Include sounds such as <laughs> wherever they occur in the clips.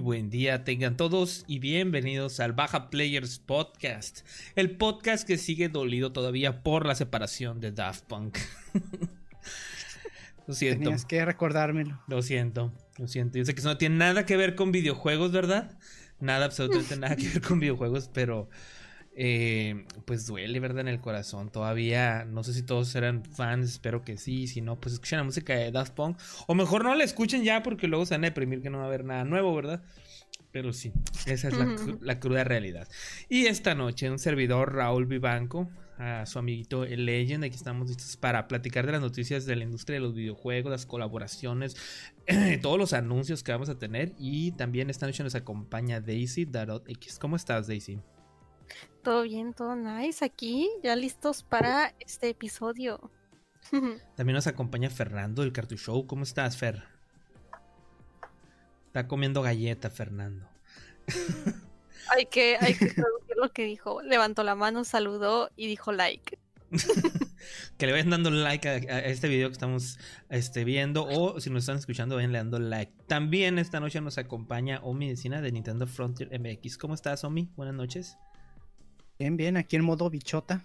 Buen día tengan todos y bienvenidos al Baja Players Podcast, el podcast que sigue dolido todavía por la separación de Daft Punk. <laughs> lo siento. Tenías que recordármelo. Lo siento, lo siento. Yo sé que eso no tiene nada que ver con videojuegos, ¿verdad? Nada, absolutamente nada que ver con videojuegos, pero eh, pues duele, ¿verdad? En el corazón. Todavía, no sé si todos eran fans, espero que sí. Si no, pues escuchen la música de Daft Punk. O mejor no la escuchen ya porque luego se van a deprimir que no va a haber nada nuevo, ¿verdad? Pero sí, esa es la, cruda realidad. Y esta noche, un servidor, Raúl Vivanco, a su amiguito el Legend, aquí estamos listos para platicar de las noticias de la industria de los videojuegos, las colaboraciones, <clears throat> todos los anuncios que vamos a tener. Y también esta noche nos acompaña Daisy Darot X. ¿Cómo estás, Daisy? Todo bien, todo nice aquí, ya listos para este episodio. <laughs> También nos acompaña Fernando del Cartu Show. ¿Cómo estás, Fer? Está comiendo galleta, Fernando. <laughs> hay que, hay que traducir lo que dijo. Levantó la mano, saludó y dijo like. <laughs> que le vayan dando like a, este video que estamos este, viendo o si nos están escuchando, vayan dando like. También esta noche nos acompaña Omi Medicina de Nintendo Frontier MX. ¿Cómo estás, Omi? Buenas noches. Bien, bien, aquí en modo bichota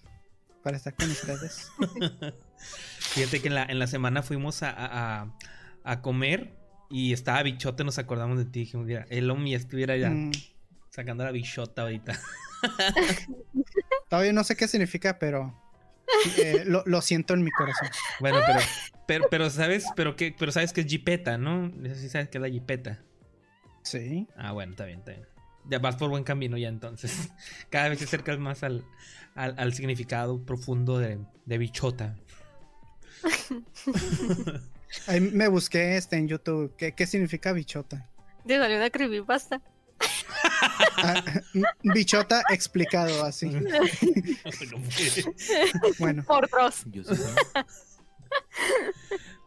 para estar con ustedes. <laughs> Fíjate que en la, en la semana fuimos a, a, comer y estaba bichota, nos acordamos de ti. Dijimos, mira, el Omi estuviera ya mm. sacando la bichota ahorita. <laughs> Todavía no sé qué significa, pero eh, lo, siento en mi corazón. Bueno, pero, pero, pero sabes, pero que, pero sabes que es jipeta, ¿no? Sí sabes que es la jipeta. Sí. Ah, bueno, está bien, está bien ya vas por buen camino ya entonces. <laughs> Cada vez te acercas más al, al, significado profundo de, de bichota. <laughs> Ahí me busqué este en YouTube. ¿Qué, qué significa bichota? De salió una creepypasta. Ah, bichota explicado así. <laughs> bueno. Por dos.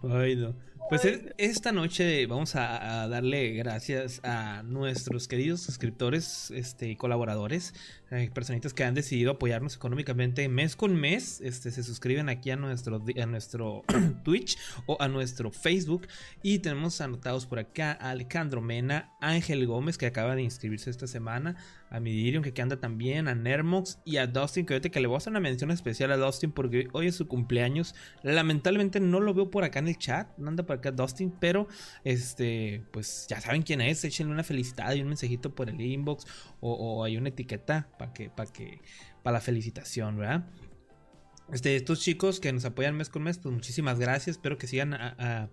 Ay, no. Pues esta noche vamos a, darle gracias a nuestros queridos suscriptores este, y colaboradores, eh, personitas que han decidido apoyarnos económicamente mes con mes. Este, se suscriben aquí a nuestro, a nuestro <clears throat> Twitch o a nuestro Facebook. Y tenemos anotados por acá a Alejandro Mena, Ángel Gómez, que acaba de inscribirse esta semana, a Midirium, que anda también, a Nermox y a Dustin, que ahorita que le voy a hacer una mención especial a Dustin porque hoy es su cumpleaños. Lamentablemente no lo veo por acá en el chat, no anda por acá Dustin, pero este, pues ya saben quién es, échenle una felicidad y un mensajito por el inbox o, hay una etiqueta para que, para que, para la felicitación, ¿verdad? Este, estos chicos que nos apoyan mes con mes, pues muchísimas gracias. Espero que sigan a,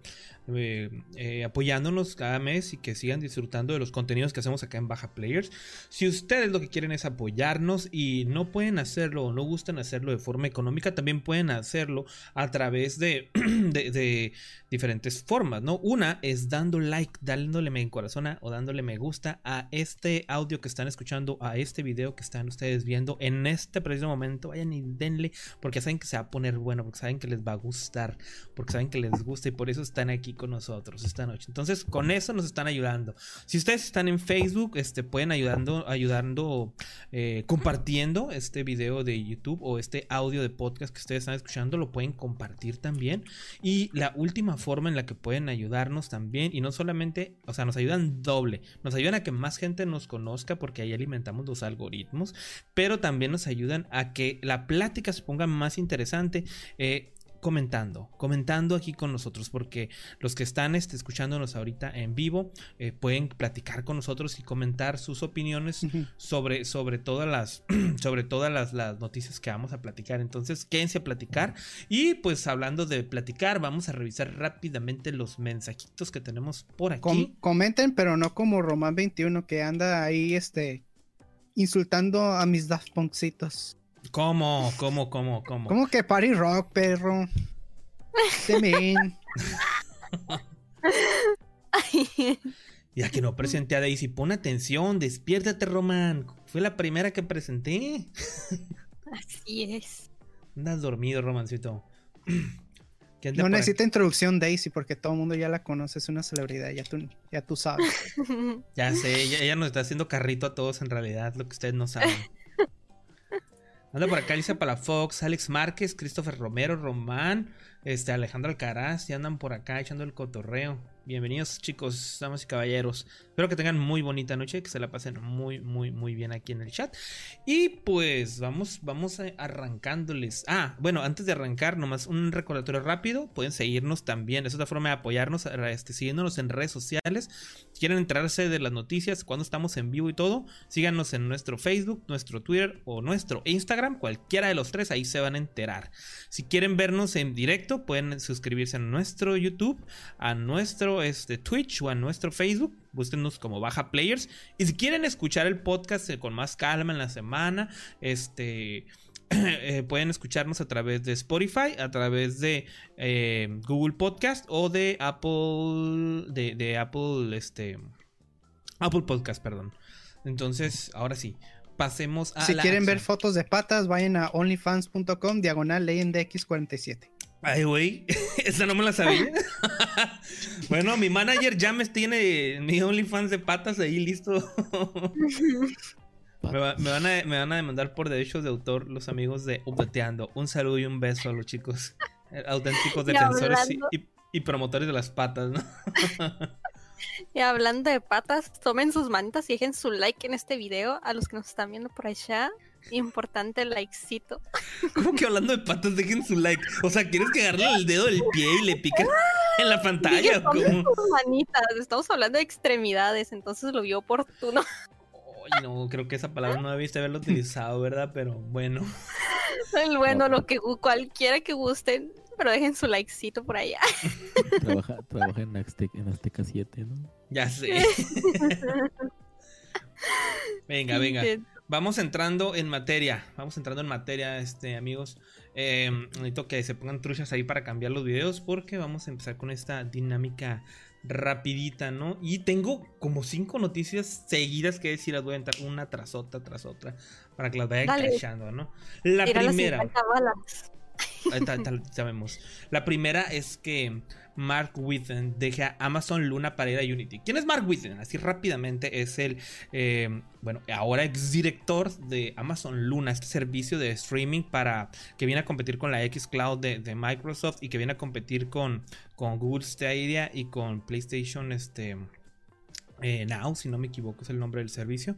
eh, eh, apoyándonos cada mes y que sigan disfrutando de los contenidos que hacemos acá en Baja Players. Si ustedes lo que quieren es apoyarnos y no pueden hacerlo o no gustan hacerlo de forma económica, también pueden hacerlo a través de, <clears throat> diferentes formas, ¿no? Una es dando like, dándole me corazón o dándole me gusta a este audio que están escuchando, a este video que están ustedes viendo en este preciso momento. Vayan y denle porque saben que se va a poner bueno, porque saben que les va a gustar, porque saben que les gusta y por eso están aquí con nosotros esta noche. Entonces, con eso nos están ayudando. Si ustedes están en Facebook, este, pueden ayudando, ayudando, eh, compartiendo este video de YouTube o este audio de podcast que ustedes están escuchando, lo pueden compartir también. Y la última forma en la que pueden ayudarnos también, y no solamente, o sea, nos ayudan doble, nos ayudan a que más gente nos conozca porque ahí alimentamos los algoritmos, pero también nos ayudan a que la plática se ponga más interesante. Eh, comentando, comentando aquí con nosotros, porque los que están este, escuchándonos ahorita en vivo eh, pueden platicar con nosotros y comentar sus opiniones sobre, sobre todas las, <clears throat> sobre todas las, noticias que vamos a platicar. Entonces, quédense a platicar. Y pues hablando de platicar, vamos a revisar rápidamente los mensajitos que tenemos por aquí. comenten, pero no como Román 21 que anda ahí este insultando a mis Daft Punksitos. ¿Cómo? ¿Cómo? ¿Cómo? ¿Cómo? ¿Cómo que party rock, perro? <laughs> Ya que no presenté a Daisy, pon atención, despiértate, Román. Fue la primera que presenté. Así es. Andas dormido, Romancito. <clears throat> ¿Quién no necesita introducción Daisy porque todo el mundo ya la conoce, es una celebridad, ya tú, ya tú sabes. <laughs> ya sé, ella, nos está haciendo carrito a todos en realidad, lo que ustedes no saben. Anda por acá Lisa Palafox, Alex Márquez, Christopher Romero, Román, este Alejandro Alcaraz, ya andan por acá echando el cotorreo. Bienvenidos chicos, damas y caballeros. Espero que tengan muy bonita noche, que se la pasen muy, muy, muy bien aquí en el chat. Y pues vamos, vamos arrancándoles. Ah, bueno, antes de arrancar, nomás un recordatorio rápido. Pueden seguirnos también, es otra forma de apoyarnos, este, siguiéndonos en redes sociales. Si quieren enterarse de las noticias, cuando estamos en vivo y todo, síganos en nuestro Facebook, nuestro Twitter o nuestro Instagram. Cualquiera de los tres, ahí se van a enterar. Si quieren vernos en directo, pueden suscribirse a nuestro YouTube, a nuestro este, Twitch o en nuestro Facebook. Búsquenos como Baja Players. Y si quieren escuchar el podcast eh, con más calma en la semana, este. <clears throat> Eh, pueden escucharnos a través de Spotify, a través de eh, Google Podcast o de Apple. De, Apple. Este. Apple Podcast, perdón. Entonces, ahora sí. Pasemos a. Si quieren ver fotos de patas, vayan a onlyfans.com diagonal leyenda X47. Ay, güey, <laughs> esa no me la sabía. <laughs> bueno, mi manager ya me tiene mi OnlyFans de patas ahí listo. <laughs> me, van a, demandar por derechos de autor los amigos de Updateando. Un saludo y un beso a los chicos eh, auténticos defensores y, promotores de las patas, ¿no? y hablando de patas, tomen sus manitas y dejen su like en este video a los que nos están viendo por allá. Importante el likecito. ¿Cómo que hablando de patas dejen su like? O sea, ¿quieres que agarre el dedo del pie y le piquen en la pantalla? manitas. Estamos hablando de extremidades, entonces lo vio oportuno. Ay, no, creo que esa palabra no debiste haberlo utilizado, ¿verdad? Pero bueno. El bueno, lo que cualquiera que gusten, pero dejen su likecito por allá. <laughs> Trabaja, trabaja en, Azteca, 7, ¿no? Ya sé. <laughs> venga, venga. Vamos entrando en materia. Vamos entrando en materia, este, amigos. Eh, necesito que se pongan truchas ahí para cambiar los videos. Porque vamos a empezar con esta dinámica rapidita, ¿no? Y tengo como cinco noticias seguidas que decir, las voy a entrar una tras otra, tras otra. Para que las vayan cachando, ¿no? La primera. Sabemos. La primera es que Mark Whitten deja Amazon Luna para ir a Unity. ¿Quién es Mark Whitten? Así rápidamente es el, eh, bueno, ahora exdirector de Amazon Luna, este servicio de streaming para que viene a competir con la X Cloud de, Microsoft y que viene a competir con, con Google Stadia y con PlayStation este, eh, Now, si no me equivoco es el nombre del servicio.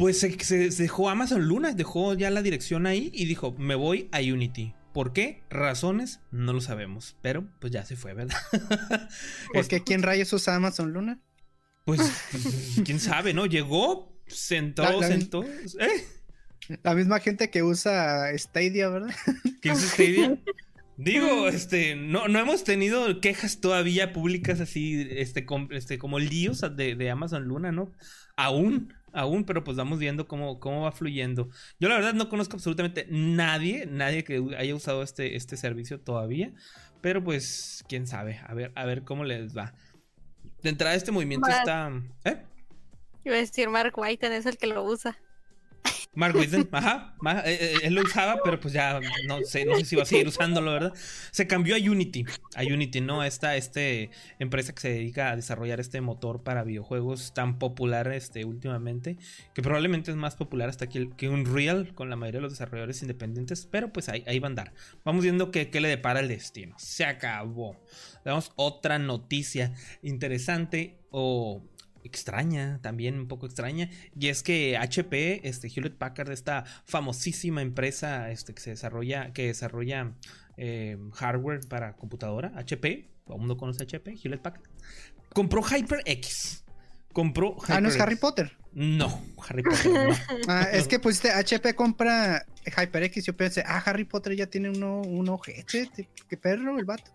Pues se dejó Amazon Luna, dejó ya la dirección ahí y dijo, me voy a Unity. ¿Por qué? Razones, no lo sabemos. Pero pues ya se fue, ¿verdad? <laughs> Porque ¿quién rayos usa Amazon Luna? Pues, <laughs> quién sabe, ¿no? Llegó, sentó, sentó. ¿eh? La misma gente que usa Stadia, ¿verdad? ¿Qué usa Stadia? <laughs> Digo, este, no, no hemos tenido quejas todavía públicas así, este, este como líos de, de Amazon Luna, ¿no? Aún aún, pero pues vamos viendo cómo, cómo va fluyendo. Yo la verdad no conozco absolutamente nadie, nadie que haya usado este, este servicio todavía, pero pues quién sabe, a ver, a ver cómo les va. De entrada este movimiento está... ¿Eh? Iba a decir Mark White es el que lo usa. Mark Whitten, ajá, eh, eh, él lo usaba, pero pues ya no sé, no sé si va a seguir usándolo, ¿verdad? Se cambió a Unity, a Unity, ¿no? Esta este, empresa que se dedica a desarrollar este motor para videojuegos tan popular este, últimamente, que probablemente es más popular hasta que, que Unreal con la mayoría de los desarrolladores independientes, pero pues ahí, ahí va a andar. Vamos viendo qué le depara el destino. Se acabó. Damos otra noticia interesante o extraña, también un poco extraña, y es que HP, este Hewlett Packard, esta famosísima empresa este, que se desarrolla, que desarrolla eh, hardware para computadora, HP, todo el mundo conoce HP, Hewlett Packard, compró HyperX. Compró Ah, no es Harry Potter. No, Harry Potter. No. <laughs> ah, es que pusiste HP compra HyperX. Yo pensé, ah, Harry Potter ya tiene uno, un ojete. Qué perro el vato.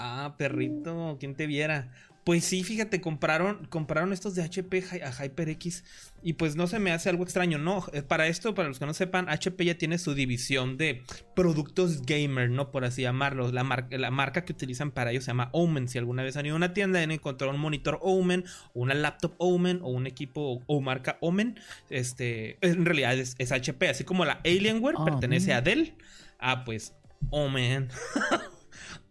Ah, perrito, ¿quién te viera? Pues sí, fíjate, compraron, compraron estos de HP a HyperX y pues no se me hace algo extraño, no. eh, Para esto, para los que no sepan, HP ya tiene su división de productos gamer, ¿no? Por así llamarlos. La, mar- la marca que utilizan para ello se llama Omen. Si alguna vez han ido a una tienda y han encontrado un monitor Omen, o una laptop Omen, o un equipo o marca Omen, este, en realidad es, es HP. Así como la Alienware Ah, pertenece a Dell, ah, pues Omen. <laughs>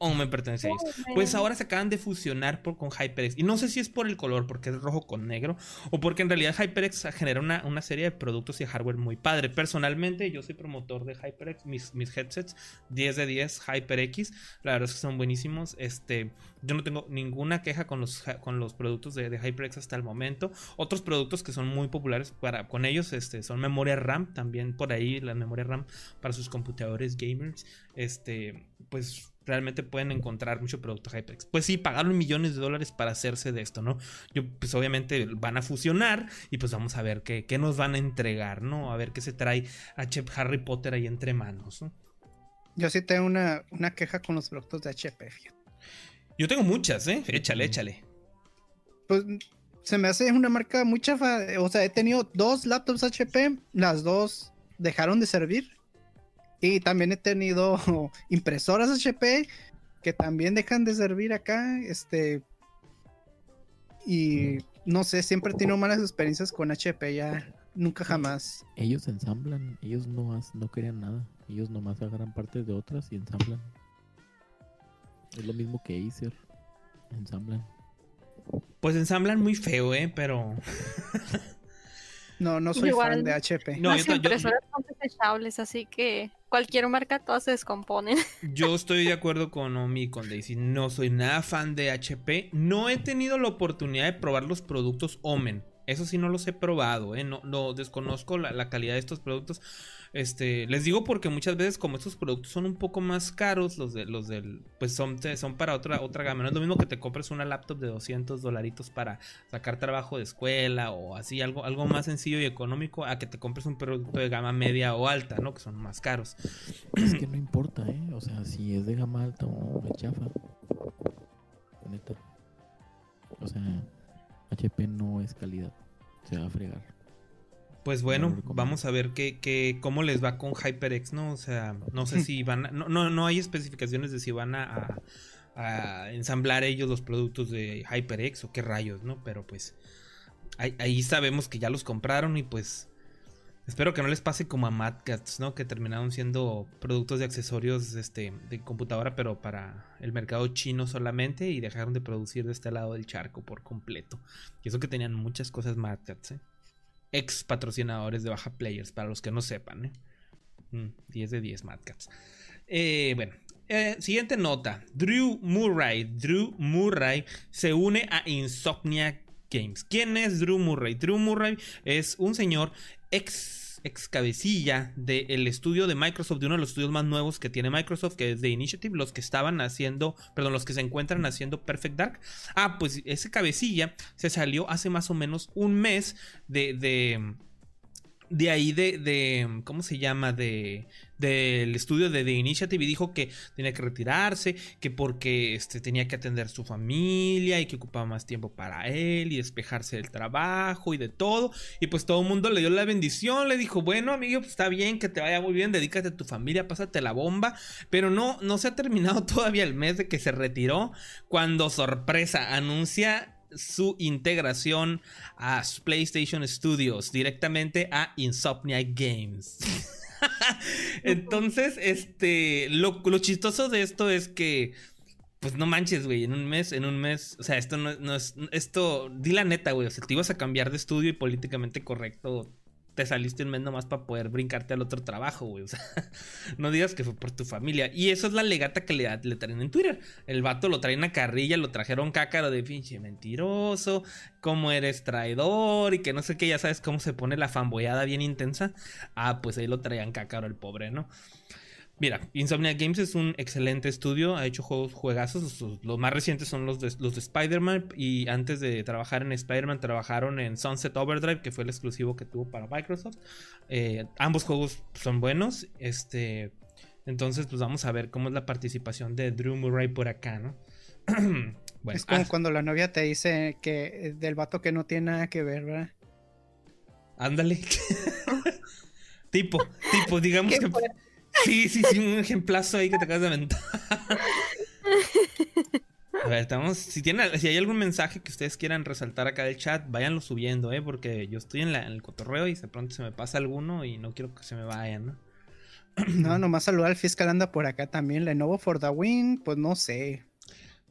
Omen pertenece a ellos. Pues ahora se acaban de fusionar por, con HyperX. Y no sé si es por el color, porque es rojo con negro, o porque en realidad HyperX genera una, una serie de productos y hardware muy padre. Personalmente, yo soy promotor de HyperX, mis, mis headsets 10 de 10 HyperX, la verdad es que son buenísimos. Este, yo no tengo ninguna queja con los, con los productos de, de HyperX hasta el momento. Otros productos que son muy populares para, con ellos este, son memoria RAM, también por ahí la memoria RAM para sus computadores gamers. Este, pues realmente pueden encontrar mucho producto HyperX. Pues sí, pagaron millones de dólares para hacerse de esto, ¿no? Yo, pues obviamente van a fusionar y pues vamos a ver qué, qué nos van a entregar, ¿no? A ver qué se trae H Harry Potter ahí entre manos, ¿no? Yo sí tengo una, una queja con los productos de HP. fíjate. Yo tengo muchas, ¿eh? Échale, échale. Pues se me hace una marca muy chafa. O sea, he tenido dos laptops HP, las dos dejaron de servir. Y también he tenido <laughs> impresoras HP que también dejan de servir acá. Este. Y no sé, siempre he tenido malas experiencias con HP, ya nunca jamás. Ellos ensamblan, ellos no, no crean nada. Ellos nomás agarran partes de otras y ensamblan. Es lo mismo que Acer. Ensamblan. Pues ensamblan muy feo, ¿eh? Pero... <laughs> No, no soy Igual. fan de HP. No, Las yo ta- yo- impresoras son desechables, así que cualquier marca todas se descomponen. <laughs> Yo estoy de acuerdo con Omi y con Daisy. No soy nada fan de HP. No he tenido la oportunidad de probar los productos Omen. Eso sí no los he probado, ¿eh? No, no desconozco la, calidad de estos productos. Este, les digo porque muchas veces como estos productos son un poco más caros, los de los del pues son, son para otra otra gama. No es lo mismo que te compres una laptop de 200 dolaritos para sacar trabajo de escuela o así algo algo más sencillo y económico a que te compres un producto de gama media o alta, ¿no? Que son más caros. Es que no importa, ¿eh? O sea, si es de gama alta o de chafa. Neta. O sea, HP no es calidad. Se va a fregar. Pues No bueno, vamos a ver qué, qué, cómo les va con HyperX, ¿no? O sea, no sé <laughs> si van a, no, no, no hay especificaciones de si van a, a- a ensamblar ellos los productos de HyperX o qué rayos, ¿no? Pero pues ahí, ahí sabemos que ya los compraron y pues espero que no les pase como a Mad Cats, ¿no? Que terminaron siendo productos de accesorios este, de computadora, pero para el mercado chino solamente y dejaron de producir de este lado del charco por completo. Y eso que tenían muchas cosas Mad Cats, ¿eh? ex patrocinadores de Baja Players, para los que no sepan. ¿eh? Mm, 10 de 10 Mad Cats. Eh, bueno, eh, siguiente nota. Drew Murray. Drew Murray se une a Insomnia Games. ¿Quién es Drew Murray? Drew Murray es un señor ex, ex cabecilla del estudio de Microsoft, de uno de los estudios más nuevos que tiene Microsoft, que es The Initiative, los que estaban haciendo, perdón, los que se encuentran haciendo Perfect Dark. Ah, pues ese cabecilla se salió hace más o menos un mes de, de, de ahí de, de, ¿cómo se llama? De, del estudio de The Initiative y dijo que tenía que retirarse, que porque este, tenía que atender su familia y que ocupaba más tiempo para él y despejarse del trabajo y de todo. Y pues todo el mundo le dio la bendición, le dijo, bueno amigo, pues está bien, que te vaya muy bien, dedícate a tu familia, pásate la bomba. Pero no, no se ha terminado <laughs> todavía el mes de que se retiró cuando sorpresa anuncia su integración a PlayStation Studios directamente a Insomnia Games. <laughs> <laughs> Entonces, este, lo, chistoso de esto es que, pues no manches, güey, en un mes, en un mes, o sea, esto no, no es, esto, di la neta, güey, o sea, te ibas a cambiar de estudio y políticamente correcto, te saliste un mes nomás para poder brincarte al otro trabajo, güey, o sea, <laughs> no digas que fue por tu familia. Y eso es la legata que le, le traen en Twitter. El vato lo traen a carrilla, lo trajeron cácaro de pinche mentiroso, cómo eres traidor y que no sé qué, ya sabes cómo se pone la fanboyada bien intensa. Ah, pues ahí lo traían cácaro el pobre, ¿no? Mira, Insomnia Games es un excelente estudio, ha hecho juegos juegazos, los más recientes son los de, los de Spider-Man y antes de trabajar en Spider-Man trabajaron en Sunset Overdrive, que fue el exclusivo que tuvo para Microsoft. Eh, ambos juegos son buenos, este, entonces pues vamos a ver cómo es la participación de Drew Murray por acá, ¿no? <clears throat> Bueno, es como ah, cuando la novia te dice que eh, del vato que no tiene nada que ver, ¿verdad? ándale. <laughs> tipo, tipo, digamos que. Sí, sí, sí, un ejemplazo ahí que te acabas de aventar. A ver, estamos. Si, tienen, si hay algún mensaje que ustedes quieran resaltar acá del chat, váyanlo subiendo, ¿eh? Porque yo estoy en, la- en el cotorreo y de pronto se me pasa alguno y no quiero que se me vayan, ¿no? No, nomás saludar al fiscal anda por acá también. Lenovo for the win, pues no sé.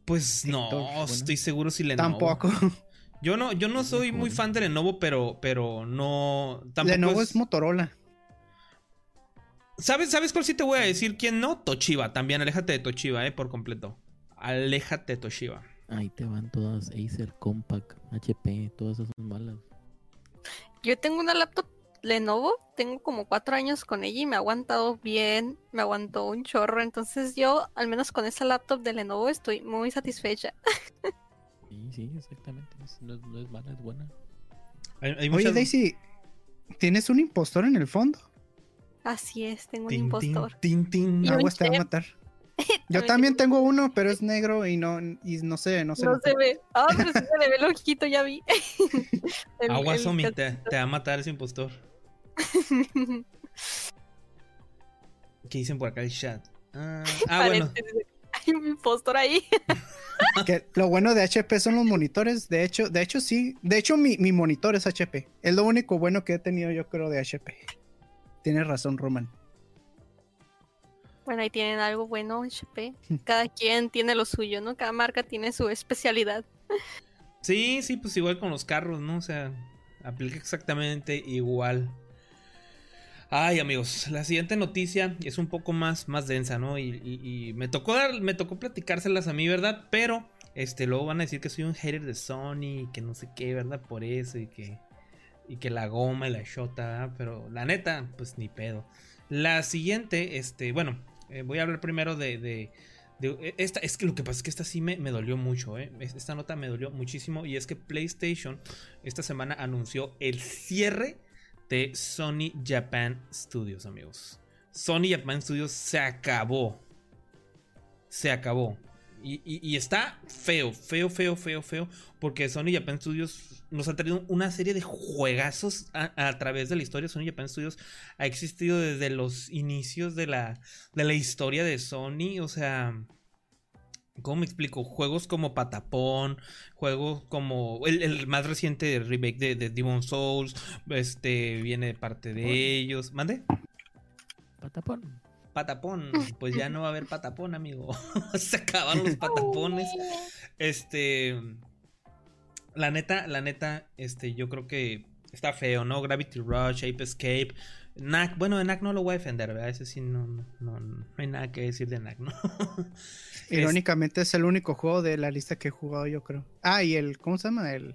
Pues no, bueno. estoy seguro si Lenovo. Tampoco. Yo no, yo no soy muy fan de Lenovo, pero, pero no. Tampoco Lenovo es- es Motorola. ¿Sabes, ¿Sabes cuál sí te voy a decir? ¿Quién no? Toshiba. También aléjate de Toshiba, eh, por completo. Aléjate de Toshiba. Ahí te van todas Acer, Compaq, HP, todas esas son malas. Yo tengo una laptop Lenovo, tengo como cuatro años con ella y me ha aguantado bien, me aguantó un chorro, entonces yo, al menos con esa laptop de Lenovo, estoy muy satisfecha. Sí, sí, exactamente. no, es, no es mala, es buena. Hay, hay Oye, muchas- Daisy, ¿tienes un impostor en el fondo? Así es, tengo un Tin, impostor. tin, tin. Aguas te va a matar. <laughs> Yo también tengo uno, pero es negro y no, y no sé, no sé. No se ve. Ah, pero sí se le ve el ojito, ya vi. <laughs> El- Agua, el Somi, cas- te, te va a matar ese impostor. <laughs> ¿Qué dicen por acá el chat? Ah, ah, bueno. Hay un impostor ahí. Que lo bueno de HP son los monitores. De hecho, de hecho sí. De hecho, mi, mi monitor es HP. Es lo único bueno que he tenido yo creo de HP. Tienes razón, Roman. Bueno, ahí tienen algo bueno, HP. Cada <laughs> quien tiene lo suyo, ¿no? Cada marca tiene su especialidad. Sí, sí, pues igual con los carros, ¿no? O sea, aplica exactamente igual. Ay, amigos, la siguiente noticia es un poco más, más densa, ¿no? Y, y- y me tocó dar, me tocó platicárselas a mí, ¿verdad? Pero, este, luego van a decir que soy un hater de Sony y que no sé qué, ¿verdad? Por eso y que, y que la goma y la shota. Pero la neta, pues ni pedo. La siguiente, este, bueno, eh, voy a hablar primero de, de, de- esta, es que lo que pasa es que esta sí me, me dolió mucho, ¿eh? Es- Esta nota me dolió muchísimo y es que PlayStation esta semana anunció el cierre de Sony Japan Studios, amigos. Sony Japan Studios se acabó. Se acabó. Y, y- y está feo, feo, feo, feo, feo. Porque Sony Japan Studios nos ha traído una serie de juegazos a, a través de la historia. Sony Japan Studios ha existido desde los inicios de la, de la historia de Sony. O sea, ¿cómo me explico? Juegos como Patapón, juegos como el, el más reciente remake de, de Demon Souls, este viene de parte de ellos. ¿Mande? Patapón. Patapón, <laughs> pues ya no va a haber patapón, amigo. <laughs> Se acaban los <laughs> patapones. Este. La neta, la neta, este, yo creo que está feo, ¿no? Gravity Rush, Ape Escape. Knack, bueno, de Knack no lo voy a defender, ¿verdad? Ese sí no, no, no, no hay nada que decir de Knack, ¿no? Irónicamente es el único juego de la lista que he jugado, yo creo. Ah, y el, ¿cómo se llama? El,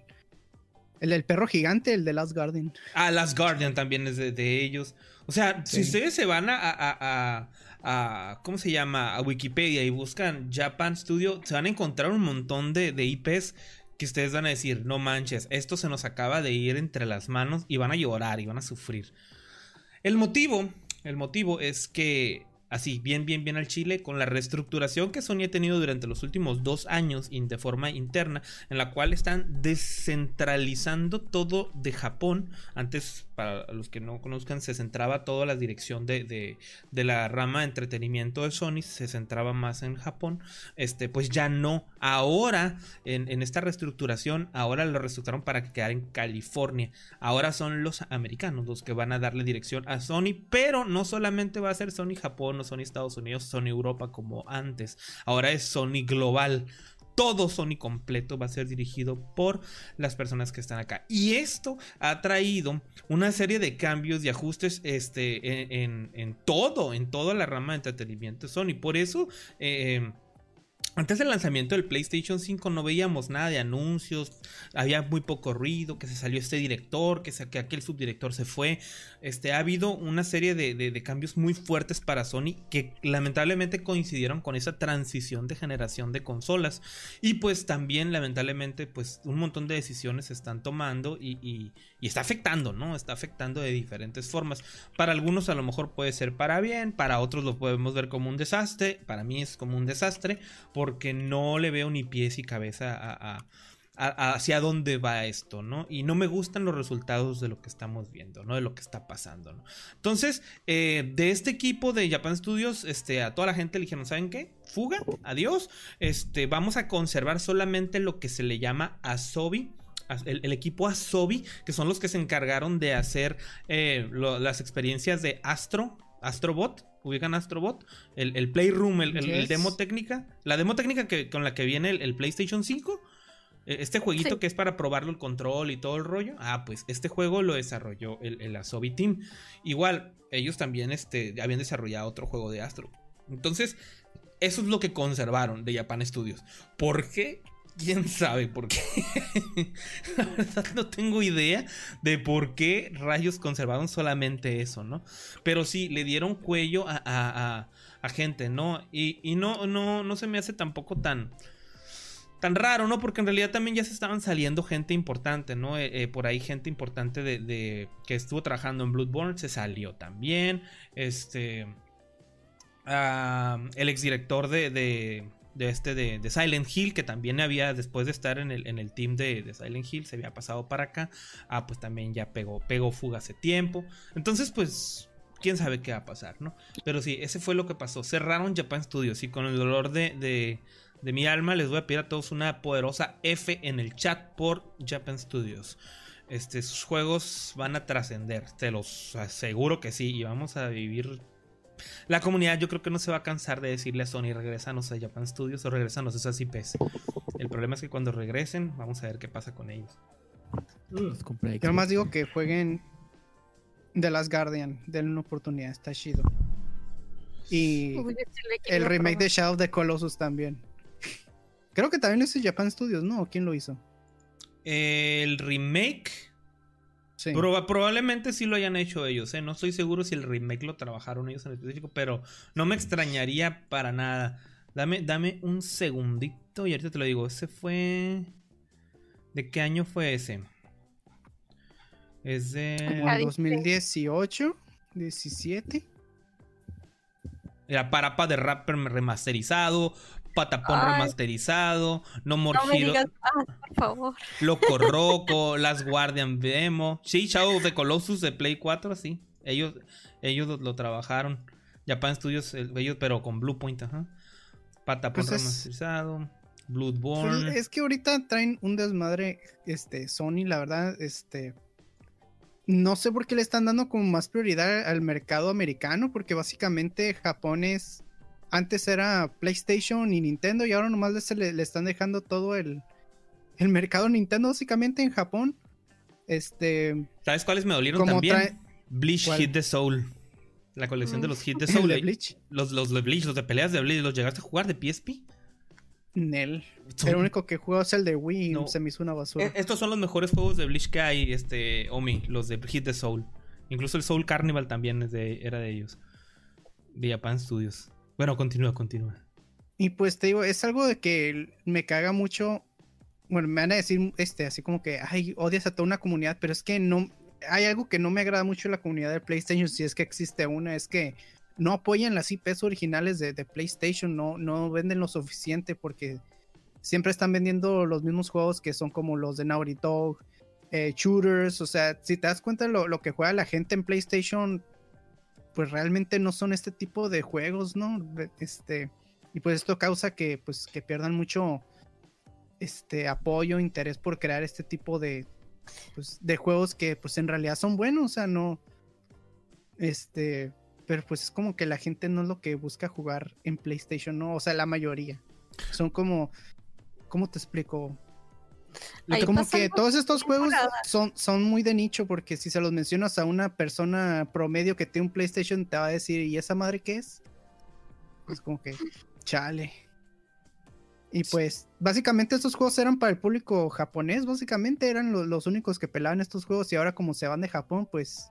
el del perro gigante, el de Last Guardian. Ah, Last Guardian también es de, de ellos. O sea, si ustedes se van a, a- a- a- ¿Cómo se llama? A Wikipedia y buscan Japan Studio, se van a encontrar un montón de, de IPs que ustedes van a decir, no manches, esto se nos acaba de ir entre las manos y van a llorar y van a sufrir. El motivo, el motivo es que, así, bien, bien, bien al chile, con la reestructuración que Sony ha tenido durante los últimos dos años y de forma interna, en la cual están descentralizando todo de Japón. Antes, para los que no conozcan, se centraba toda la dirección de, de- la rama de entretenimiento de Sony, se centraba más en Japón. Este, pues ya no. Ahora, en, en esta reestructuración, ahora lo reestructuraron para que quedara en California. Ahora son los americanos los que van a darle dirección a Sony, pero no solamente va a ser Sony Japón o Sony Estados Unidos, Sony Europa como antes. Ahora es Sony Global. Todo Sony completo va a ser dirigido por las personas que están acá. Y esto ha traído una serie de cambios y ajustes este, en, en- todo, en toda la rama de entretenimiento Sony. Por eso, eh, antes del lanzamiento del PlayStation 5 no veíamos nada de anuncios, había muy poco ruido, que se salió este director, que, se- que aquel subdirector se fue. Este, ha habido una serie de, de- cambios muy fuertes para Sony que lamentablemente coincidieron con esa transición de generación de consolas. Y pues también lamentablemente pues un montón de decisiones se están tomando y- y está afectando, ¿no? Está afectando de diferentes formas. Para algunos a lo mejor puede ser para bien, para otros lo podemos ver como un desastre, para mí es como un desastre, porque no le veo ni pies y cabeza a, hacia dónde va esto, ¿no? Y no me gustan los resultados de lo que estamos viendo, ¿no? De lo que está pasando, ¿no? Entonces, eh, de este equipo de Japan Studios, este, a toda la gente le dijeron, ¿saben qué? Fuga, adiós, este, vamos a conservar solamente lo que se le llama Asobi. El, equipo Asobi, que son los que se encargaron de hacer eh, las experiencias de Astro, Astrobot, ubican Astrobot, el, Playroom, el, demo técnica, la demo técnica que, con la que viene el, PlayStation 5, e, este jueguito que es para probarlo el control y todo el rollo. Ah, pues este juego lo desarrolló el, el Asobi Team. Igual, ellos también este, habían desarrollado otro juego de Astro. Entonces, eso es lo que conservaron de Japan Studios. ¿Por qué? Quién sabe por qué. <laughs> la verdad no tengo idea de por qué rayos conservaron solamente eso, ¿no? Pero sí, le dieron cuello a, gente, ¿no? Y, y, no, no, no se me hace tampoco tan... Tan raro, ¿no? Porque en realidad también ya se estaban saliendo gente importante, ¿no? Eh, eh, por ahí gente importante de, que estuvo trabajando en Bloodborne se salió también. Este... Ah, el exdirector de, de este de, Silent Hill, que también había, después de estar en el, en el team de, Silent Hill, se había pasado para acá. Ah, pues también ya pegó, pegó fuga hace tiempo. Entonces, pues, quién sabe qué va a pasar, ¿no? Pero sí, ese fue lo que pasó. Cerraron Japan Studios y con el dolor de, de, de mi alma les voy a pedir a todos una poderosa F en el chat por Japan Studios. Este, sus juegos van a trascender, te los aseguro que sí, y vamos a vivir la comunidad yo creo que no se va a cansar de decirle a Sony regresanos a Japan Studios o regresanos a esas IPs. El problema es que cuando regresen, vamos a ver qué pasa con ellos. Yo nomás digo que jueguen The Last Guardian, denle una oportunidad, está chido. Y el remake de Shadow of the Colossus también. Creo que también lo hizo Japan Studios, ¿no? ¿Quién lo hizo? El remake probablemente sí lo hayan hecho ellos, ¿eh? No estoy seguro si el remake lo trabajaron ellos en específico, pero no me extrañaría para nada. Dame, dame un segundito y ahorita te lo digo. Ese fue. ¿De qué año fue ese? Es de. 2018, 17. Era Parapa de Rapper remasterizado, Patapón remasterizado, No More no Hero, ah, por favor. <laughs> Loco <laughs> Roco, Las Guardian Demo, sí, Shadow of the Colossus de Play 4, sí, ellos, ellos lo, trabajaron, Japan Studios, ellos, pero con Bluepoint, ajá. Patapón pues remasterizado, Bloodborne. Pues es que ahorita traen un desmadre, este, Sony, la verdad, este, no sé por qué le están dando como más prioridad al mercado americano, porque básicamente Japón es antes era PlayStation y Nintendo y ahora nomás le, le están dejando todo el, el, mercado Nintendo básicamente en Japón. Este, ¿Sabes cuáles me dolieron también? Bleach Hit the Soul. La colección de los Hit the Soul. <laughs> Bleach? Los, los de Bleach, los de peleas de Bleach, ¿los llegaste a jugar de PSP? Nel. El único que juego es el de Wii y se me hizo una basura. E, estos son los mejores juegos de Bleach que hay, este, Omi, los de Hit the Soul. Incluso el Soul Carnival también es de, era de ellos. De Japan Studios. Bueno, continúa, continúa. Y pues te digo, es algo de que me caga mucho. Bueno, me van a decir este, así como que, ay, odias a toda una comunidad, pero es que no. Hay algo que no me agrada mucho en la comunidad de PlayStation, si es que existe una, es que no apoyan las IPs originales de, PlayStation, no, no venden lo suficiente porque siempre están vendiendo los mismos juegos que son como los de Naughty Dog, eh, shooters, o sea, si te das cuenta lo, lo que juega la gente en PlayStation pues realmente no son este tipo de juegos, ¿no? Este, y pues esto causa que, pues, que pierdan mucho este apoyo, interés por crear este tipo de, pues, de juegos que, pues, en realidad son buenos, o sea, no, este, pero pues es como que la gente no es lo que busca jugar en PlayStation, ¿no? O sea, la mayoría. Son como, ¿cómo te explico? Como que todos estos juegos son, son muy de nicho porque si se los mencionas a una persona promedio que tiene un PlayStation te va a decir, ¿y esa madre qué es? Pues como que, chale. Y pues, básicamente estos juegos eran para el público japonés, básicamente eran los únicos que pelaban estos juegos y ahora como se van de Japón, pues,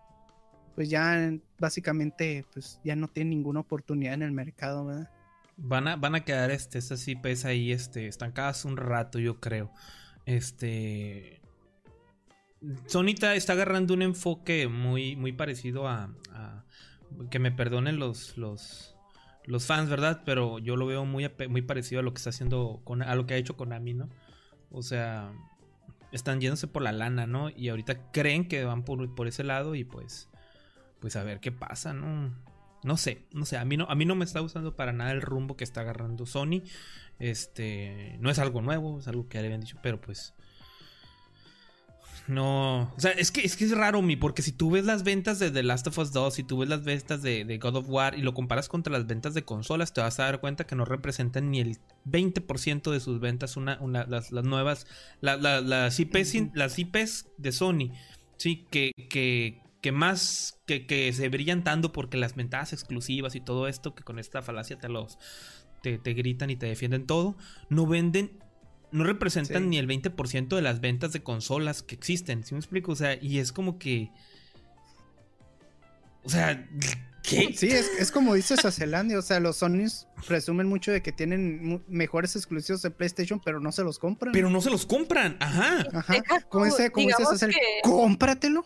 pues ya básicamente, pues ya no tienen ninguna oportunidad en el mercado, ¿verdad? Van a, van a quedar este, estas IPs ahí este, estancadas un rato, yo creo. Este. Sonita está agarrando un enfoque muy, muy parecido a, Que me perdonen los, los, los fans, ¿verdad? Pero yo lo veo muy, muy parecido a lo que está haciendo, a lo que ha hecho Konami, ¿no? O sea, están yéndose por la lana, ¿no? Y ahorita creen que van por, por ese lado y pues, pues a ver qué pasa, ¿no? No sé, no sé, a mí no, a mí no me está gustando para nada el rumbo que está agarrando Sony. Este, no es algo nuevo, es algo que ya le habían dicho, pero pues no, o sea, es que, es que es raro, mi, porque si tú ves las ventas de The Last of Us 2, si tú ves las ventas de, God of War y lo comparas contra las ventas de consolas, te vas a dar cuenta que no representan ni el 20% de sus ventas una, las, nuevas, las, IPs, las IPs de Sony, sí, que, que, que más, que, que se brillan tanto porque las ventajas exclusivas y todo esto, que con esta falacia te los, te, te gritan y te defienden todo, no venden no representan ni el 20% de las ventas de consolas que existen. ¿Sí me explico? O sea, y es como que. O sea, ¿qué? Sí, es, como dice Sacelandia. O sea, los Sonys presumen mucho de que tienen mejores exclusivos de PlayStation, pero no se los compran. Pero no se los compran, ajá. Ajá. Como dice, como dice cómpratelo.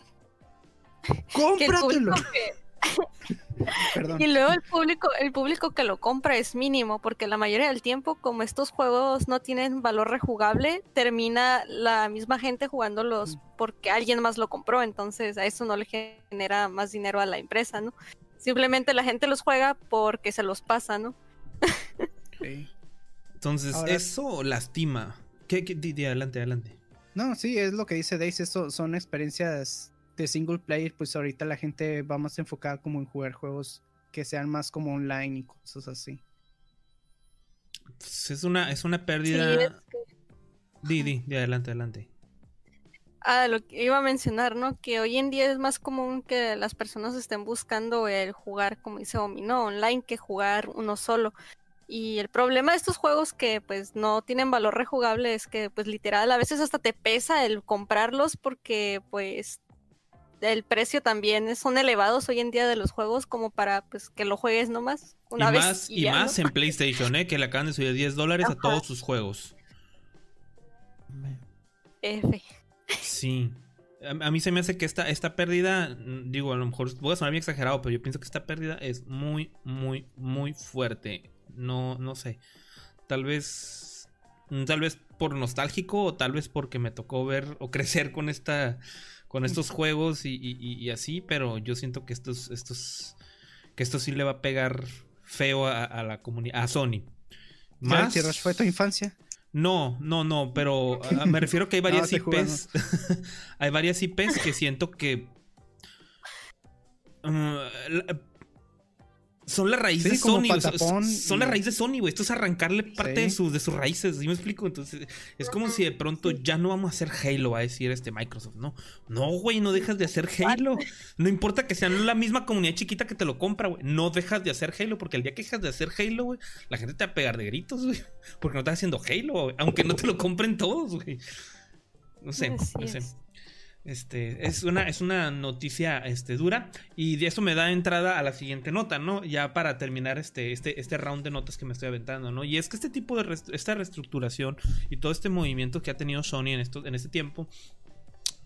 Cómpratelo. <laughs> Y luego el público, el público que lo compra es mínimo, porque la mayoría del tiempo, como estos juegos no tienen valor rejugable, termina la misma gente jugándolos porque alguien más lo compró, entonces a eso no le genera más dinero a la empresa, ¿no? Simplemente la gente los juega porque se los pasa, ¿no? Entonces, eso lastima. ¿Qué, adelante, adelante. No, sí, es lo que dice Daisy, eso son experiencias de single player, pues ahorita la gente va más enfocada como en jugar juegos que sean más como online y cosas así. Pues, es una, es una pérdida. Di, di, di, adelante, adelante. Ah, lo que iba a mencionar, ¿no? Que hoy en día es más común que las personas estén buscando el jugar, como dice Omi, ¿no? Online que jugar uno solo. Y el problema de estos juegos que pues no tienen valor rejugable es que pues literal a veces hasta te pesa el comprarlos porque pues el precio también son elevados hoy en día de los juegos como para pues que lo juegues nomás una y vez. Más, y, más en PlayStation, ¿eh? que le acaban de subir 10 dólares a todos sus juegos. F. Sí. A, mí se me hace que esta, esta pérdida, mm, digo, a lo mejor voy a sonar bien exagerado, pero yo pienso que esta pérdida es muy, muy, muy fuerte. No, no sé. Tal vez. Mm, tal vez por nostálgico o tal vez porque me tocó ver o <laughs> crecer con esta con estos juegos y, así, pero yo siento que estos, estos, que esto sí le va a pegar feo a, la comunidad, a Sony. Más... fue tu infancia? No, no, no, pero <laughs> ah, me refiero que hay varias IPs. <laughs> hay varias IPs que siento que. Uh, son la raíz de Sony. son, la raíz de Sony, güey. Esto es arrancarle parte de, sus, de sus raíces. ¿Sí me explico? Entonces, es como si de pronto ya no vamos a hacer Halo, va a decir este Microsoft. No, no, güey, no dejas de hacer Halo. No importa que sean la misma comunidad chiquita que te lo compra, güey. No dejas de hacer Halo, porque el día que dejas de hacer Halo, güey, la gente te va a pegar de gritos, güey. Porque no estás haciendo Halo, aunque no te lo compren todos, güey. No sé, no sé. Este, es una, es una noticia este, dura y de eso me da entrada a la siguiente nota, ¿no? Ya para terminar este, este, este round de notas que me estoy aventando, ¿no? Y es que este tipo de esta reestructuración y todo este movimiento que ha tenido Sony en, esto, en este tiempo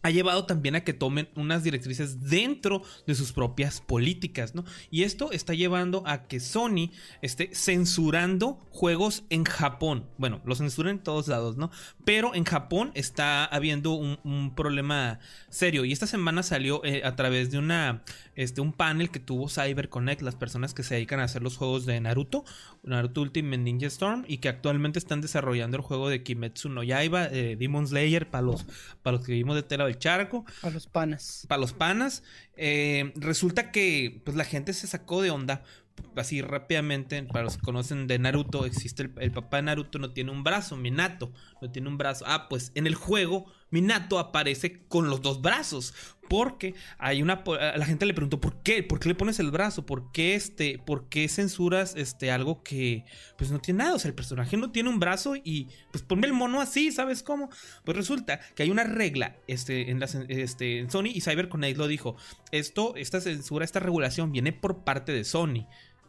ha llevado también a que tomen unas directrices dentro de sus propias políticas, ¿no? Y esto está llevando a que Sony esté censurando juegos en Japón. Bueno, lo censura en todos lados, ¿no? Pero en Japón está habiendo un, problema serio. Y esta semana salió eh, a través de una, este, un panel que tuvo CyberConnect, las personas que se dedican a hacer los juegos de Naruto, Naruto Ultimate Ninja Storm, y que actualmente están desarrollando el juego de Kimetsu no Yaiba, eh, Demon Slayer, para los, para los que vivimos de tela del charco. Para los panas. Para los panas. Eh, resulta que pues, la gente se sacó de onda. Así rápidamente, para los que conocen de Naruto, existe el, el papá de Naruto, no tiene un brazo, Minato, no tiene un brazo. Ah, pues en el juego Minato aparece con los dos brazos. Porque hay una. La gente le preguntó: ¿por qué? ¿Por qué le pones el brazo? ¿Por qué este? ¿Por qué censuras este algo que pues no tiene nada? O sea, el personaje no tiene un brazo y pues ponme el mono así, ¿sabes cómo? Pues resulta que hay una regla este, en, este, en Sony y CyberConnect lo dijo. Esto, esta censura, esta regulación viene por parte de Sony.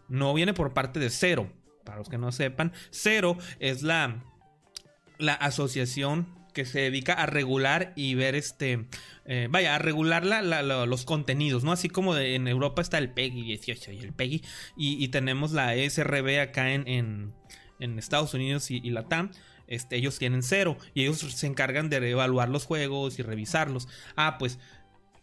No viene por parte de Cero. Para los que no sepan, Cero es la, la asociación que se dedica a regular y ver este eh, vaya, a regular la- los contenidos, ¿no? Así como en Europa está el PEGI 18 y el PEGI, y, tenemos la ESRB acá en, en, Estados Unidos y, y la TAM. Este, ellos tienen cero y ellos se encargan de evaluar los juegos y revisarlos. Ah, pues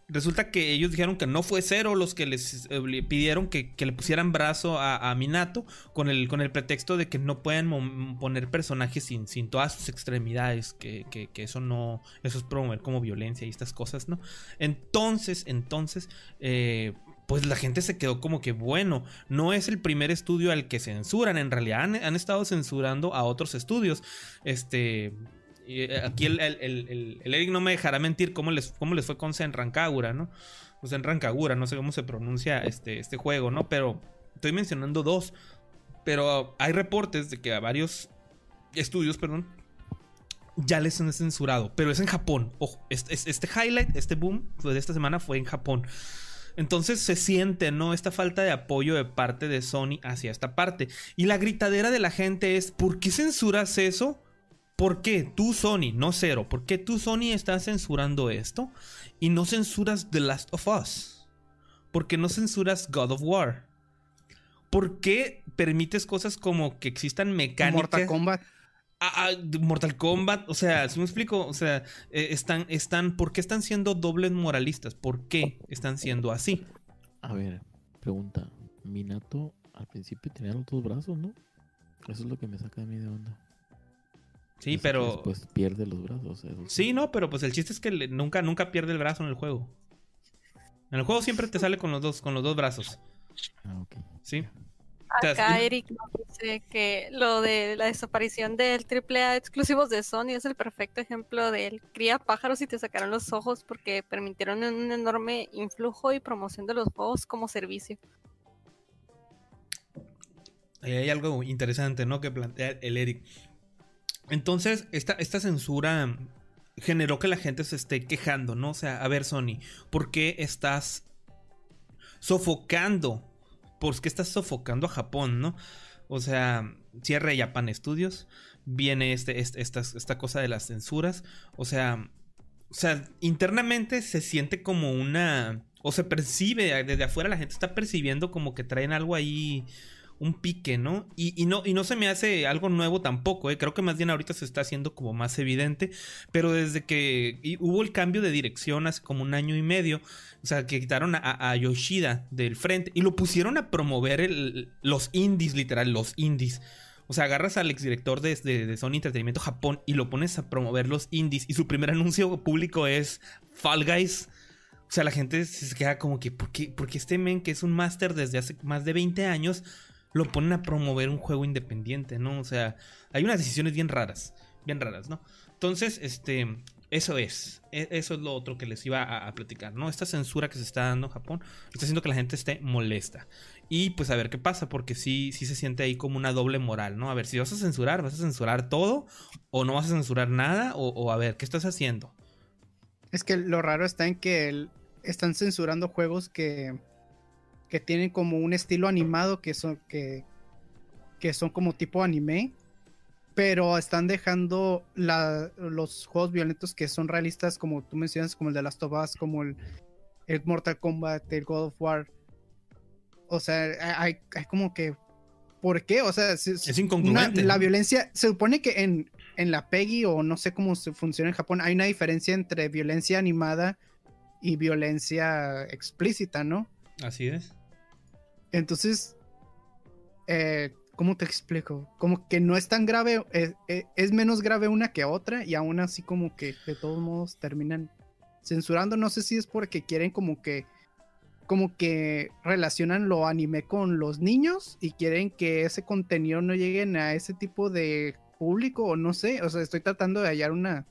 resulta que ellos dijeron que no fue cero los que les eh, pidieron que, que le pusieran brazo a, a Minato con el, con el pretexto de que no pueden poner personajes sin, sin todas sus extremidades, que, que- eso no, eso es promover como violencia y estas cosas, ¿no? Entonces, entonces, eh, pues la gente se quedó como que, bueno, no es el primer estudio al que censuran, en realidad han estado censurando a otros estudios, este... y, eh, Aquí el, el, el- Eric no me dejará mentir cómo les, cómo les fue con Senrankagura, ¿no? O Senrankagura, no sé cómo se pronuncia este, este juego, ¿no? Pero estoy mencionando dos. Pero hay reportes de que a varios estudios, perdón, ya les han censurado. Pero es en Japón. Ojo, este, este highlight, este boom de esta semana fue en Japón. Entonces se siente, ¿no? Esta falta de apoyo de parte de Sony hacia esta parte. Y la gritadera de la gente es, ¿por qué censuras eso? ¿Por qué tú, Sony, no cero? ¿Por qué tú, Sony, estás censurando esto? Y no censuras The Last of Us. ¿Por qué no censuras God of War? ¿Por qué permites cosas como que existan mecánicas? Mortal Kombat. Ah, ah, Mortal Kombat, o sea, si me explico, o sea, eh, están, están, ¿por qué están siendo dobles moralistas? ¿Por qué están siendo así? A ver, pregunta. Minato al principio tenía los dos brazos, ¿no? Eso es lo que me saca a mí de onda. Sí, que pero, Después pierde los brazos. eso sí, no, pero pues el chiste es que le- nunca, nunca pierde el brazo en el juego. En el juego siempre te sale con los dos, con los dos brazos, Ah, ok. ¿sí? Acá. Eric nos dice que lo de la desaparición del AAA exclusivos de Sony es el perfecto ejemplo del cría pájaros y te sacaron los ojos porque permitieron un enorme influjo y promoción de los juegos como servicio. Ahí hay algo interesante, ¿no? Que plantea el Eric. Entonces, esta, esta censura generó que la gente se esté quejando, ¿no? O sea, a ver, Sony, ¿por qué estás sofocando? ¿Por qué estás sofocando a Japón, no? O sea, cierre Japan Studios, viene este, este- esta, esta cosa de las censuras, o sea, o sea, internamente se siente como una, o se percibe, desde afuera la gente está percibiendo como que traen algo ahí un pique, ¿no? Y, no, se me hace algo nuevo tampoco, ¿eh? Creo que más bien ahorita se está haciendo como más evidente, pero desde que hubo el cambio de dirección hace como un año y medio, o sea, que quitaron a, Yoshida del frente y lo pusieron a promover los indies, literal, los indies. O sea, agarras al exdirector de, de, Sony Entretenimiento Japón y lo pones a promover los indies y su primer anuncio público es Fall Guys. O sea, la gente se queda como que, ¿por qué, por qué este men que es un máster desde hace más de 20 años lo ponen a promover un juego independiente, ¿no? O sea, hay unas decisiones bien raras, bien raras, ¿no? Entonces, este, eso es, e- eso es lo otro que les iba a, platicar, ¿no? Esta censura que se está dando en Japón está haciendo que la gente esté molesta. Y pues a ver qué pasa, porque sí, sí se siente ahí como una doble moral, ¿no? A ver, si vas a censurar, ¿vas a censurar todo? ¿O no vas a censurar nada? O, o a ver, ¿qué estás haciendo? Es que lo raro está en que el- están censurando juegos que, que tienen como un estilo animado que son, que, que son como tipo anime. Pero están dejando la- los juegos violentos que son realistas, como tú mencionas, como el de Last of Us, como el, el Mortal Kombat, el God of War. O sea, hay, hay como que. ¿Por qué? O sea, Es incongruente, una- la violencia. Se supone que en, en la PEGI o no sé cómo se funciona en Japón, hay una diferencia entre violencia animada y violencia explícita, ¿no? Así es. Entonces, eh, ¿cómo te explico? Como que no es tan grave, eh, eh, es menos grave una que otra y aún así como que de todos modos terminan censurando. No sé si es porque quieren como que, como que relacionan lo anime con los niños y quieren que ese contenido no lleguen a ese tipo de público o no sé. O sea, estoy tratando de hallar una,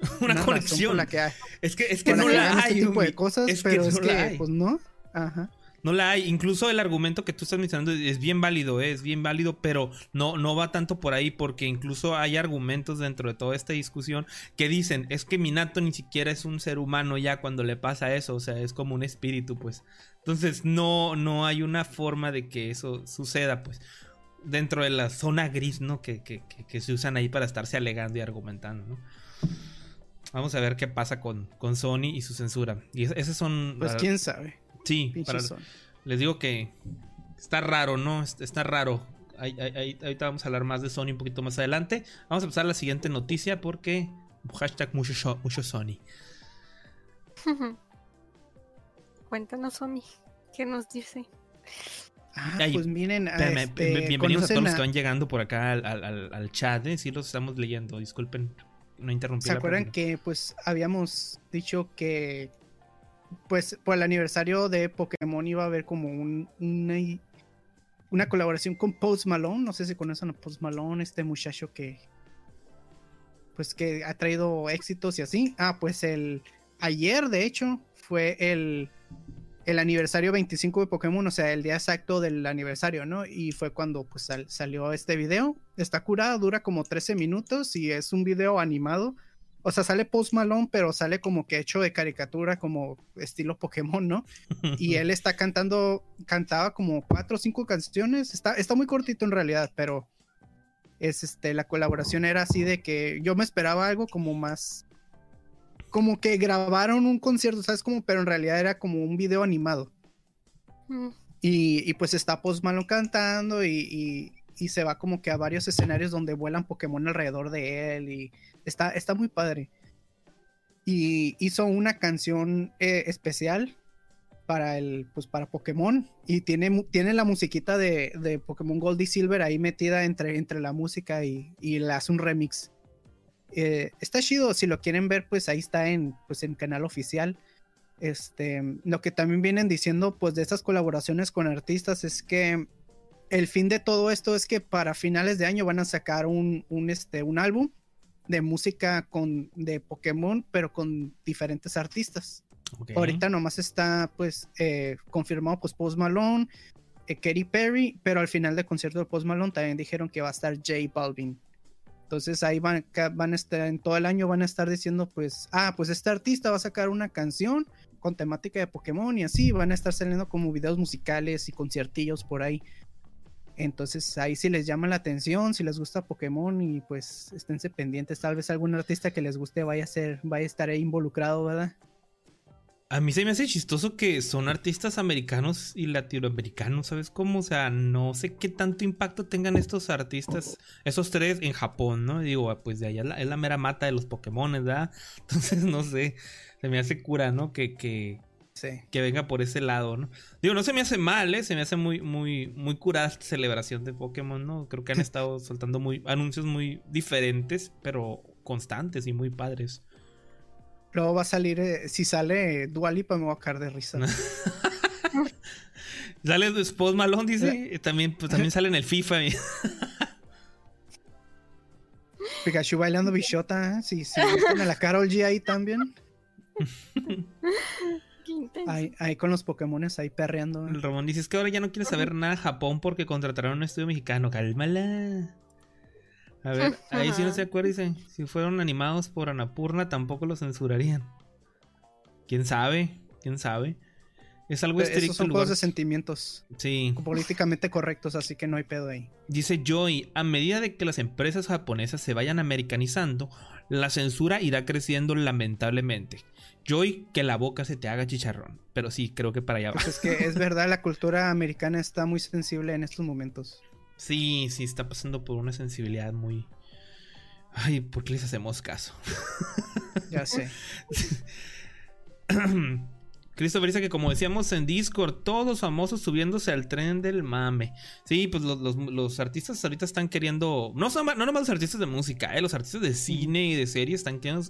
<laughs> Una, conexión. por la que, Es que, es que no que la hagan hay. ese tipo de cosas, Es que pero es no la que, hay. pues no. Ajá. No la hay. Incluso el argumento que tú estás mencionando es bien válido, ¿eh? es bien válido, pero no, no va tanto por ahí porque incluso hay argumentos dentro de toda esta discusión que dicen, es que Minato ni siquiera es un ser humano ya cuando le pasa eso, o sea, es como un espíritu, pues. Entonces no, no hay una forma de que eso suceda, pues. Dentro de la zona gris, ¿no? Que, que, que- que se usan ahí para estarse alegando y argumentando, ¿no? Vamos a ver qué pasa con, con Sony y su censura. Y es- esas son. Pues quién sabe. Sí, para- Sony. les digo que está raro, ¿no? Es- Está raro. Ahí- ahí- ahí- ahorita vamos a hablar más de Sony un poquito más adelante. Vamos a pasar a la siguiente noticia porque. Hashtag mucho, Sony. <laughs> Cuéntanos, Omi. ¿Qué nos dice? Ah, Ay, pues miren, a Espérame, este, bien- bienvenidos a todos los que van llegando por acá al, al- al- al chat, ¿eh? Sí, los estamos leyendo. Disculpen, no interrumpí. ¿Se la acuerdan que pues habíamos dicho que pues por el aniversario de Pokémon iba a haber como un, una, una colaboración con Post Malone? No sé si conocen a Post Malone, este muchacho que pues que ha traído éxitos y así. Ah, pues el ayer de hecho fue el el aniversario 25 de Pokémon, o sea, el día exacto del aniversario, ¿no? Y fue cuando pues sal- salió este video. Está curado, dura como 13 minutos y es un video animado. O sea, sale Post Malone, pero sale como que hecho de caricatura, como estilo Pokémon, ¿no? <laughs> Y él está cantando, cantaba como cuatro o cinco canciones. Está, está muy cortito en realidad, pero es este, la colaboración era así de que yo me esperaba algo como más, como que grabaron un concierto, ¿sabes? Como, pero en realidad era como un video animado. Mm, Y, y pues está Post Malone cantando y, y- y se va como que a varios escenarios donde vuelan Pokémon alrededor de él y está, está muy padre. Y hizo una canción eh, especial para el pues para Pokémon y tiene, tiene la musiquita de, de Pokémon Gold y Silver ahí metida entre, entre la música y, y le hace un remix. Eh, está chido, si lo quieren ver pues ahí está en pues en canal oficial. Este, lo que también vienen diciendo pues de estas colaboraciones con artistas es que el fin de todo esto es que para finales de año van a sacar un, un, este, un álbum de música con, de Pokémon, pero con diferentes artistas. Ahorita nomás está pues eh, confirmado pues Post Malone, eh, Katy Perry, pero al final del concierto de Post Malone también dijeron que va a estar J Balvin. Entonces ahí van, van a estar, en todo el año van a estar diciendo pues, ah, pues este artista va a sacar una canción con temática de Pokémon y así van a estar saliendo como videos musicales y conciertillos por ahí. Entonces ahí si les llama la atención, si les gusta Pokémon y pues esténse pendientes, tal vez algún artista que les guste vaya a ser, vaya a estar ahí involucrado, ¿verdad? A mí se me hace chistoso que son artistas americanos y latinoamericanos, ¿sabes cómo? O sea, no sé qué tanto impacto tengan estos artistas, esos tres en Japón, ¿no? Digo, ah, pues de allá es la, es la mera mata de los Pokémon, ¿verdad? <laughs> Entonces, no sé, se me hace cura, ¿no? Que, que, Sí. que venga por ese lado, ¿no? Digo, no se me hace mal, ¿eh? Se me hace muy, muy, muy curada esta celebración de Pokémon, ¿no? Creo que han <laughs> estado soltando muy, anuncios muy diferentes, pero constantes y muy padres. Luego va a salir, eh, si sale Dualipa me voy a caer de risa. <laughs> Sale Post Malone, dice. <laughs> También, pues, también sale en el FIFA. Pikachu bailando bichota, ¿eh? si, meten a la Carol G ahí también. Intenso. Ahí, ahí con los Pokémones ahí perreando. ¿eh? El Ramón dice: Es que ahora ya no quiere saber nada de Japón porque contrataron un estudio mexicano. Cálmala. A ver, <laughs> ahí sí no se acuerda. Dice: Si fueron animados por Anapurna, tampoco lo censurarían. ¿Quién sabe? ¿Quién sabe? Es algo Esos estricto son el juegos de sentimientos Sí. políticamente correctos, así que no hay pedo ahí. Dice Joy, a medida de que las empresas japonesas se vayan americanizando, la censura irá creciendo lamentablemente. Joy, que la boca se te haga chicharrón. Pero sí, creo que para allá va. Pues es que es verdad, la cultura americana está muy sensible en estos momentos. Sí, sí, está pasando por una sensibilidad muy... Ay, ¿por qué les hacemos caso? <laughs> Ya sé. <clears throat> Christopher dice que como decíamos en Discord, todos los famosos subiéndose al tren del mame. Sí, pues los, los- los artistas ahorita están queriendo, no, son, no nomás los artistas de música, eh, los artistas de cine y de serie están queriendo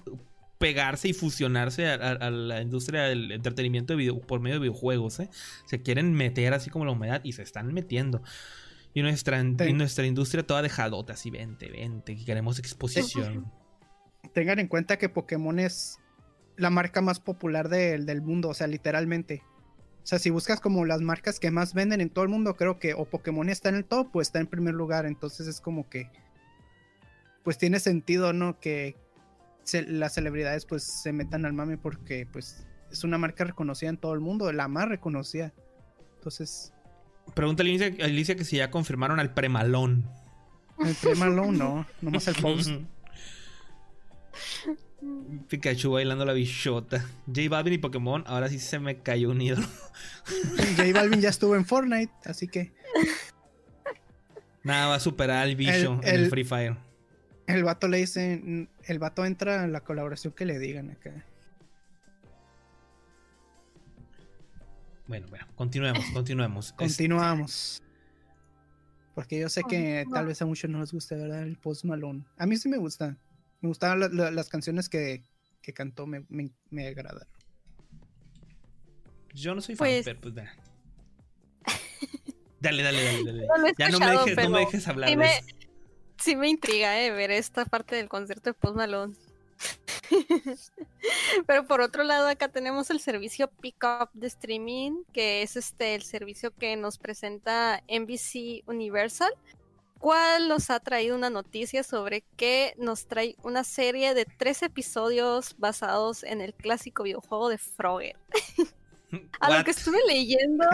pegarse y fusionarse a, a- a la industria del entretenimiento de video- por medio de videojuegos. eh. Se quieren meter así como la humedad y se están metiendo. Y nuestra, y Sí. nuestra industria toda dejadota, así, vente, vente, que queremos exposición. Tengan en cuenta que Pokémon es la marca más popular del, del mundo, o sea, literalmente. O sea, si buscas como las marcas que más venden en todo el mundo, creo que o Pokémon está en el top o está en primer lugar. Entonces es como que, pues tiene sentido, ¿no? Que se- las celebridades pues se metan al mame porque pues es una marca reconocida en todo el mundo, la más reconocida. Entonces, Pregunta a Alicia, a Alicia que si ya confirmaron al premalón. el Malone no, nomás el post. <laughs> Pikachu bailando la bichota. J Balvin y Pokémon, ahora sí se me cayó un ídolo. <laughs> J Balvin ya estuvo en Fortnite, así que Nada va a superar al bicho El- en el- Free Fire. El vato le dice, el vato entra en la colaboración que le digan acá. Bueno, bueno, continuemos, continuemos. <laughs> Es- Continuamos. Porque yo sé que tal vez a muchos no les guste, ¿verdad? El Post Malone. A mí sí me gusta. Me gustaban la- la- las canciones que, que cantó, me, me, me agradaron. yo no soy fan, Pues- pero pues vea. Dale, dale, dale, dale. <laughs> No ya no me dejes, no me pero dejes hablar sí me-. Sí me intriga, eh, ver esta parte del concierto de Post Malone. <laughs> Pero por otro lado, acá tenemos el servicio Pickup de streaming, que es este el servicio que nos presenta NBC Universal, cual nos ha traído una noticia sobre que nos trae una serie de tres episodios basados en el clásico videojuego de Frogger. <laughs> A lo que estuve leyendo,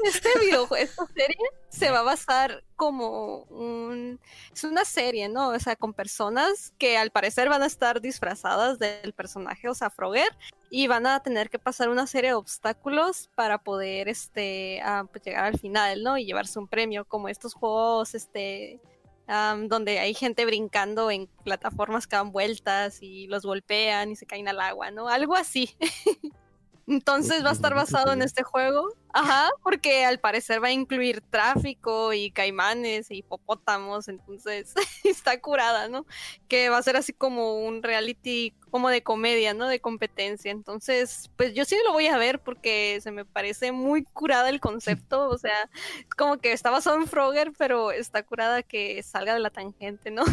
<laughs> este videojuego, esta serie se va a basar como un... Es una serie, ¿no? O sea, con personas que al parecer van a estar disfrazadas del personaje, o sea, Frogger, y van a tener que pasar una serie de obstáculos para poder, este, ah, pues llegar al final, ¿no? Y llevarse un premio, como estos juegos, este... donde hay gente brincando en plataformas que dan vueltas y los golpean y se caen al agua, ¿no? Algo así. <laughs> Entonces va a estar basado en este juego. Ajá, porque al parecer va a incluir tráfico y caimanes y hipopótamos. Entonces <laughs> está curada, ¿no? Que va a ser así como un reality, como de comedia, ¿no? De competencia. Entonces, pues yo sí lo voy a ver porque se me parece muy curada el concepto. O sea, como que está basado en Frogger, pero está curada que salga de la tangente, ¿no?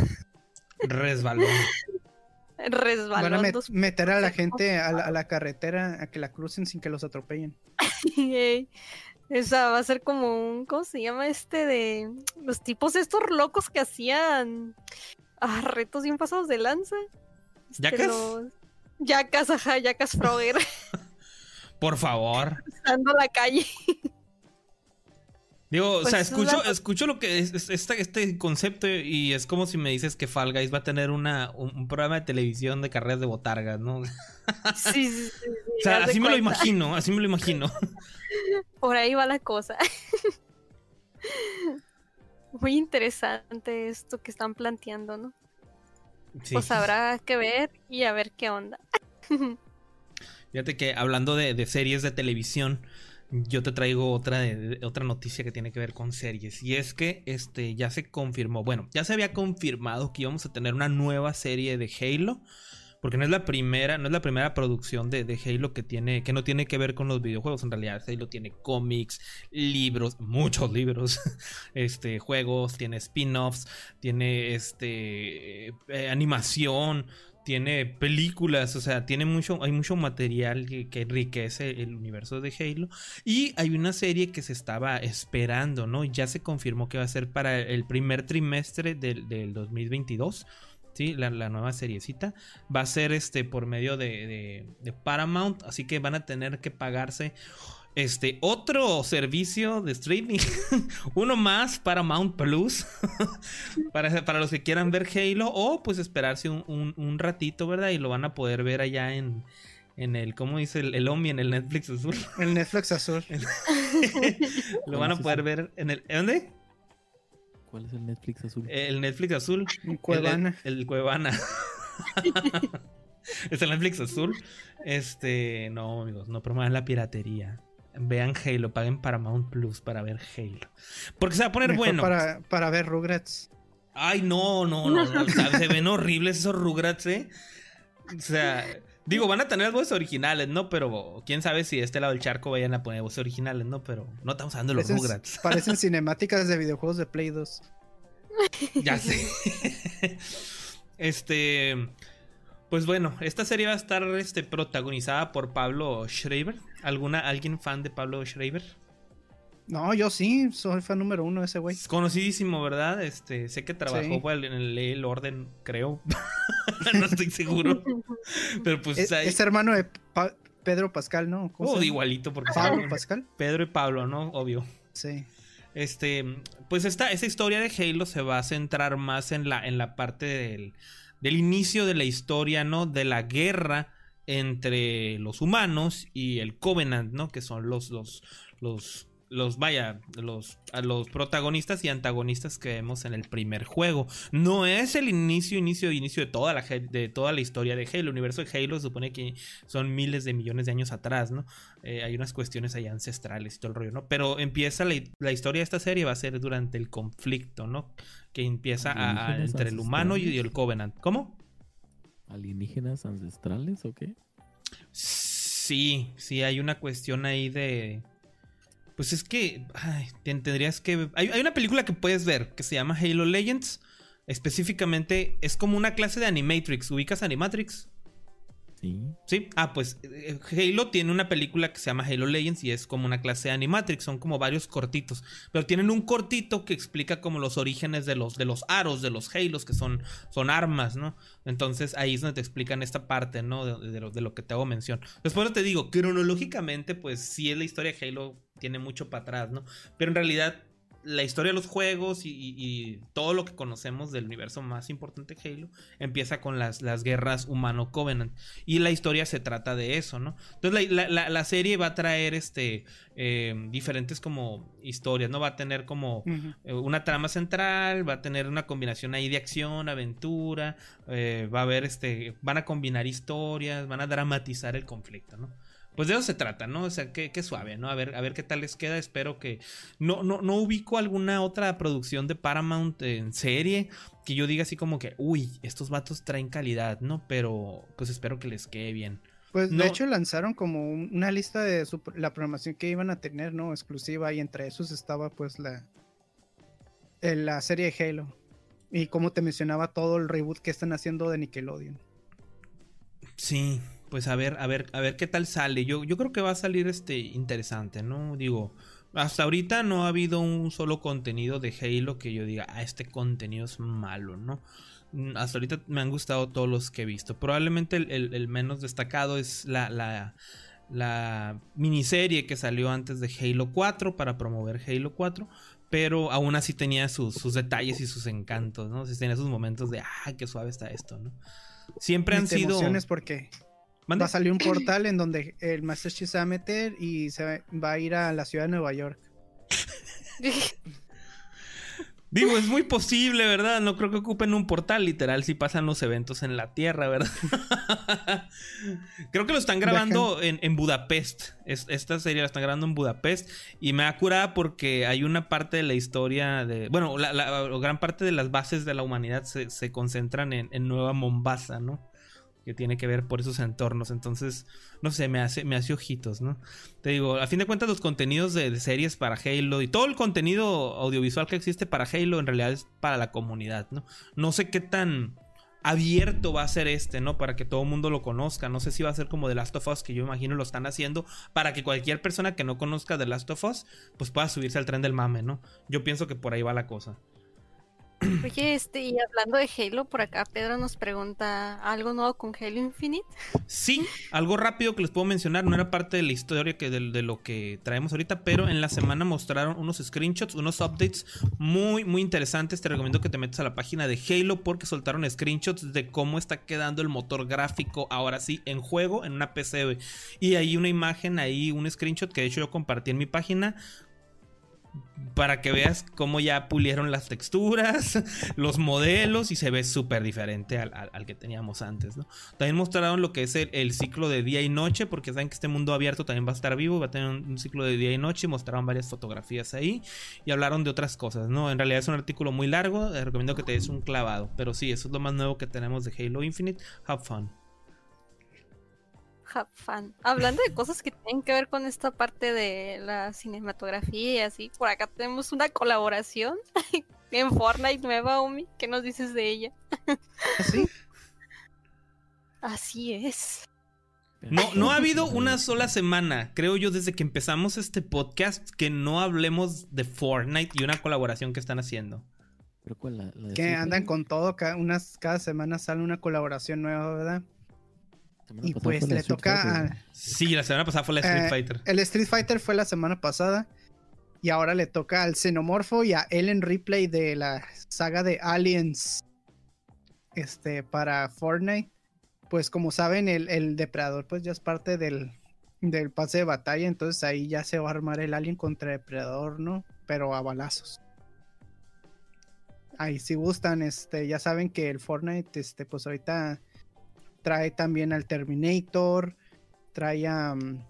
Resbalón. <laughs> Van a Resbalón. met- dos- meter a la gente a la, a la carretera a que la crucen sin que los atropellen. <laughs> Yay. Esa va a ser como un, ¿cómo se llama este de los tipos estos locos que hacían ah, retos bien pasados de lanza? Este, ¿Yacas? los- Yacas, ajá, Yacas Frogger, <laughs> Por favor. <laughs> cruzando la calle. Digo, o Pues sea, es escucho, la- escucho lo que es, es- este, este concepto y es como si me dices que Fall Guys va a tener una, un, un programa de televisión de carreras de botargas, ¿no? O Sí, sí, sí, sí, <laughs> sea, así me lo imagino, así me lo imagino. <laughs> Por ahí va la cosa. <laughs> Muy interesante esto que están planteando, ¿no? Sí. Pues habrá que ver y a ver qué onda. Fíjate que hablando de, de series de televisión, yo te traigo otra, otra noticia que tiene que ver con series. Y es que este, ya se confirmó, bueno, ya se había confirmado que íbamos a tener una nueva serie de Halo. Porque no es la primera, no es la primera producción de, de Halo que tiene, que no tiene que ver con los videojuegos. En realidad, Halo tiene cómics, libros, muchos libros, <laughs> este, juegos, tiene spin-offs, tiene este eh, animación, tiene películas, o sea, tiene mucho, hay mucho material que, que enriquece el universo de Halo. Y hay una serie que se estaba esperando, ¿no? Ya se confirmó que va a ser para el primer trimestre del, del 2022. Sí, la, nueva seriecita va a ser este por medio de Paramount, así que van a tener que pagarse este otro servicio de streaming, <laughs> uno más Paramount Plus, <laughs> para, para los que quieran ver Halo o pues esperarse un, un- un ratito, ¿verdad? Y lo van a poder ver allá en, en el, ¿cómo dice? El, el Omi, en el Netflix azul. <laughs> El Netflix azul. lo van a poder ver en el... ¿Dónde? ¿Cuál es el Netflix azul? El Netflix azul. En Cuevana. El, el Cuevana. es el Netflix azul. Este, no, amigos, no promuevan la piratería. Vean Halo, paguen Paramount Plus para ver Halo. Porque se va a poner Mejor bueno. Para, para ver Rugrats. Ay, no, no, no, no. o sea, se ven horribles esos Rugrats, ¿eh? O sea, digo, van a tener voces originales, ¿no? Pero quién sabe si de este lado del charco vayan a poner voces originales, ¿no? Pero no estamos hablando de los Parecen, Rugrats. <laughs> parecen cinemáticas de videojuegos de Play 2. Ya sé. <laughs> este. Pues bueno, esta serie va a estar este, protagonizada por Pablo Schreiber. ¿Alguna, ¿Alguien fan de Pablo Schreiber? No, yo sí, soy fan número uno de ese güey. Es conocidísimo, ¿verdad? Este, sé que trabajó Sí. en el, el orden, creo. <laughs> no estoy seguro. <laughs> Pero pues Es, ahí- es hermano de Pa- Pedro Pascal, ¿no? ¿Cómo Oh, igualito, porque Pablo Pascal. Pedro y Pablo, ¿no? Obvio. Sí. Este, pues esta, esa historia de Halo se va a centrar más en la, en la parte del, del inicio de la historia, ¿no? De la guerra entre los humanos y el Covenant, ¿no? Que son los, los, los los vaya, los, a los protagonistas y antagonistas que vemos en el primer juego. No es el inicio, inicio, inicio de toda la, de toda la historia de Halo. El universo de Halo se supone que son miles de millones de años atrás, ¿no? Eh, hay unas cuestiones ahí ancestrales y todo el rollo, ¿no? Pero empieza la, historia de esta serie va a ser durante el conflicto, ¿no? Que empieza entre el humano y el Covenant. ¿Cómo? ¿Alienígenas ancestrales o qué? Sí, sí, hay una cuestión ahí de pues es que tendrías que... Hay, hay, una película que puedes ver que se llama Halo Legends. Específicamente es como una clase de Animatrix. ¿Ubicas Animatrix? Sí. Sí. Ah, pues eh, Halo tiene una película que se llama Halo Legends y es como una clase de Animatrix, son como varios cortitos, pero tienen un cortito que explica como los orígenes de los de los aros, de los Halos que son son armas, ¿no? Entonces ahí es donde te explican esta parte, ¿no? De, lo, de lo, que te hago mención. Después te digo, cronológicamente, pues sí es la historia de Halo tiene mucho para atrás, ¿no? Pero en realidad la historia de los juegos y, todo lo que conocemos del universo más importante de Halo empieza con las, las guerras humano-covenant. Y la historia se trata de eso, ¿no? Entonces la, serie va a traer este eh, diferentes como historias, ¿no? Va a tener como eh, una trama central, va a tener una combinación ahí de acción, aventura, eh, va a haber este, van a combinar historias, van a dramatizar el conflicto, ¿no? Pues de eso se trata, ¿no? O sea, qué, suave, ¿no? A ver, a ver qué tal les queda. Espero que. No, no, no ubico alguna otra producción de Paramount en serie que yo diga así como que, uy, estos vatos traen calidad, ¿no? Pero pues espero que les quede bien. Pues de hecho lanzaron como una lista de la programación que iban a tener, ¿no? Exclusiva y entre esos estaba pues la, la serie de Halo. Y como te mencionaba todo el reboot que están haciendo de Nickelodeon. Sí, pues a ver, a ver, a ver qué tal sale. Yo, yo creo que va a salir este interesante, ¿no? Digo, hasta ahorita no ha habido un solo contenido de Halo que yo diga, ah, este contenido es malo, ¿no? Mm, hasta ahorita me han gustado todos los que he visto. Probablemente el, menos destacado es la, la, la, miniserie que salió antes de Halo 4 para promover Halo 4. Pero aún así tenía sus, sus detalles y sus encantos, ¿no? tenía sus momentos de, ah, qué suave está esto, ¿no? Siempre han sido... Va a salir un portal en donde el Master Chief se va a meter y se va a ir a la ciudad de Nueva York. <laughs> Digo, es muy posible, ¿verdad? No creo que ocupen un portal, literal, si pasan los eventos en la Tierra, ¿verdad? <laughs> creo que lo están grabando en, Budapest. esta serie la están grabando en Budapest. Y me da curada porque hay una parte de la historia de. Bueno, la, gran parte de las bases de la humanidad se, concentran en, en Nueva Mombasa, ¿no? Que tiene que ver por esos entornos. Entonces, no sé, me hace, me hace ojitos, ¿no? Te digo, a fin de cuentas, los contenidos de, series para Halo y todo el contenido audiovisual que existe para Halo en realidad es para la comunidad, ¿no? No sé qué tan abierto va a ser este, ¿no? Para que todo el mundo lo conozca. No sé si va a ser como The Last of Us, que yo imagino lo están haciendo, para que cualquier persona que no conozca The Last of Us, pues pueda subirse al tren del mame, ¿no? Yo pienso que por ahí va la cosa. Oye, este, y hablando de Halo, por acá Pedro nos pregunta, ¿algo nuevo con Halo Infinite? Sí, algo rápido que les puedo mencionar, no era parte de la historia que de, lo que traemos ahorita, pero en la semana mostraron unos screenshots, unos updates muy, muy interesantes. Te recomiendo que te metas a la página de Halo porque soltaron screenshots de cómo está quedando el motor gráfico ahora sí en juego en una PC. Y hay una imagen ahí, un screenshot que de hecho yo compartí en mi página para que veas cómo ya pulieron las texturas, <laughs> los modelos y se ve súper diferente al, que teníamos antes. ¿no? También mostraron lo que es el, ciclo de día y noche, porque saben que este mundo abierto también va a estar vivo, va a tener un, ciclo de día y noche. Mostraron varias fotografías ahí y hablaron de otras cosas. ¿no? En realidad es un artículo muy largo, te recomiendo que te des un clavado. Pero sí, eso es lo más nuevo que tenemos de Halo Infinite. Have fun. Fan. Hablando de cosas que tienen que ver con esta parte de la cinematografía y así, por acá tenemos una colaboración <laughs> en Fortnite nueva, Omi. ¿Qué nos dices de ella? ¿Así? Así es. No, no ha habido una sola semana, creo yo, desde que empezamos este podcast, que no hablemos de Fortnite y una colaboración que están haciendo. que andan con todo, unas, cada semana sale una colaboración nueva, ¿verdad? Y pues le toca Sí, la semana pasada fue la Street eh, Fighter. El Street Fighter fue la semana pasada. Y ahora le toca al Xenomorfo y a Ellen Ripley de la saga de Aliens. este, para Fortnite, pues como saben, el, el depredador pues ya es parte del, del pase de batalla, entonces ahí ya se va a armar el alien contra depredador, ¿no? Pero a balazos. Ahí si gustan, este, ya saben que el Fortnite, este, pues ahorita trae también al Terminator, trae a... mm,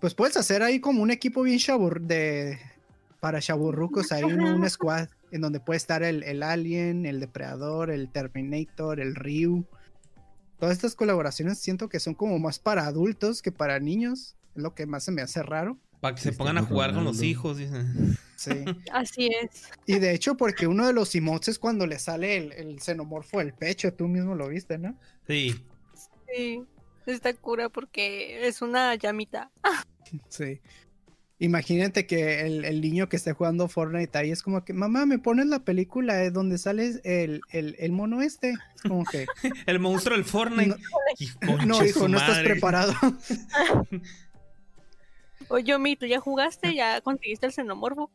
Pues puedes hacer ahí como un equipo bien chabur de... Para chaburrucos, ahí un, un squad en donde puede estar el, el Alien, el Depredador, el Terminator, el Ryu. Todas estas colaboraciones siento que son como más para adultos que para niños. Es lo que más se me hace raro. Para que se pongan a jugar con los hijos. dice. <laughs> Sí. <laughs> Así es. Y de hecho, porque uno de los emotes es cuando le sale el, el xenomorfo del pecho, tú mismo lo viste, ¿no? Sí. Sí. Está cura porque es una llamita. <laughs> Sí. Imagínate que el, el niño que esté jugando Fortnite ahí es como que, mamá, ¿me pones la película eh, donde sale el, el, el mono este? Es como que, <laughs> El monstruo del Fortnite. Y conche no, hijo, no estás preparado. Oye, Mi, ¿tú ya jugaste? ¿Ya conseguiste el xenomorfo?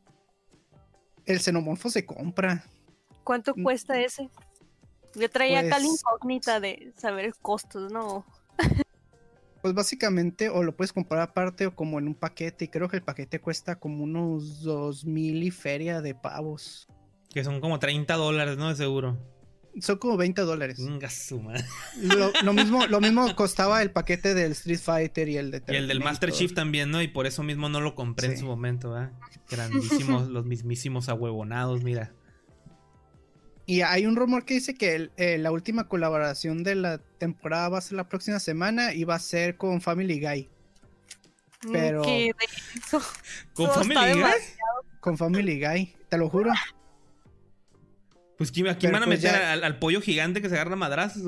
El xenomorfo se compra. ¿Cuánto Mm. cuesta ese? Yo traía acá la Pues- incógnita de saber costos, ¿no? <laughs> Pues básicamente, o lo puedes comprar aparte o como en un paquete. Y creo que el paquete cuesta como unos dos mil y feria de pavos. Que son como 30 dólares, ¿no? De seguro. Son como 20 dólares. Lo, lo <laughs> mismo, lo mismo costaba el paquete del Street Fighter y el de Y el del Master. Chief también, ¿no? Y por eso mismo no lo compré en su momento, ¿verdad? Grandísimos, <laughs> los mismísimos ahuevonados, mira. Y hay un rumor que dice que el- eh, la última colaboración de la temporada va a ser la próxima semana y va a ser con Family Guy. Mm, Pero- Qué. ¿Con Todo Family Guy? demasiado. Con Family Guy, te lo juro. Pues ¿quién, ¿a quién van a pues meter? ya- ¿Al, al pollo gigante que se agarra a madrazos?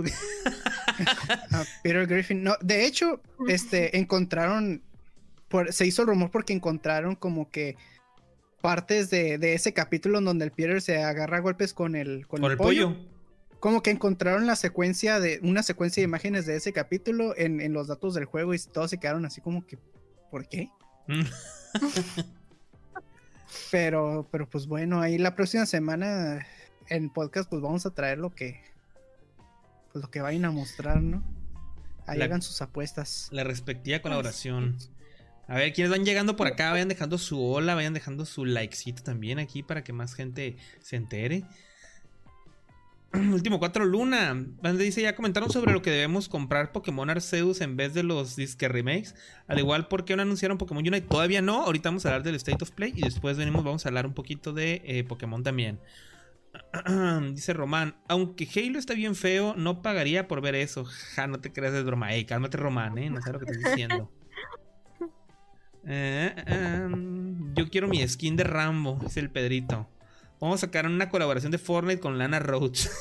a <laughs> Peter Griffin. No, de hecho, este, <laughs> encontraron, por- se hizo el rumor porque encontraron como que partes de, de ese capítulo en donde el Peter se agarra a golpes con el, con Con el pollo. Como que encontraron la secuencia de, una secuencia de imágenes de ese capítulo en, en los datos del juego y todos se quedaron así como que, ¿por qué? Mm. <laughs> Pero, pero pues bueno, ahí la próxima semana en podcast pues vamos a traer lo que, pues lo que vayan a mostrar, ¿no? Ahí La- hagan sus apuestas. La respectiva colaboración. A ver, quienes van llegando por acá, vayan dejando su hola, vayan dejando su likecito también aquí para que más gente se entere. <clears throat> Último 4 Luna. Dice, ya comentaron sobre lo que debemos comprar Pokémon Arceus en vez de los disque remakes. Al igual porque no anunciaron Pokémon Unite. Todavía no. Ahorita vamos a hablar del State of Play. Y después venimos, vamos a hablar un poquito de eh, Pokémon también. <clears throat> dice Román, aunque Halo está bien feo, no pagaría por ver eso. Ja, no te creas de broma. Ey, cálmate Román, eh. No sé lo que estás diciendo. <laughs> Eh, em, yo quiero mi skin de Rambo, dice el Pedrito. Vamos a sacar una colaboración de Fortnite con Lana Roach. <laughs>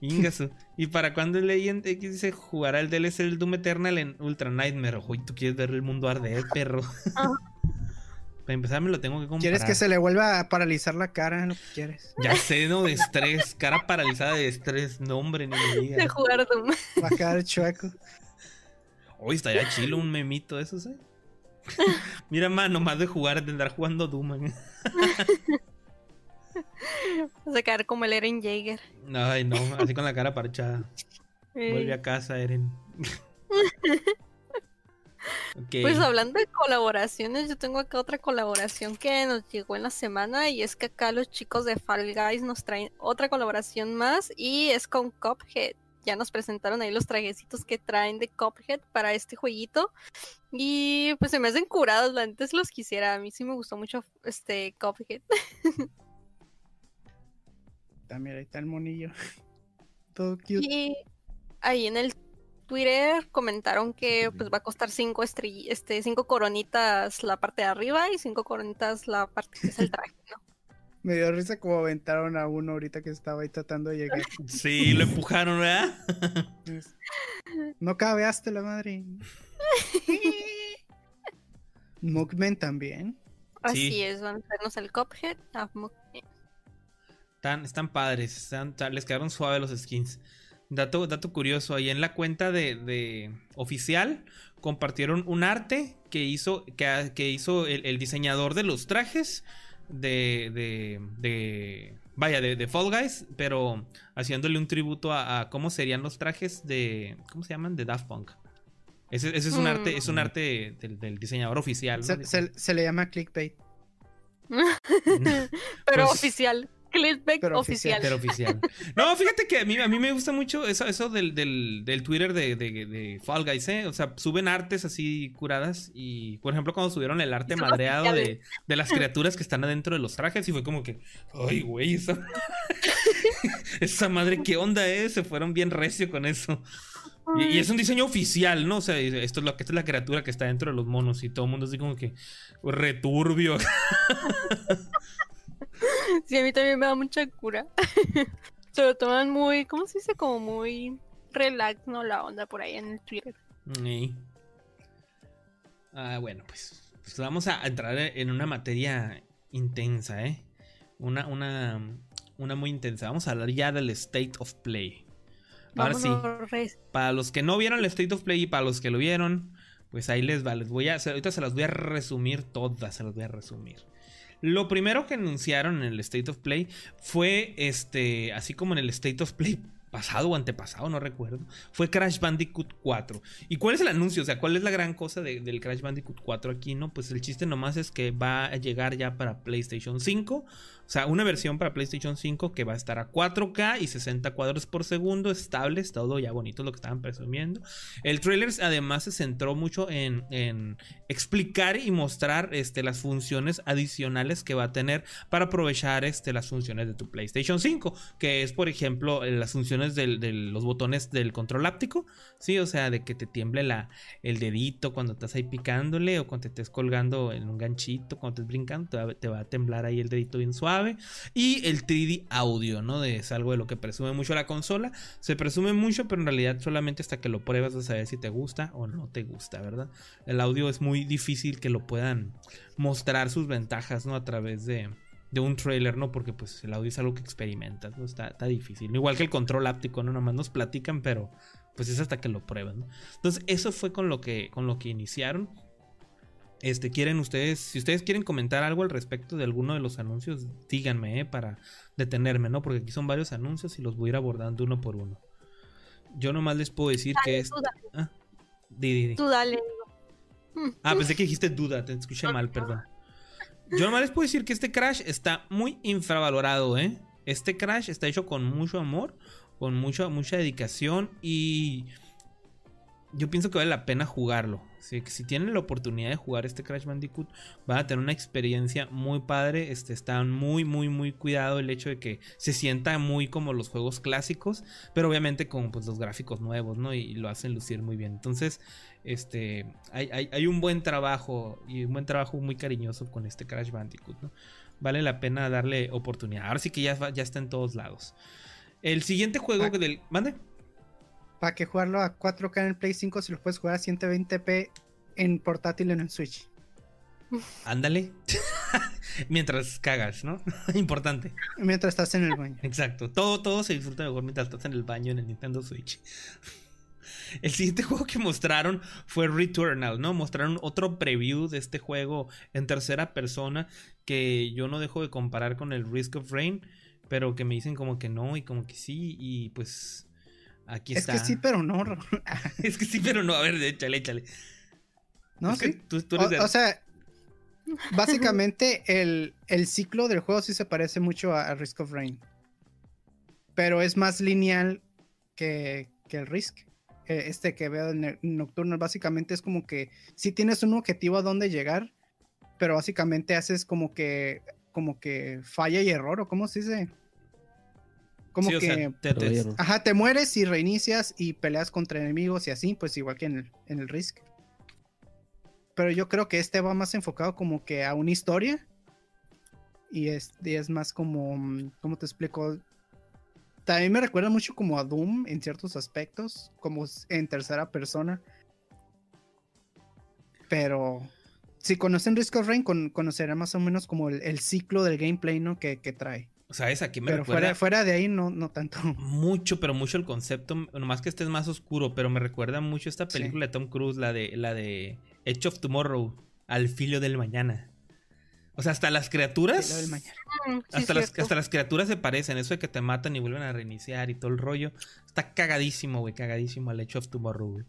Ingasu. ¿Y para cuándo Legend X dice jugará el DLC del Doom Eternal en Ultra Nightmare? Uy, tú quieres ver el mundo arder, perro. Para empezar me lo tengo que comprar. ¿Quieres que se le vuelva a paralizar la cara? Lo que quieres. Ya <laughs> sé, no, de estrés. Cara paralizada de estrés. No, hombre, ni me De digas. jugar Doom. Va a quedar chueco. Uy, estaría chilo un memito de esos, eh. <laughs> Mira, más, nomás de jugar, de andar jugando Doom. man. <laughs> Vas a quedar como el Eren Jaeger. Ay, no, así con la cara parchada. Vuelve a casa, Eren. Pues hablando de colaboraciones, yo tengo acá otra colaboración que nos llegó en la semana y es que acá los chicos de Fall Guys nos traen otra colaboración más y es con Cuphead. Ya nos presentaron ahí los trajecitos que traen de Cuphead para este jueguito y pues se me hacen curados, antes los quisiera, a mí sí me gustó mucho este Cuphead. También ahí está el monillo. <laughs> Todo cute. Y ahí en el Twitter comentaron que pues va a costar cinco estrell- este cinco coronitas la parte de arriba y cinco coronitas la parte que es el traje, ¿no? <laughs> Me dio risa como aventaron a uno ahorita que estaba ahí tratando de llegar. <laughs> Sí, lo empujaron, ¿verdad? <laughs> No cabeaste la madre. Mugman también. Así Sí. es, van a hacernos el Cuphead. a Mugman. Están, están padres, están- les quedaron suaves los skins. Dato, dato curioso, ahí en la cuenta de, de oficial compartieron un arte que hizo, que, que hizo el, el diseñador de los trajes de, de, de, vaya, de, de Fall Guys, pero haciéndole un tributo a, a cómo serían los trajes de, ¿cómo se llaman? De Daft Punk. Ese, ese es un Mm. arte, es un arte del, del diseñador oficial. ¿no? Se, se- se le llama clickbait. <laughs> <laughs> Pero Pues- oficial. Clickbait oficial. Pero oficial. No, fíjate que a mí, a mí me gusta mucho eso, eso del, del, del Twitter de, de, de Fall Guys, ¿eh? O sea, suben artes así curadas y, por ejemplo, cuando subieron el arte madreado de, de las criaturas que están adentro de los trajes y fue como que, ay, güey, esa, <laughs> esa madre, ¿qué onda, eh? Se fueron bien recio con eso. Y, y es un diseño oficial, ¿no? O sea, esto es lo que esta es la criatura que está dentro de los monos y todo el mundo así como que returbio. <laughs> <laughs> Sí, a mí también me da mucha cura. <laughs> Se lo toman muy, ¿cómo se dice? Como muy relax, ¿no? La onda por ahí en el Twitter. Sí. Ah, bueno, pues, pues vamos a entrar en una materia intensa, ¿eh? Una, una, una muy intensa. Vamos a hablar ya del State of Play. Ahora sí, Vámonos, para los que no vieron el State of Play y para los que lo vieron, pues ahí les va. Les voy a, ahorita se las voy a resumir todas, se las voy a resumir. Lo primero que anunciaron en el State of Play fue este, así como en el State of Play pasado o antepasado, no recuerdo, fue Crash Bandicoot 4. ¿Y cuál es el anuncio? O sea, ¿cuál es la gran cosa de- del Crash Bandicoot 4 aquí? No, pues el chiste nomás es que va a llegar ya para PlayStation 5. O sea, una versión para PlayStation 5 que va a estar a 4K y 60 cuadros por segundo, estables, todo ya bonito lo que estaban presumiendo. El trailer además se centró mucho en, en explicar y mostrar este, las funciones adicionales que va a tener para aprovechar este, las funciones de tu PlayStation 5, que es por ejemplo eh, las funciones de los botones del control áptico, sí, o sea, de que te tiemble la, el dedito cuando estás ahí picándole o cuando te estés colgando en un ganchito, cuando estés brincando, te va a temblar ahí el dedito bien suave. Y el 3D audio, ¿no? De, es algo de lo que presume mucho la consola. Se presume mucho, pero en realidad solamente hasta que lo pruebas vas a saber si te gusta o no te gusta, ¿verdad? El audio es muy difícil que lo puedan mostrar sus ventajas, ¿no? A través de, de un trailer, ¿no? Porque pues el audio es algo que experimentas, ¿no? Está, está difícil. Igual que el control áptico, ¿no? Nomás nos platican, pero pues es hasta que lo prueban. Entonces, eso fue con lo que, con lo que iniciaron. Este, quieren ustedes, si ustedes quieren comentar algo al respecto de alguno de los anuncios, díganme, ¿eh? Para detenerme, ¿no? Porque aquí son varios anuncios y los voy a ir abordando uno por uno. Yo nomás les puedo decir que es... Tú dale, Ah, di, di, di. tú dale. Ah, pensé que dijiste duda, te escuché mal, perdón. Yo nomás les puedo decir que este Crash está muy infravalorado, ¿eh? Este Crash está hecho con mucho amor, con mucha, mucha dedicación y yo pienso que vale la pena jugarlo. Si tienen la oportunidad de jugar este Crash Bandicoot, van a tener una experiencia muy padre. Este, está muy, muy, muy cuidado el hecho de que se sienta muy como los juegos clásicos, pero obviamente con pues, los gráficos nuevos, ¿no? Y, lo hacen lucir muy bien. Entonces, este, hay, hay- hay un buen trabajo y un buen trabajo muy cariñoso con este Crash Bandicoot, ¿no? Vale la pena darle oportunidad. Ahora sí que ya, ya está en todos lados. El siguiente juego Ah. del... ¿Mande? ¿Para que jugarlo a 4K en el Play 5 si lo puedes jugar a 120p en portátil en el Switch? Ándale. <laughs> Mientras cagas, ¿no? <laughs> Importante. Mientras estás en el baño. Exacto. Todo, todo se disfruta mejor mientras estás en el baño en el Nintendo Switch. <laughs> El siguiente juego que mostraron fue Returnal, ¿no? Mostraron otro preview de este juego en tercera persona que yo no dejo de comparar con el Risk of Rain, pero que me dicen como que no y como que sí y pues aquí Es está. que sí, pero no. <laughs> Es que sí, pero no. A ver, échale, échale. No, Es sí. tú, tú O, eres de- o sea, básicamente el, el ciclo del juego sí se parece mucho a, a Risk of Rain. Pero es más lineal que, que el Risk. Eh, Este que veo en el Nocturnal básicamente es como que si tienes un objetivo a dónde llegar, pero básicamente haces como que como que falla y error o cómo se dice. Como Sí, que sea, te-. Ajá, te mueres y reinicias y peleas contra enemigos y así, pues igual que en el, en el Risk. Pero yo creo que este va más enfocado como que a una historia. Y es, y es más como, ¿cómo te explico? También me recuerda mucho como a Doom en ciertos aspectos, como en tercera persona. Pero si conocen Risk of Rain, con- conocerán más o menos como el, el ciclo del gameplay, ¿no? Que, que trae. ¿Sabes? Aquí me Pero recuerda fuera, fuera de ahí no, no tanto. <laughs> mucho, pero mucho el concepto, nomás que este es más oscuro, pero me recuerda mucho esta Sí. película de Tom Cruise, la de la de Edge of Tomorrow, Al filo del mañana. O sea, hasta las criaturas. Del mañana. Mm, sí, hasta, las, hasta las criaturas se parecen. Eso de que te matan y vuelven a reiniciar y todo el rollo. Está cagadísimo, güey. Cagadísimo al Edge of Tomorrow, güey.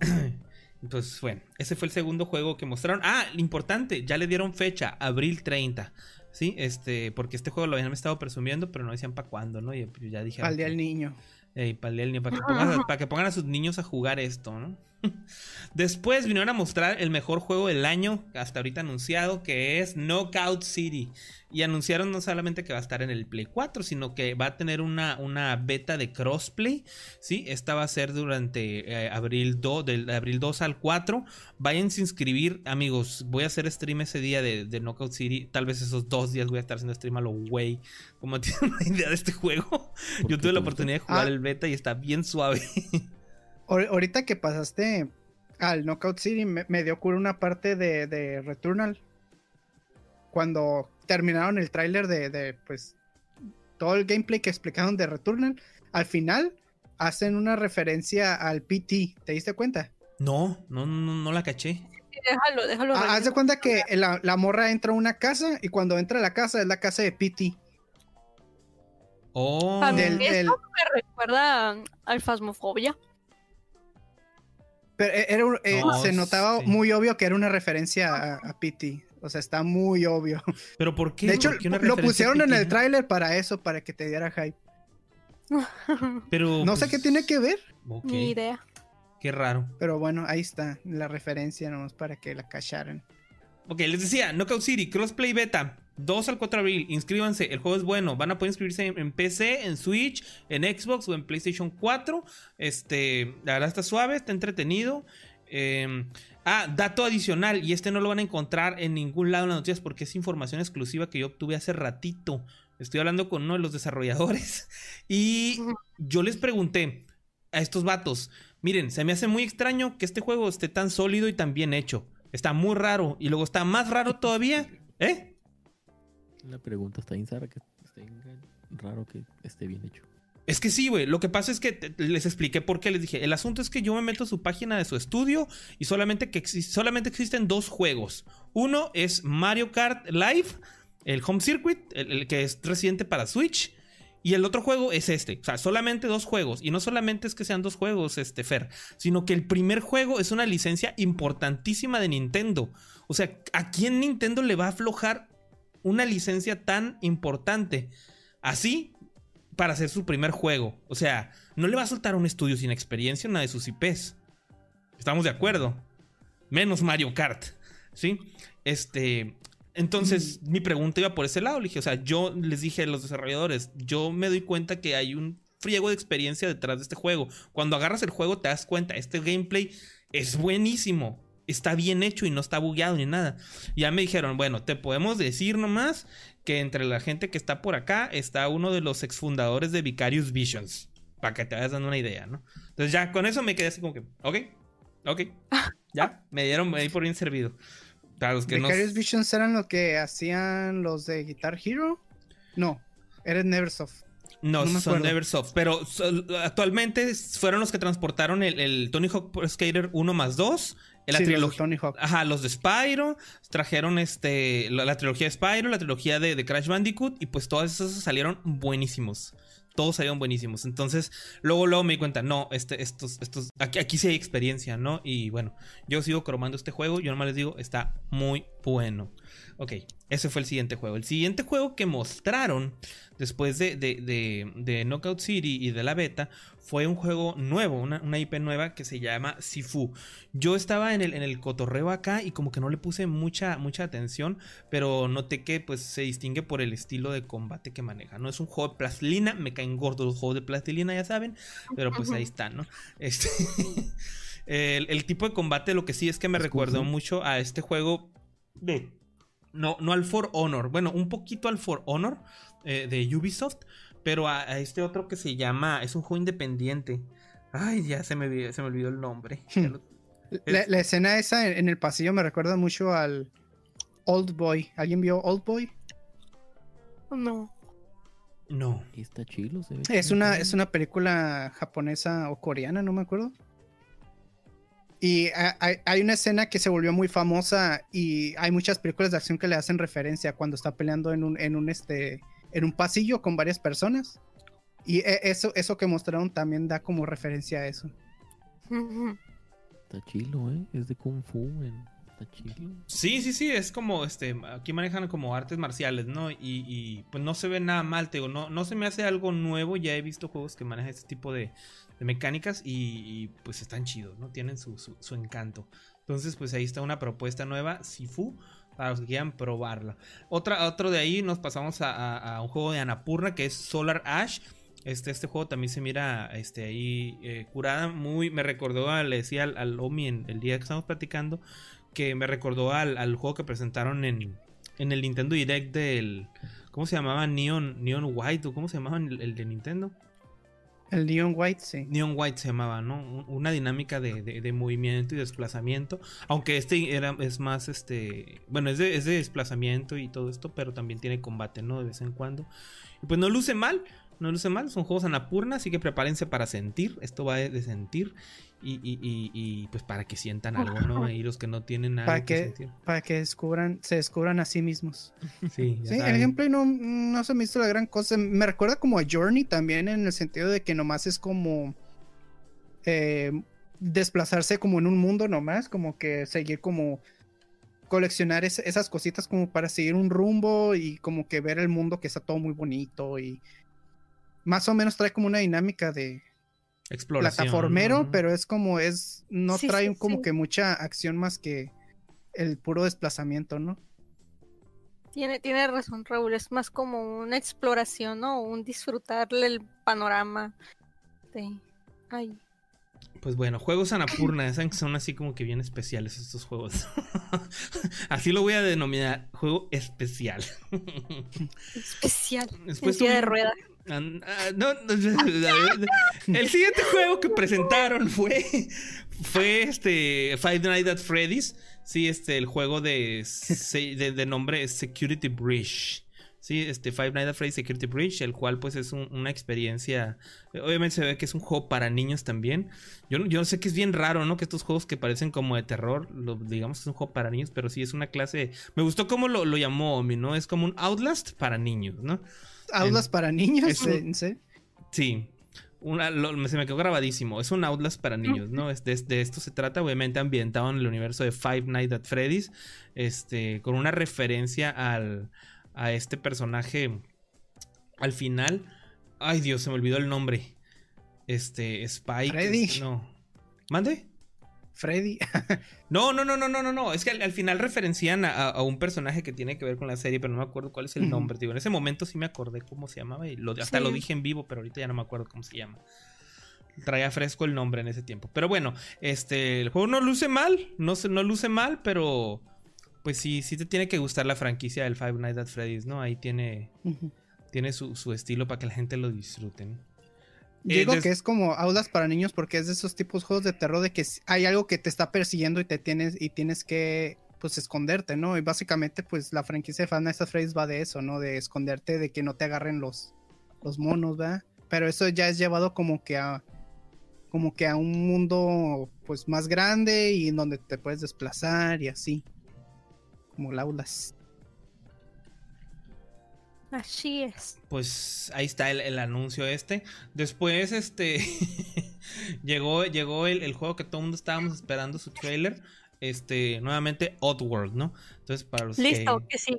<clears throat> Entonces, bueno, ese fue el segundo juego que mostraron. Ah, lo importante, ya le dieron fecha, abril 30. Sí, este, porque este juego lo habían estado presumiendo, pero no decían para cuándo, ¿no? Y pues ya dije. Al día del niño. para, el niño, para, que para que pongan a sus niños a jugar esto, ¿no? <laughs> Después vinieron a mostrar el mejor juego del año, hasta ahorita anunciado, que es Knockout City. Y anunciaron no solamente que va a estar en el Play 4, sino que va a tener una, una beta de crossplay. ¿sí? Esta va a ser durante eh, abril 2, del abril 2 al 4. Váyanse a inscribir, amigos. Voy a hacer stream ese día de, de Knockout City. Tal vez esos dos días voy a estar haciendo stream a lo güey. Como <laughs> tienen una idea de este juego. ¿Por Yo tuve la oportunidad de jugar Ah. el beta y está bien suave. <laughs> Ahor- Ahorita que pasaste al Knockout City, me, me dio cura una parte de, de Returnal. Cuando terminaron el tráiler de, de, pues, todo el gameplay que explicaron de Returnal, al final hacen una referencia al PT. ¿Te diste cuenta? No, no, no, no la caché. Déjalo, déjalo. Ah, haz de cuenta que la, la morra entra a una casa y cuando entra a la casa es la casa de PT. Oh, A mí del- eso del- me recuerda al Fasmofobia. Pero eh, era eh, No, se notaba sí. muy obvio que era una referencia a, a PT. O sea, está muy obvio. pero ¿por qué? De hecho, ¿Por qué una lo pusieron en el tráiler para eso, para que te diera hype. <laughs> Pero No sé pues, qué tiene que ver, Ni idea. Qué raro. pero bueno, ahí está la referencia nomás para que la cacharan. Ok, les decía, Knockout City, Crossplay Beta, 2 al 4 de abril, inscríbanse, el juego es bueno, van a poder inscribirse en, en PC, en Switch, en Xbox o en PlayStation 4, este, la verdad está suave, está entretenido. Eh, ah, dato adicional, y este no lo van a encontrar en ningún lado en las noticias porque es información exclusiva que yo obtuve hace ratito. Estoy hablando con uno de los desarrolladores <laughs> y yo les pregunté a estos vatos, miren, se me hace muy extraño que este juego esté tan sólido y tan bien hecho. Está muy raro. Y luego está más raro todavía. ¿Eh? La pregunta está bien que está bien raro que esté bien hecho. Es que sí, güey. Lo que pasa es que les expliqué por qué. Les dije, el asunto es que yo me meto a su página de su estudio y solamente, que solamente existen dos juegos. Uno es Mario Kart Live, el Home Circuit, el, que es reciente para Switch. Y el otro juego es este. O sea, solamente dos juegos. Y no solamente es que sean dos juegos, este Fer, sino que el primer juego es una licencia importantísima de Nintendo. O sea, ¿a quién Nintendo le va a aflojar una licencia tan importante? Así, para hacer su primer juego. O sea, no le va a soltar a un estudio sin experiencia una de sus IPs. Estamos de acuerdo. Menos Mario Kart. ¿Sí? Este. Entonces, mi pregunta iba por ese lado. Le dije, o sea, yo les dije a los desarrolladores, yo me doy cuenta que hay un friego de experiencia detrás de este juego. Cuando agarras el juego, te das cuenta, este gameplay es buenísimo. Está bien hecho y no está bugueado ni nada. Ya me dijeron, bueno, te podemos decir nomás que entre la gente que está por acá está uno de los exfundadores de Vicarious Visions. Para que te vayas dando una idea, ¿no? Entonces ya con eso me quedé así como que, ok, ok. <laughs> Ya, me dieron me di por bien servido. Para los que no. Vicarious Visions eran lo que hacían los de Guitar Hero. No, era Neversoft. No, No son. Neversoft. Pero so- actualmente fueron los que transportaron el, el Tony Hawk Pro Skater 1 más 2. La Sí, los de trilogía. Tony Hawk. Ajá, los de Spyro. Trajeron este. La, la trilogía de Spyro, la trilogía de, de Crash Bandicoot. Y pues todos esos salieron buenísimos. Todos salieron buenísimos. Entonces, luego, luego me di cuenta, no, este, estos, estos. Aquí, aquí sí hay experiencia, ¿no? Y bueno, yo sigo cromando este juego. Yo nomás les digo, está muy bueno. Ok, ese fue el siguiente juego. El siguiente juego que mostraron después de, de, de- de Knockout City y de la beta fue un juego nuevo, una, una IP nueva que se llama Sifu. Yo estaba en el, en el cotorreo acá y como que no le puse mucha, mucha atención, pero noté que pues se distingue por el estilo de combate que maneja. No es un juego de plastilina, me caen gordos los juegos de plastilina, ya saben, pero pues ahí están, ¿no? <laughs> Este, el, el tipo de combate lo que sí es que me recordó mucho a este juego de... No, no al For Honor, bueno, un poquito al For Honor eh, de Ubisoft, pero a, a este otro que se llama, es un juego independiente. Ay, ya se me, olvidó- se me olvidó el nombre. Lo- La, la escena esa en, en el pasillo me recuerda mucho al Old Boy. ¿Alguien vio Old Boy? No. No. Está chilo, se ve. Es una, es una película japonesa o coreana, no me acuerdo. Y a- hay, hay una escena que se volvió muy famosa y hay muchas películas de acción que le hacen referencia cuando está peleando en un, en un, este, en un pasillo con varias personas. Y e- eso, eso que mostraron también da como referencia a eso. Está chilo, ¿eh? Es de Kung Fu, men. Está chilo. Sí, sí, sí, es como, este, aquí manejan como artes marciales, ¿no? Y, y, pues no se ve nada mal, te digo, no, no se me hace algo nuevo, ya he visto juegos que manejan este tipo de, de mecánicas y, pues están chidos, ¿no? Tienen su, su, encanto. Entonces, pues ahí está una propuesta nueva, Sifu, para los que quieran probarla. Otra, otro de ahí nos pasamos a, a- a un juego de Anapurna que es Solar Ash. Este, este juego también se mira este, ahí eh, curada. Muy, me recordó, a- le decía al, al Omi en- el día que estábamos platicando, que me recordó al, al juego que presentaron en, en el Nintendo Direct del... ¿Cómo se llamaba? Neon, Neon White, cómo se llamaba el de Nintendo? El Neon White, sí. Neon White se llamaba, ¿no? Un- Una dinámica de, de- de movimiento y desplazamiento. Aunque este era, es más, este... Bueno, es de, es de desplazamiento y todo esto, pero también tiene combate, ¿no? De vez en cuando. Y pues no luce mal, no luce mal. Son juegos anapurna, así que prepárense para sentir. Esto va de, sentir. Y, y- y- y, pues para que sientan algo, ¿no? Y los que no tienen nada Para que, que, sentir. para que descubran, se descubran a sí mismos. Sí, ya Sí, el gameplay no, no se me hizo la gran cosa. Me recuerda como a Journey también en el sentido de que nomás es como eh, desplazarse como en un mundo nomás, como que seguir como coleccionar es- esas cositas como para seguir un rumbo y como que ver el mundo que está todo muy bonito y más o menos trae como una dinámica de Exploración. plataformero, ¿no? pero es como es, no Sí, trae sí, como sí. que mucha acción más que el puro desplazamiento, ¿no? Tiene, tiene razón, Raúl. Es más como una exploración, ¿no? Un disfrutarle el panorama. de- Ay. Pues bueno, juegos Anapurna, <clears throat> saben que son así como que bien especiales estos juegos. <laughs> así lo voy a denominar, juego especial. <laughs> Especial. Después en silla de tuvimos- rueda. An- ah, no, no, el siguiente juego que presentaron fue fue este Five Nights at Freddy's, sí, este el juego de de, de nombre Security Breach. Sí, este Five Nights at Freddy's Security Breach, el cual pues es un- una experiencia, obviamente se ve que es un juego para niños también. Yo, yo sé que es bien raro, ¿no? Que estos juegos que parecen como de terror, digamos que es un juego para niños, pero sí es una clase, me gustó cómo lo, lo llamó Omi, ¿no? Es como un Outlast para niños, ¿no? Aulas para niños. Sí. Una, lo- se me quedó grabadísimo. Es un Outlast para niños, ¿no? Es de, de esto se trata, obviamente ambientado en el universo de Five Nights at Freddy's. Este, con una referencia al, a este personaje al final. Ay, Dios, se me olvidó el nombre. Este, Spike. Freddy. es- no. ¿Mande? Freddy. <laughs> No, no, no, no, no, no, no. Es que al, al final referencian a, un personaje que tiene que ver con la serie, pero no me acuerdo cuál es el nombre. Digo, en ese momento sí me acordé cómo se llamaba y lo, hasta Sí. lo dije en vivo, pero ahorita ya no me acuerdo cómo se llama. Traía fresco el nombre en ese tiempo. Pero bueno, este, el juego no luce mal, no, no luce mal, pero pues sí, sí te tiene que gustar la franquicia del Five Nights at Freddy's, ¿no? Ahí tiene, tiene su, su estilo para que la gente lo disfruten. Eh, Digo des- que es como aulas para niños porque es de esos tipos de juegos de terror de que hay algo que te está persiguiendo y te tienes y tienes que pues esconderte, ¿no? Y básicamente pues la franquicia de at Freddy's va de eso, ¿no? De esconderte, de que no te agarren los los monos, ¿verdad? Pero eso ya es llevado como que a como que a un mundo pues más grande y en donde te puedes desplazar y así. Como el aulas. Así es. pues ahí está el, el anuncio este. Después, este <laughs> llegó, llegó el, el juego que todo el mundo estábamos esperando su trailer. Este, nuevamente Oddworld, ¿no? Entonces, para los Listo, que. que sí.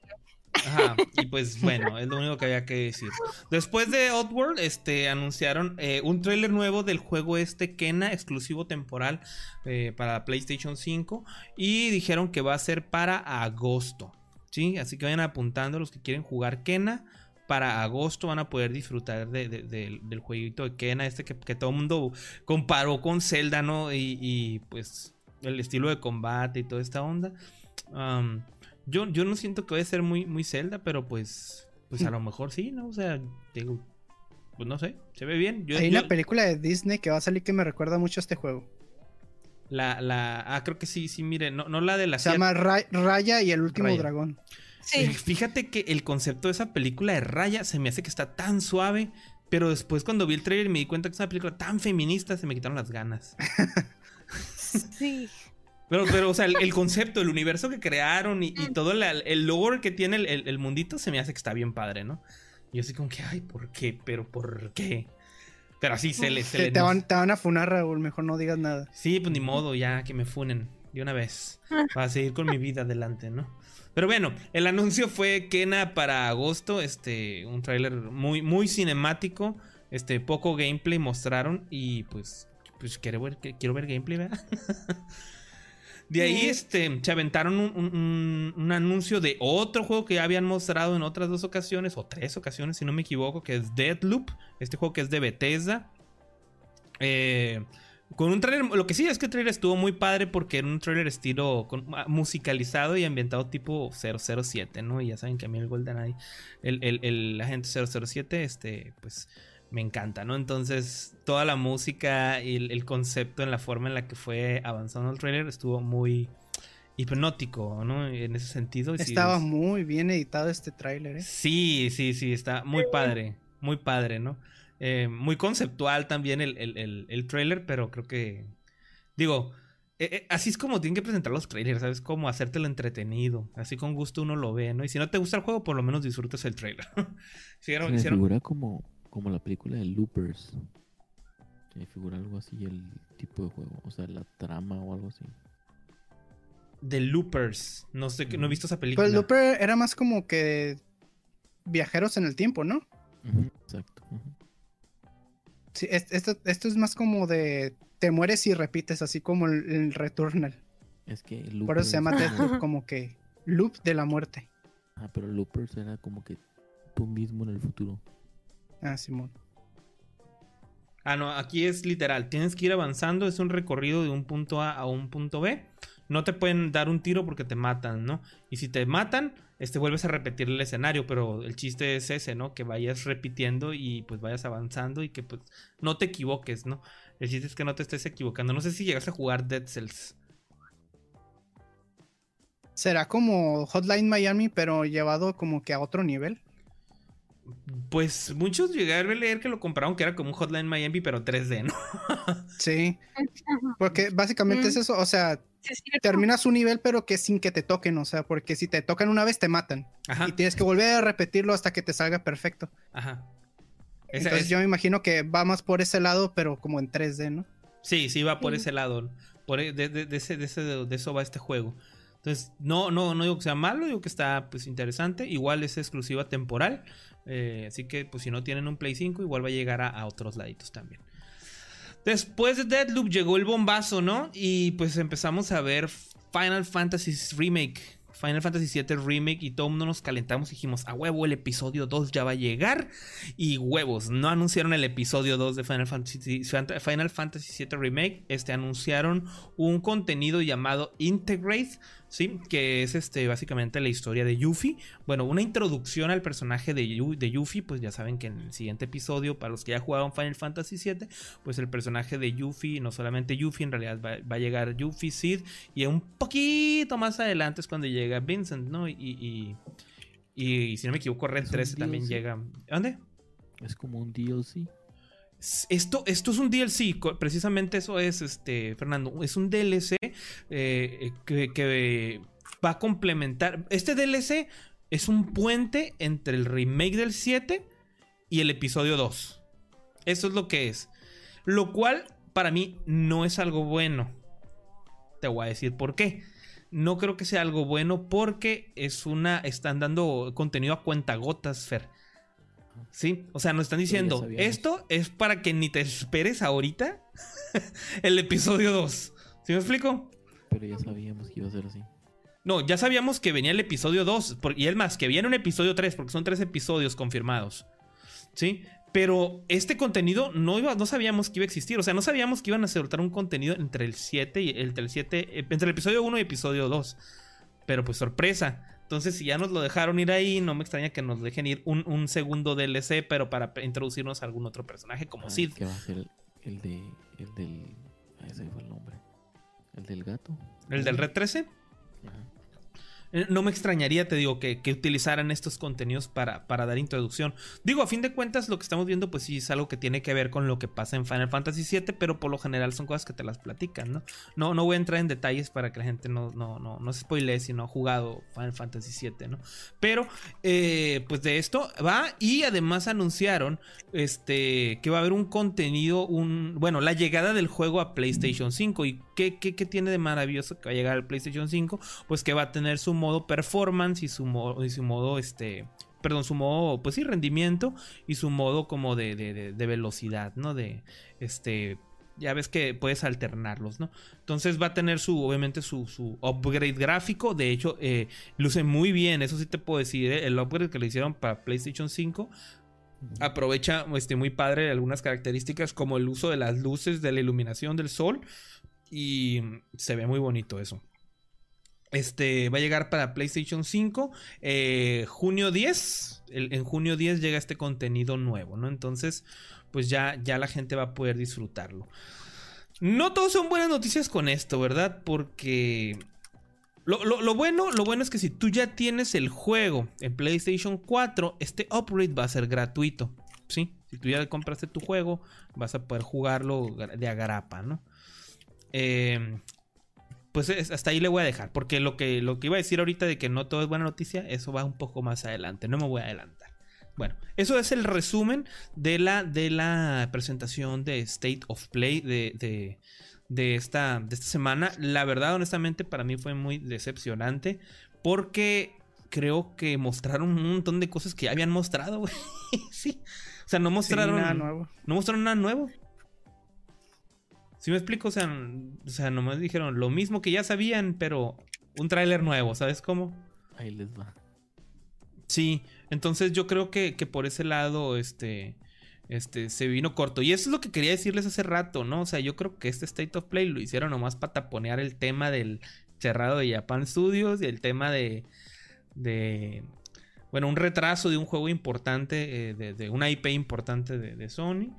Ajá, y pues bueno, es lo único que había que decir. Después de Oddworld, este, anunciaron eh, un tráiler nuevo del juego este Kena, exclusivo temporal eh, para PlayStation 5. Y dijeron que va a ser para agosto. ¿Sí? Así que vayan apuntando los que quieren jugar Kena. Para agosto van a poder disfrutar de- de- del- del jueguito de Kena, este que, que todo el mundo comparó con Zelda, ¿no? Y, y, pues el estilo de combate y toda esta onda. Yo, yo no siento que vaya a ser muy, muy Zelda, pero pues, pues a lo mejor sí, ¿no? O sea, digo, pues no sé, se ve bien. Yo, Hay yo- una película de Disney que va a salir que me recuerda mucho a este juego. La, la, ah, creo que sí, sí, mire, no, no la de la Se llama Ra- Raya y el último Raya. dragón. Sí. Fíjate que el concepto de esa película de Raya se me hace que está tan suave, pero después cuando vi el trailer y me di cuenta que es una película tan feminista, se me quitaron las ganas. <laughs> Sí. Pero, pero, o sea, el, el concepto, el universo que crearon y, y todo la- el lore que tiene el, el- el mundito se me hace que está bien padre, ¿no? Y yo así como que, ay, ¿por qué? ¿Pero por qué? Pero así se le... Se Te, le te van, te van a funar, Raúl, mejor no digas nada. Sí, pues ni modo, ya que me funen de una vez. <laughs> Para seguir con mi vida adelante, ¿no? Pero bueno, el anuncio fue Kena para agosto. Este, un tráiler muy, muy cinemático. Este, poco gameplay mostraron. Y pues, pues quiero ver, quiero ver gameplay, ¿verdad? <laughs> De ahí, Sí. este, se aventaron un, un- un- un anuncio de otro juego que ya habían mostrado en otras dos ocasiones, o tres ocasiones, si no me equivoco, que es Deadloop. Este juego que es de Bethesda. Eh, con un trailer, lo que sí es que el trailer estuvo muy padre porque era un trailer estilo con- ah, musicalizado y ambientado tipo 007, ¿no? Y ya saben que a mí el GoldenEye, el, el, el agente 007, este, pues me encanta, ¿no? Entonces, toda la música y el, el concepto en la forma en la que fue avanzando el trailer estuvo muy hipnótico, ¿no? En ese sentido. sí, Estaba es- muy bien editado este tráiler, ¿eh? Sí, sí, sí, está muy padre, muy padre, ¿no? Eh, muy conceptual también el, el, el, el trailer, pero creo que, digo, eh, eh, así es como tienen que presentar los trailers, ¿sabes? Como hacértelo entretenido, así con gusto uno lo ve, ¿no? Y si no te gusta el juego, por lo menos disfrutas el trailer. Hicieron- <laughs> Se me hicieron- figura como, como la película de Loopers. Se me figura algo así el tipo de juego. O sea, la trama o algo así. The Loopers, no sé, no he visto esa película. Pues Looper era más como que viajeros en el tiempo, ¿no? Exacto. Sí, es- esto, esto es más como de te mueres y repites, así como el, el Returnal. Es que Por Loopers. eso se llama <laughs> Deathloop, como que loop de la muerte. Ah, pero Loopers era como que tú mismo en el futuro. Ah, Simón. Ah, no, aquí es literal. Tienes que ir avanzando. Es un recorrido de un punto A a un punto B. No te pueden dar un tiro porque te matan, ¿no? Y si te matan, este vuelves a repetir el escenario. Pero el chiste es ese, ¿no? Que vayas repitiendo y pues vayas avanzando y que pues no te equivoques, ¿no? El chiste es que no te estés equivocando. No sé si llegas a jugar Dead Cells. Será como Hotline Miami, pero llevado como que a otro nivel. Pues muchos llegaron a leer que lo compraron que era como un Hotline Miami, pero 3D, ¿no? Sí. Porque básicamente es Mm. eso, o sea, Sí, es cierto. terminas un nivel pero que sin que te toquen, o sea, porque si te tocan una vez te matan Ajá. y tienes que volver a repetirlo hasta que te salga perfecto. Ajá. Esa Entonces es- yo me imagino que va más por ese lado, pero como en 3D, ¿no? Sí, sí, va por Sí. ese lado. Por, e- de, de- de ese, de, ese- de eso va este juego. Entonces, no, no, no digo que sea malo, digo que está pues interesante. Igual es exclusiva temporal. eh, así que, pues si no tienen un Play 5, igual va a llegar a, otros laditos también. Después de Deadloop llegó el bombazo, ¿no? Y pues empezamos a ver Final Fantasy Remake. Final Fantasy VII Remake y todo el mundo nos calentamos y dijimos, a huevo, el episodio 2 ya va a llegar. Y huevos, no anunciaron el episodio 2 de Final Fantasy, Final Fantasy Remake. Este anunciaron un contenido llamado Integrate, ¿sí? Que es este, básicamente la historia de Yuffie. Bueno, una introducción al personaje de, Yu- de Yuffie. Pues ya saben que en el siguiente episodio, para los que ya jugaron Final Fantasy VII, pues el personaje de Yuffie, no solamente Yuffie, en realidad va, va a llegar Yuffie, Sid. Y un poquito más adelante es cuando llega Vincent, ¿no? Y, y, y- y si no me equivoco, Red Es un 13 también llega. ¿Dónde? Es como un DLC. Esto, esto es un DLC, precisamente eso es, este, Fernando, es un DLC eh, que, que va a complementar. Este DLC es un puente entre el remake del 7 y el episodio 2. Eso es lo que es. Lo cual para mí no es algo bueno. Te voy a decir por qué. No creo que sea algo bueno porque es una. Están dando contenido a cuentagotas, Fer. Sí, o sea, nos están diciendo, esto es para que ni te esperes ahorita <laughs> el episodio 2. ¿Sí me explico? Pero ya sabíamos que iba a ser así. No, ya sabíamos que venía el episodio 2. por- Y es más, que viene un episodio 3, porque son tres episodios confirmados. ¿Sí? Pero este contenido no, iba, no sabíamos que iba a existir. O sea, no sabíamos que iban a soltar un contenido entre el 7 y entre el 7. eh, Entre el episodio 1 y episodio 2. Pero pues sorpresa. Entonces, si ya nos lo dejaron ir ahí, no me extraña que nos dejen ir un, un segundo DLC, pero para introducirnos a algún otro personaje como Ah, Sid. Que va a ser el, el de. El del. ese fue el nombre. El del gato. El del Red 13. Ajá. Eh, No me extrañaría, te digo, que, que utilizaran estos contenidos para, para dar introducción. Digo, a fin de cuentas, lo que estamos viendo, pues sí es algo que tiene que ver con lo que pasa en Final Fantasy VII, pero por lo general son cosas que te las platican, ¿no? No, no voy a entrar en detalles para que la gente no, no, no, no se spoilee si no ha jugado Final Fantasy VII, ¿no? Pero, eh, pues de esto va y además anunciaron este, que va a haber un contenido, un, bueno, la llegada del juego a PlayStation 5. ¿Y qué, qué, qué tiene de maravilloso que va a llegar al PlayStation 5? Pues que va a tener su modo performance y su modo, y su modo este, perdón, su modo, pues sí, rendimiento y su modo como de, de, velocidad, ¿no? De, este, ya ves que puedes alternarlos, ¿no? Entonces va a tener su, obviamente, su, su upgrade gráfico. De hecho, eh, luce muy bien. Eso sí te puedo decir. ¿eh? El upgrade que le hicieron para PlayStation 5 aprovecha este, muy padre algunas características como el uso de las luces de la iluminación del sol. Y se ve muy bonito eso. Este va a llegar para PlayStation 5 eh, junio 10. El- en junio 10 llega este contenido nuevo, ¿no? Entonces, pues ya, ya la gente va a poder disfrutarlo. No todos son buenas noticias con esto, ¿verdad? Porque lo, lo- lo bueno, lo bueno es que si tú ya tienes el juego en PlayStation 4, este upgrade va a ser gratuito. ¿Sí? Si tú ya compraste tu juego, vas a poder jugarlo de agrapa, ¿no? Eh, pues es- hasta ahí le voy a dejar. Porque lo que, lo que iba a decir ahorita de que no todo es buena noticia, eso va un poco más adelante. No me voy a adelantar. Bueno, eso es el resumen de la, de la presentación de State of Play de, de, de esta, de esta semana. La verdad, honestamente, para mí fue muy decepcionante. Porque creo que mostraron un montón de cosas que ya habían mostrado, <laughs> güey. sí. O sea, no Sí, mostraron. nada nuevo. No mostraron nada nuevo. ¿Sí me explico? O sea, o sea, nomás dijeron lo mismo que ya sabían, pero un tráiler nuevo, ¿sabes cómo? Ahí les va. Sí, entonces yo creo que, que por ese lado, este, este, se vino corto. Y eso es lo que quería decirles hace rato, ¿no? O sea, yo creo que este State of Play lo hicieron nomás para taponear el tema del cerrado de Japan Studios y el tema de, de, bueno, un retraso de un juego importante, eh, de, de una IP importante de, de Sony.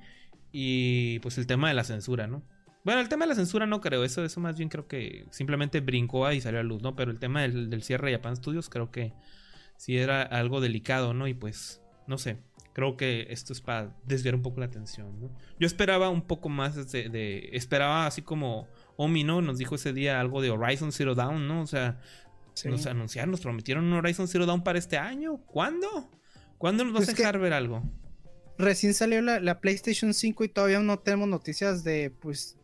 Y pues el tema de la censura, ¿no? Bueno, el tema de la censura no creo, eso, eso más bien creo que simplemente brincó ahí y salió a luz, ¿no? Pero el tema del, del cierre de Japan Studios creo que sí era algo delicado, ¿no? Y pues, no sé, creo que esto es para desviar un poco la atención, ¿no? Yo esperaba un poco más de, de- esperaba así como Omi, ¿no? Nos dijo ese día algo de Horizon Zero Dawn, ¿no? O sea, Sí. nos anunciaron, nos prometieron un Horizon Zero Dawn para este año. ¿Cuándo? ¿Cuándo nos vas Pues a dejar ver algo? Recién salió la, la PlayStation 5 y todavía no tenemos noticias de, pues,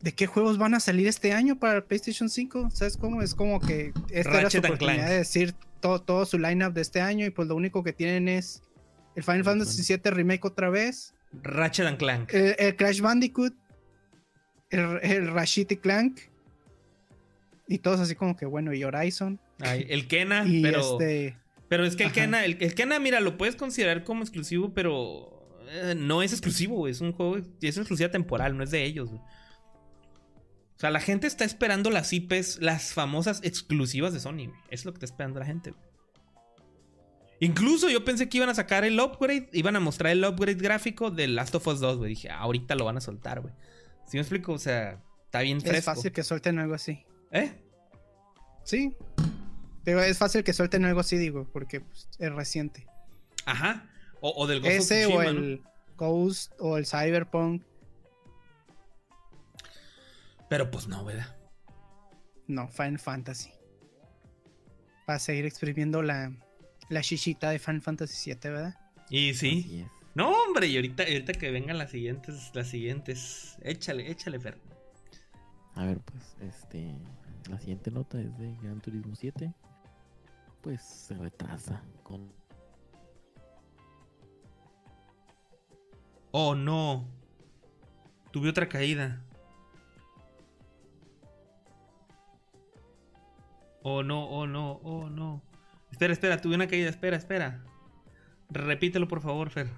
de qué juegos van a salir este año para el PlayStation 5. ¿Sabes cómo? Es como que esta era su Ratchet oportunidad Clank. de decir todo, todo su lineup de este año y pues lo único que tienen es el Final Fantasy VII Remake otra vez, Ratchet and Clank. el, el Crash Bandicoot, el, el Rashid y Clank y todos así como que bueno, y Horizon. Ay, el Kena, <laughs> y pero... este... Pero es que el Ajá. Kena, el, el Kena, mira, lo puedes considerar como exclusivo, pero eh, no es exclusivo. Es un juego, es exclusiva temporal, no es de ellos. O sea, la gente está esperando las IPs, las famosas exclusivas de Sony, güey. Es lo que está esperando la gente, güey. Incluso yo pensé que iban a sacar el upgrade, iban a mostrar el upgrade gráfico de Last of Us 2, güey. Dije, "Ah, ahorita lo van a soltar, güey. ¿Sí me explico? O sea, está bien Es fresco. fácil que suelten algo así. ¿Eh? Sí. Digo, es fácil que suelten algo así, digo, porque pues, es reciente. Ajá. O, o del Ghost of Ese o Tsushima, ¿no? el Ghost o el Cyberpunk. Pero pues no, ¿verdad? No, Final Fantasy. Para seguir exprimiendo la, la chichita de Final Fantasy VII, ¿verdad? Y sí. No, hombre, y ahorita, ahorita que vengan las siguientes, las siguientes. Échale, échale, Fer. A ver, pues, este. La siguiente nota es de Gran Turismo 7. Pues se retrasa con. Oh, no. Tuve otra caída. Oh, no, oh, no, oh, no. Espera, espera, tuve una caída, espera, espera. Repítelo, por favor, Fer.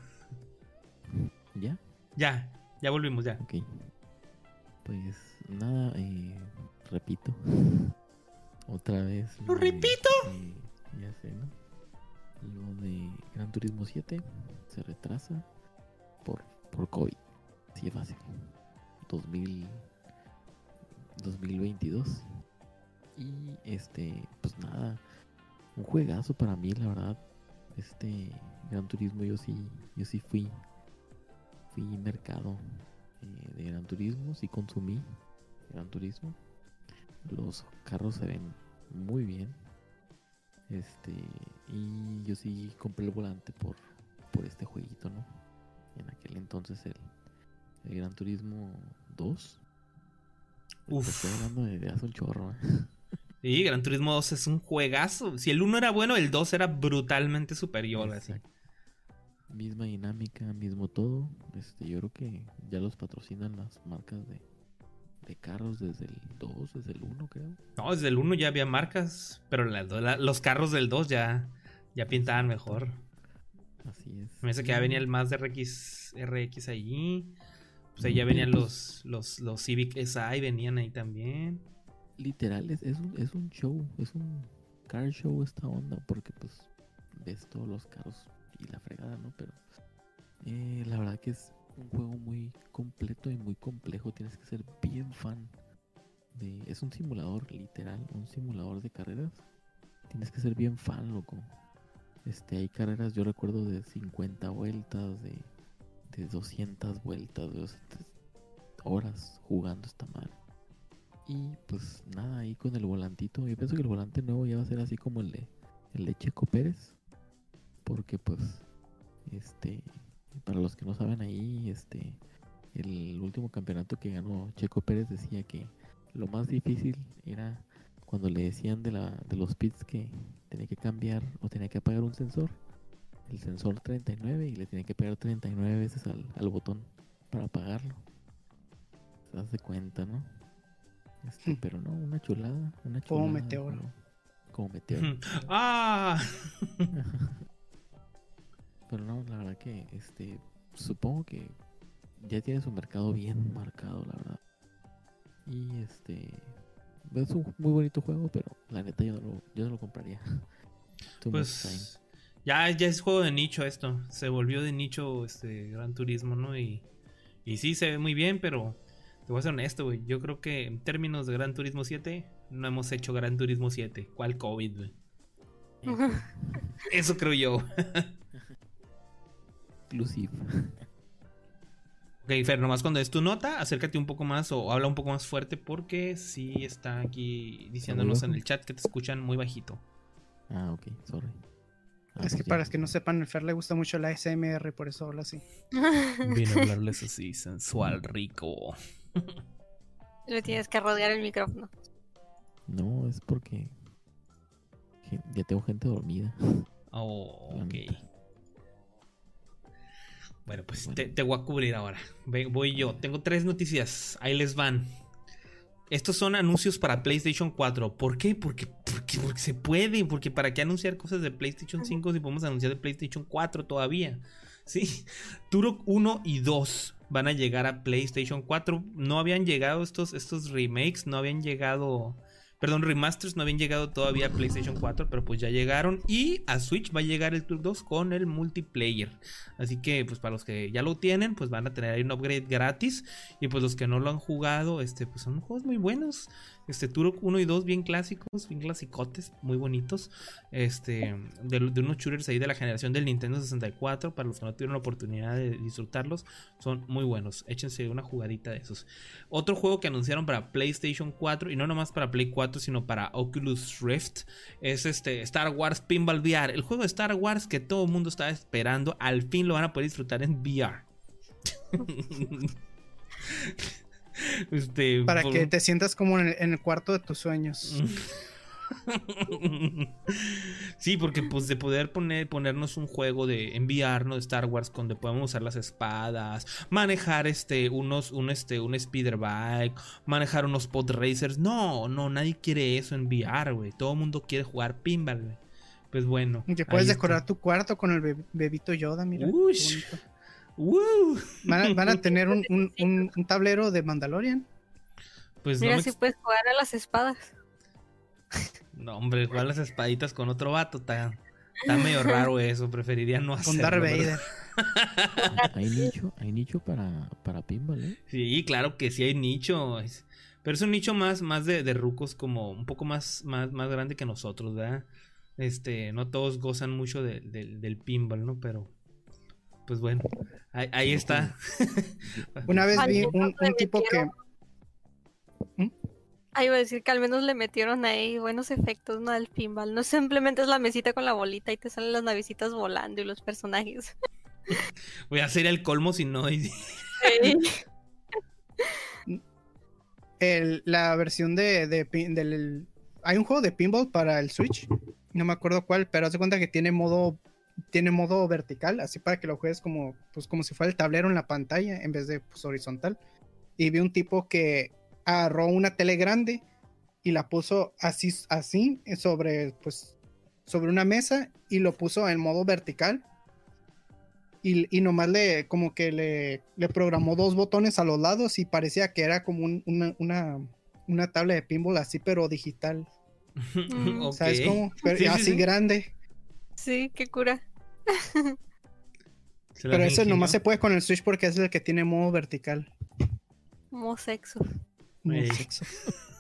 ¿Ya? Ya, ya volvimos, ya. Ok. Pues nada, eh, repito. <laughs> Otra vez. ¿Lo de, repito? ya sé, ¿no? Lo de Gran Turismo 7 se retrasa por, por COVID. Así de fácil. 2000, 2022. Y este, pues nada, un juegazo para mí, la verdad. Este Gran Turismo yo sí, yo sí fui, fui mercado eh, de Gran Turismo, sí consumí Gran Turismo. Los carros se ven muy bien. Este, y yo sí compré el volante por, por este jueguito, ¿no? En aquel entonces el, el Gran Turismo 2. Uf. Estoy hablando de, de hace un chorro. ¿eh? Sí, Gran Turismo 2 es un juegazo. Si el 1 era bueno, el 2 era brutalmente superior. Así. Misma dinámica, mismo todo. Este, yo creo que ya los patrocinan las marcas de, de carros desde el 2, desde el 1 creo. No, desde el 1 ya había marcas, pero la- la- los carros del 2 ya, ya pintaban mejor. Así es. Me parece que ya venía el Mazda RX, RX allí. Pues ahí ya venían los, los, los Civic SI, venían ahí también. Literal, es, es, un, es un show, es un car show esta onda, porque pues ves todos los carros y la fregada, ¿no? Pero eh, la verdad que es un juego muy completo y muy complejo, tienes que ser bien fan. De, es un simulador, literal, un simulador de carreras. Tienes que ser bien fan, loco. Este, hay carreras, yo recuerdo de 50 vueltas, de, de 200 vueltas, de horas jugando esta madre. Y pues nada, ahí con el volantito. Yo pienso que el volante nuevo ya va a ser así como el de, el de Checo Pérez. Porque pues, este, para los que no saben ahí, este, el último campeonato que ganó Checo Pérez decía que lo más difícil era cuando le decían de, la, de los pits que tenía que cambiar o tenía que apagar un sensor. El sensor 39 y le tenía que pegar 39 veces al, al botón para apagarlo. Se de cuenta, ¿no? Este, Hmm. pero no, una chulada, una chulada. Como meteoro. Como, como meteoro. ¡Ah! <laughs> pero no, la verdad que, este, supongo que ya tiene su mercado bien marcado, la verdad. Y este, es un muy bonito juego, pero la neta yo no lo, yo no lo compraría. <laughs> Too. Pues ya, ya es juego de nicho esto. Se volvió de nicho este Gran Turismo, ¿no? Y, y sí, se ve muy bien, pero te voy a ser honesto, güey. Yo creo que en términos de Gran Turismo 7, no hemos hecho Gran Turismo 7. ¿Cuál COVID, güey? Eso creo yo. Exclusive. Ok, Fer, nomás cuando des tu nota, acércate un poco más o habla un poco más fuerte porque sí está aquí diciéndonos en el chat que te escuchan muy bajito. Ah, ok, sorry. Ah, Es que para los que no sepan, el Fer le gusta mucho la SMR, por eso habla así. Vino a <laughs> hablarles así, sensual, rico. Le tienes que rodear el micrófono. No, es porque ya tengo gente dormida. Oh, ok. Bueno, pues Bueno. Te, te voy a cubrir ahora. Voy yo. Tengo tres noticias. Ahí les van. Estos son anuncios para PlayStation 4. ¿Por qué? Porque, porque, porque se puede. Porque para qué anunciar cosas de PlayStation 5 si podemos anunciar de PlayStation 4 todavía. Sí. Turok 1 y 2 van a llegar a PlayStation 4. No habían llegado estos, estos remakes. No habían llegado. Perdón, remasters no habían llegado todavía a PlayStation 4, pero pues ya llegaron. Y a Switch va a llegar el Turok 2 con el multiplayer. Así que, pues para los que ya lo tienen, pues van a tener ahí un upgrade gratis. Y pues los que no lo han jugado, este, pues son juegos muy buenos. Este, Turok 1 y 2 bien clásicos, bien clasicotes, muy bonitos. Este, de, unos shooters ahí de la generación del Nintendo 64. Para los que no tuvieron la oportunidad de disfrutarlos, son muy buenos. Échense una jugadita de esos. Otro juego que anunciaron para PlayStation 4, y no nomás para Play 4, sino para Oculus Rift, es este Star Wars Pinball VR. El juego de Star Wars que todo el mundo estaba esperando. Al fin lo van a poder disfrutar en VR. <laughs> <laughs> este, Para por- que te sientas como en el, en el cuarto de tus sueños. <laughs> sí, porque pues de poder poner, ponernos un juego de enviarnos de Star Wars donde podemos usar las espadas, manejar este unos un este un speeder bike, manejar unos pod racers. No, no, nadie quiere eso en VR, güey. Todo el mundo quiere jugar pinball, güey. Pues bueno. Que puedes decorar está. tu cuarto con el be- bebito Yoda, mira. Uy. Van a, van a <laughs> tener un, un- un- un tablero de Mandalorian. Pues no, Mira si puedes jugar a las espadas. no, hombre, jugar las espaditas con otro vato está, está medio raro <laughs> eso. Preferiría no Con hacerlo. Darth ¿verdad? Vader. <laughs> Hay nicho, hay nicho para, para pinball, ¿eh? Sí, claro que sí hay nicho. Es- Pero es un nicho más, más de, de rucos como un poco más, más, más grande que nosotros, ¿verdad? Este, no todos gozan mucho de- de- del pinball, ¿no? Pero, pues bueno, ahí, ahí está. <laughs> Una vez vi un, tipo que. metieron- Ah, iba a decir que al menos le metieron ahí buenos efectos, ¿no? Al pinball. No <laughs> simplemente es la mesita con la bolita y te salen las navecitas volando y los personajes. <laughs> Voy a hacer el colmo si no. el- la versión de, del hay un juego de pinball para el Switch no me acuerdo cuál pero haz de cuenta que tiene modo tiene modo vertical así para que lo juegues como pues como si fuera el tablero en la pantalla en vez de pues, horizontal y vi un tipo que agarró una tele grande y la puso así así sobre pues sobre una mesa y lo puso en modo vertical y, y nomás le como que le, le programó dos botones a los lados y parecía que era como un- una, una, una tabla de pinball así pero digital <laughs> Mm. ¿sabes cómo? <laughs> Pero Sí, sí, así sí. grande Sí, qué cura. Pero ese ingenió. nomás se puede con el Switch porque es el que tiene modo vertical Como sexo. Modo sexo. <laughs>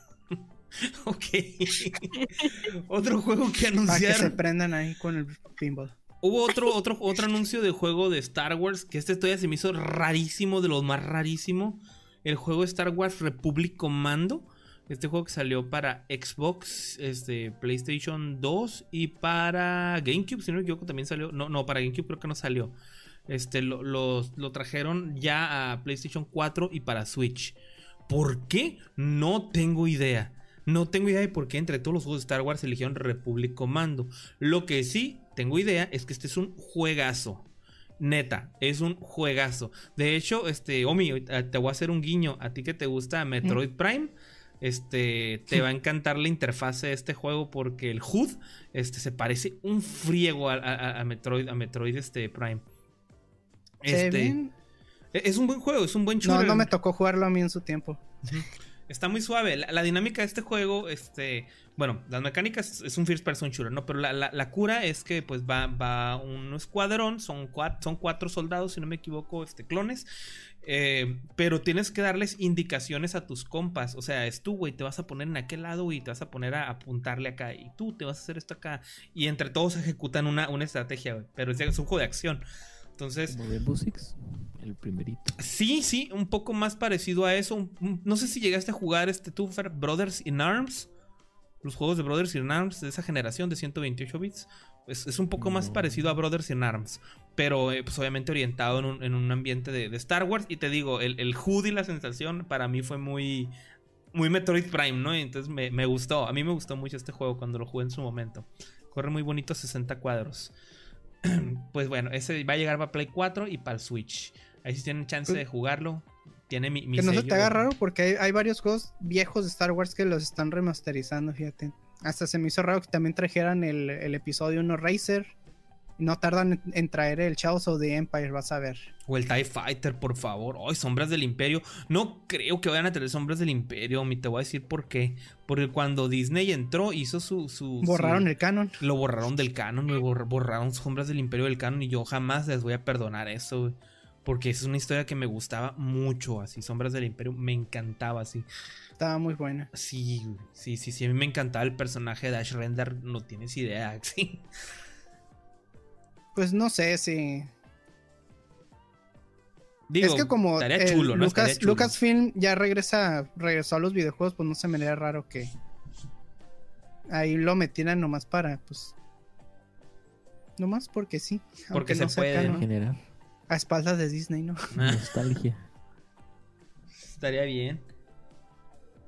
Ok. <laughs> otro juego que para que se anunciaron. prendan ahí con el pinball Hubo otro, otro, otro anuncio de juego de Star Wars que este todavía se me hizo rarísimo, de los más rarísimo. El juego Star Wars Republic Commando. Este juego que salió para Xbox, este, PlayStation 2 y para GameCube, si no me equivoco, también salió. No, no, para GameCube creo que no salió. Este, lo, lo trajeron ya a PlayStation 4 y para Switch. ¿Por qué? No tengo idea. No tengo idea de por qué entre todos los juegos de Star Wars eligieron Republic Commando. Lo que sí tengo idea es que este es un juegazo. Neta, es un juegazo. De hecho, este, Omi, te voy a hacer un guiño. A ti que te gusta Metroid Prime, este, te va a encantar la interfaz de este juego porque el HUD, este, se parece un friego a, a- a Metroid, a Metroid, este, Prime. ¿Se ve Este, e- es un buen juego, es un buen no shooter. no me tocó jugarlo a mí en su tiempo Está muy suave. La, la dinámica de este juego, este. Bueno, las mecánicas es un first person shooter, ¿no? Pero la, la- la cura es que pues va, va un escuadrón, son cuatro, son cuatro soldados, si no me equivoco, este, clones. Eh, pero tienes que darles indicaciones a tus compas. O sea, es tú, güey, te vas a poner en aquel lado y te vas a poner a apuntarle acá. Y tú te vas a hacer esto acá. Y entre todos ejecutan una, una estrategia, güey. Pero es, es un juego de acción. Entonces, Como Rainbow Six, el primerito. Sí, sí, un poco más parecido a eso. Un- un- No sé si llegaste a jugar este tú, Brothers in Arms. Los juegos de Brothers in Arms de esa generación de 128 bits. Es, es un poco más No. parecido a Brothers in Arms. Pero eh, pues obviamente orientado en un, en un ambiente de, de Star Wars. Y te digo, el, el HUD y la sensación para mí fue muy. Muy Metroid Prime, ¿no? Y entonces me, me gustó. A mí me gustó mucho este juego cuando lo jugué en su momento. Corre muy bonito 60 cuadros. <clears throat> pues bueno, ese va a llegar para Play 4 y para el Switch. Ahí si tienen chance de jugarlo. Tiene mi, mi que no se te haga raro porque hay, hay varios juegos viejos de Star Wars que los están remasterizando, fíjate. Hasta se me hizo raro que también trajeran el, el episodio 1 Racer. No tardan en, en traer el Chaos of the Empire, vas a ver. O el TIE Fighter, por favor. Ay, Sombras del Imperio. No creo que vayan a tener Sombras del Imperio. Mi te voy a decir por qué. Porque cuando Disney entró, hizo su. su Borraron su- el canon. Lo borraron del canon, borr- borraron Sombras del Imperio del canon. Y yo jamás les voy a perdonar eso. Porque es una historia que me gustaba mucho, así. Sombras del Imperio me encantaba, así. Estaba muy buena. Sí, sí, sí, sí. A mí me encantaba el personaje de Ash Render. No tienes idea, <laughs> sí. Pues no sé si. Digo, es que como estaría el chulo, ¿no? Lucas, chulo. Lucasfilm ya regresa, regresó a los videojuegos, pues no se me haría raro que ahí lo metieran nomás para, pues. Nomás porque sí. Porque se no puede. ¿no? Generar A espaldas de Disney, ¿no? Ah. nostalgia. <laughs> Estaría bien.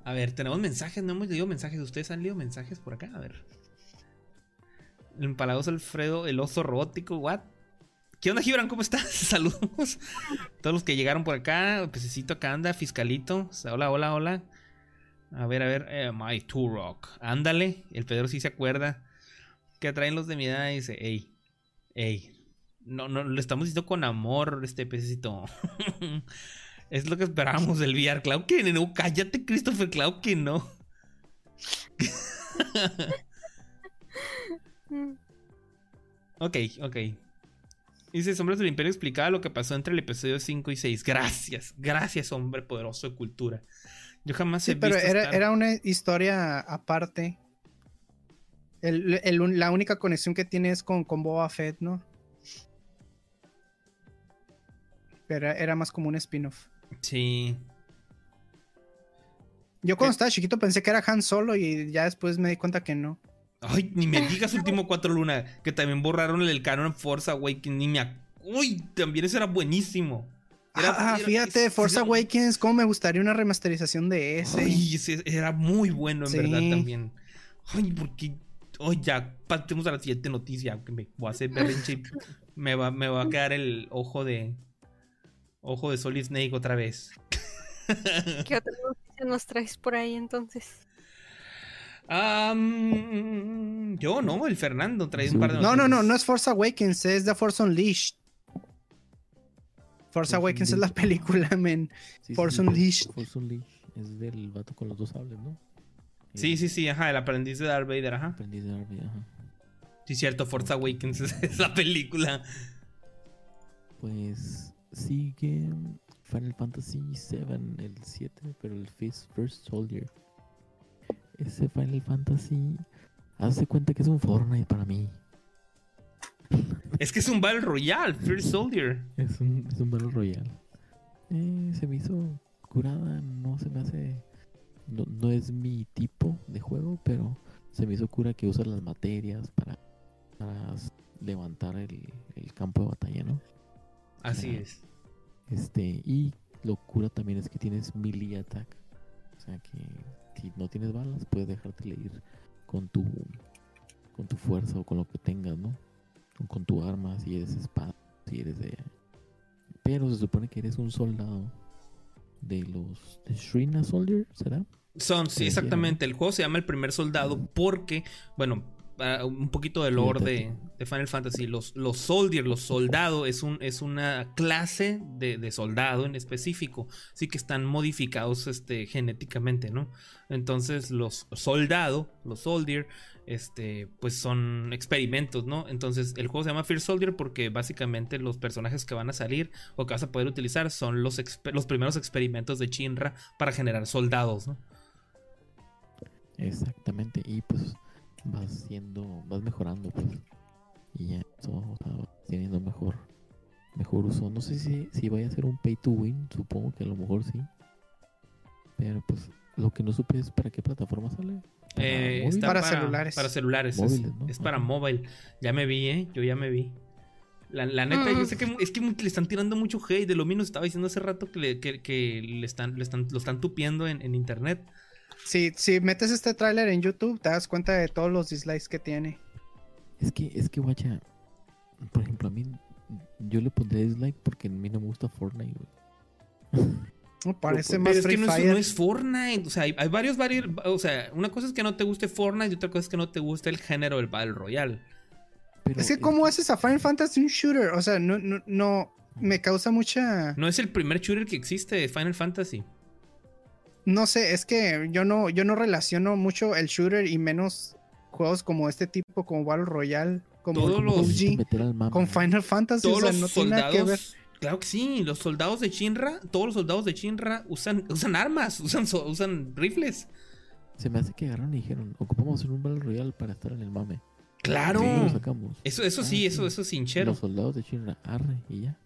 A ver, tenemos mensajes, no hemos leído mensajes. ¿Ustedes han leído mensajes por acá? A ver. El empalagoso Alfredo, el oso robótico, what? ¿Qué onda, Gibran? ¿Cómo estás? <laughs> Saludos. Todos los que llegaron por acá. Pececito acá anda, fiscalito. Hola, hola, hola. A ver, a ver. eh, My Turok. Ándale. El Pedro sí se acuerda. Que traen los de mi edad dice, ey, ey. No, no, lo estamos diciendo con amor, este pececito. <laughs> Es lo que esperábamos del VR. Claro que no. Cállate, Christopher. Claro que no. <laughs> Ok, ok. Dice Sombras del Imperio explicaba lo que pasó entre el episodio 5 y 6. Gracias, gracias, hombre poderoso de cultura. Yo jamás Sí, he pero visto era, Star- era una historia aparte. El- el- la única conexión que tiene es con, con Boba Fett, ¿no? Pero era más como un spin-off. Sí. Yo cuando ¿Qué? estaba chiquito pensé que era Han Solo y ya después me di cuenta que no. Ay, ni me <laughs> digas Último Cuatro Luna, que también borraron el canon Force Awakens. Ni me ac- Uy, también ese era buenísimo. Era- ah, era- fíjate, es- Force era- Awakens, cómo me gustaría una remasterización de ese. Ay, ese era muy bueno, en Sí. verdad, también. Ay, porque. Ay, ya, pasemos a la siguiente noticia. Que me voy a hacer berrinche y me va, me va a quedar el ojo de. Ojo de Solid Snake otra vez. <laughs> ¿Qué otra noticia nos traes por ahí entonces? Am, yo no, el Fernando trae un par de No, no, no, noticias. no es Force Awakens, es The Force Unleashed. Force Awakens es la película, men. Sí, Force sí, Unleashed. Force Unleashed es del vato con los dos sables, ¿no? Sí, El sí, sí, ajá, el aprendiz de Darth Vader, ajá. aprendiz de Arby, ajá. Sí, cierto, Force Awakens <laughs> es, es la película. Pues sigue Final Fantasy VII, el 7, pero el Fist First Soldier. Ese Final Fantasy, hace cuenta que es un Fortnite para mí. Es que es un Battle Royale, First Soldier. Es un, es un Battle Royale. Eh, se me hizo curada, no se me hace. No, no es mi tipo de juego, pero se me hizo cura que usa las materias para, para levantar el, el campo de batalla, ¿no? Así es. Este, y lo cura también es que tienes melee attack. O sea que si no tienes balas, puedes dejártele ir con tu con tu fuerza o con lo que tengas, ¿no? O con tu arma, si eres espada, si eres de. Pero se supone que eres un soldado de los de Shrina Soldier, ¿será? Son, sí, exactamente. El juego se llama El Primer Soldado porque, bueno, para un poquito de lore de, de Final Fantasy, los, los soldiers, los soldados, es, un, es una clase de, de soldado en específico, sí que están modificados este, genéticamente, ¿no? Entonces los soldados, los soldier, este, pues son experimentos, ¿no? Entonces el juego se llama Fear Soldier porque básicamente los personajes que van a salir o que vas a poder utilizar son los, los primeros experimentos de Shinra para generar soldados, ¿no? Exactamente. Y pues vas siendo, vas mejorando, pues. Y ya, eso, o sea, vas teniendo mejor, mejor uso. No sé si, si vaya a ser un pay to win, supongo que a lo mejor sí. Pero pues lo que no supe es para qué plataforma sale. ¿Para Eh, está Para celulares. Para celulares. es- Móviles, ¿no? es, para Ajá. mobile. Ya me vi, ¿eh? Yo ya me vi. La, la neta, yo Mm. sé que es que le están tirando mucho hate. De lo mismo estaba diciendo hace rato que le, que, que le están, le están, lo están tupiendo en, en internet. Si, si metes este tráiler en YouTube, te das cuenta de todos los dislikes que tiene. Es que, es que, guacha, por ejemplo, a mí, yo le pondré dislike porque a mí no me gusta Fortnite, güey. No, parece Pero más es Free que no es, no es Fortnite. O sea, hay, hay varios, varios. O sea, una cosa es que no te guste Fortnite y otra cosa es que no te guste el género del Battle Royale. Pero Es que, ¿cómo haces a Final Fantasy un shooter? O sea, no, no, no. Me causa mucha. No es el primer shooter que existe de Final Fantasy. No sé, es que yo no, yo no relaciono mucho el shooter y menos juegos como este tipo, como Battle Royale, como Todos el los- PUBG, con. Final Fantasy. Todos o sea, los no tiene nada que ver. soldados. Claro que sí, los soldados de Shinra, todos los soldados de Shinra usan, usan armas, <laughs> usan, usan rifles. Se me hace que agarraron y dijeron, ocupamos hacer un Battle Royale para estar en el mame. Claro. Sí, lo sacamos. Eso, eso Ah, sí, eso, eso es sinchero. Los soldados de Shinra, arre, y ya.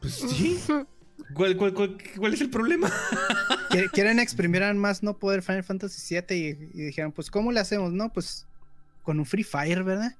Pues sí. <laughs> ¿Cuál, cuál, cuál, cuál es el problema? <laughs> Quiere- Quieren exprimir al más no poder Final Fantasy VII y, y dijeron, pues, ¿cómo le hacemos? No, pues, con un Free Fire, ¿verdad?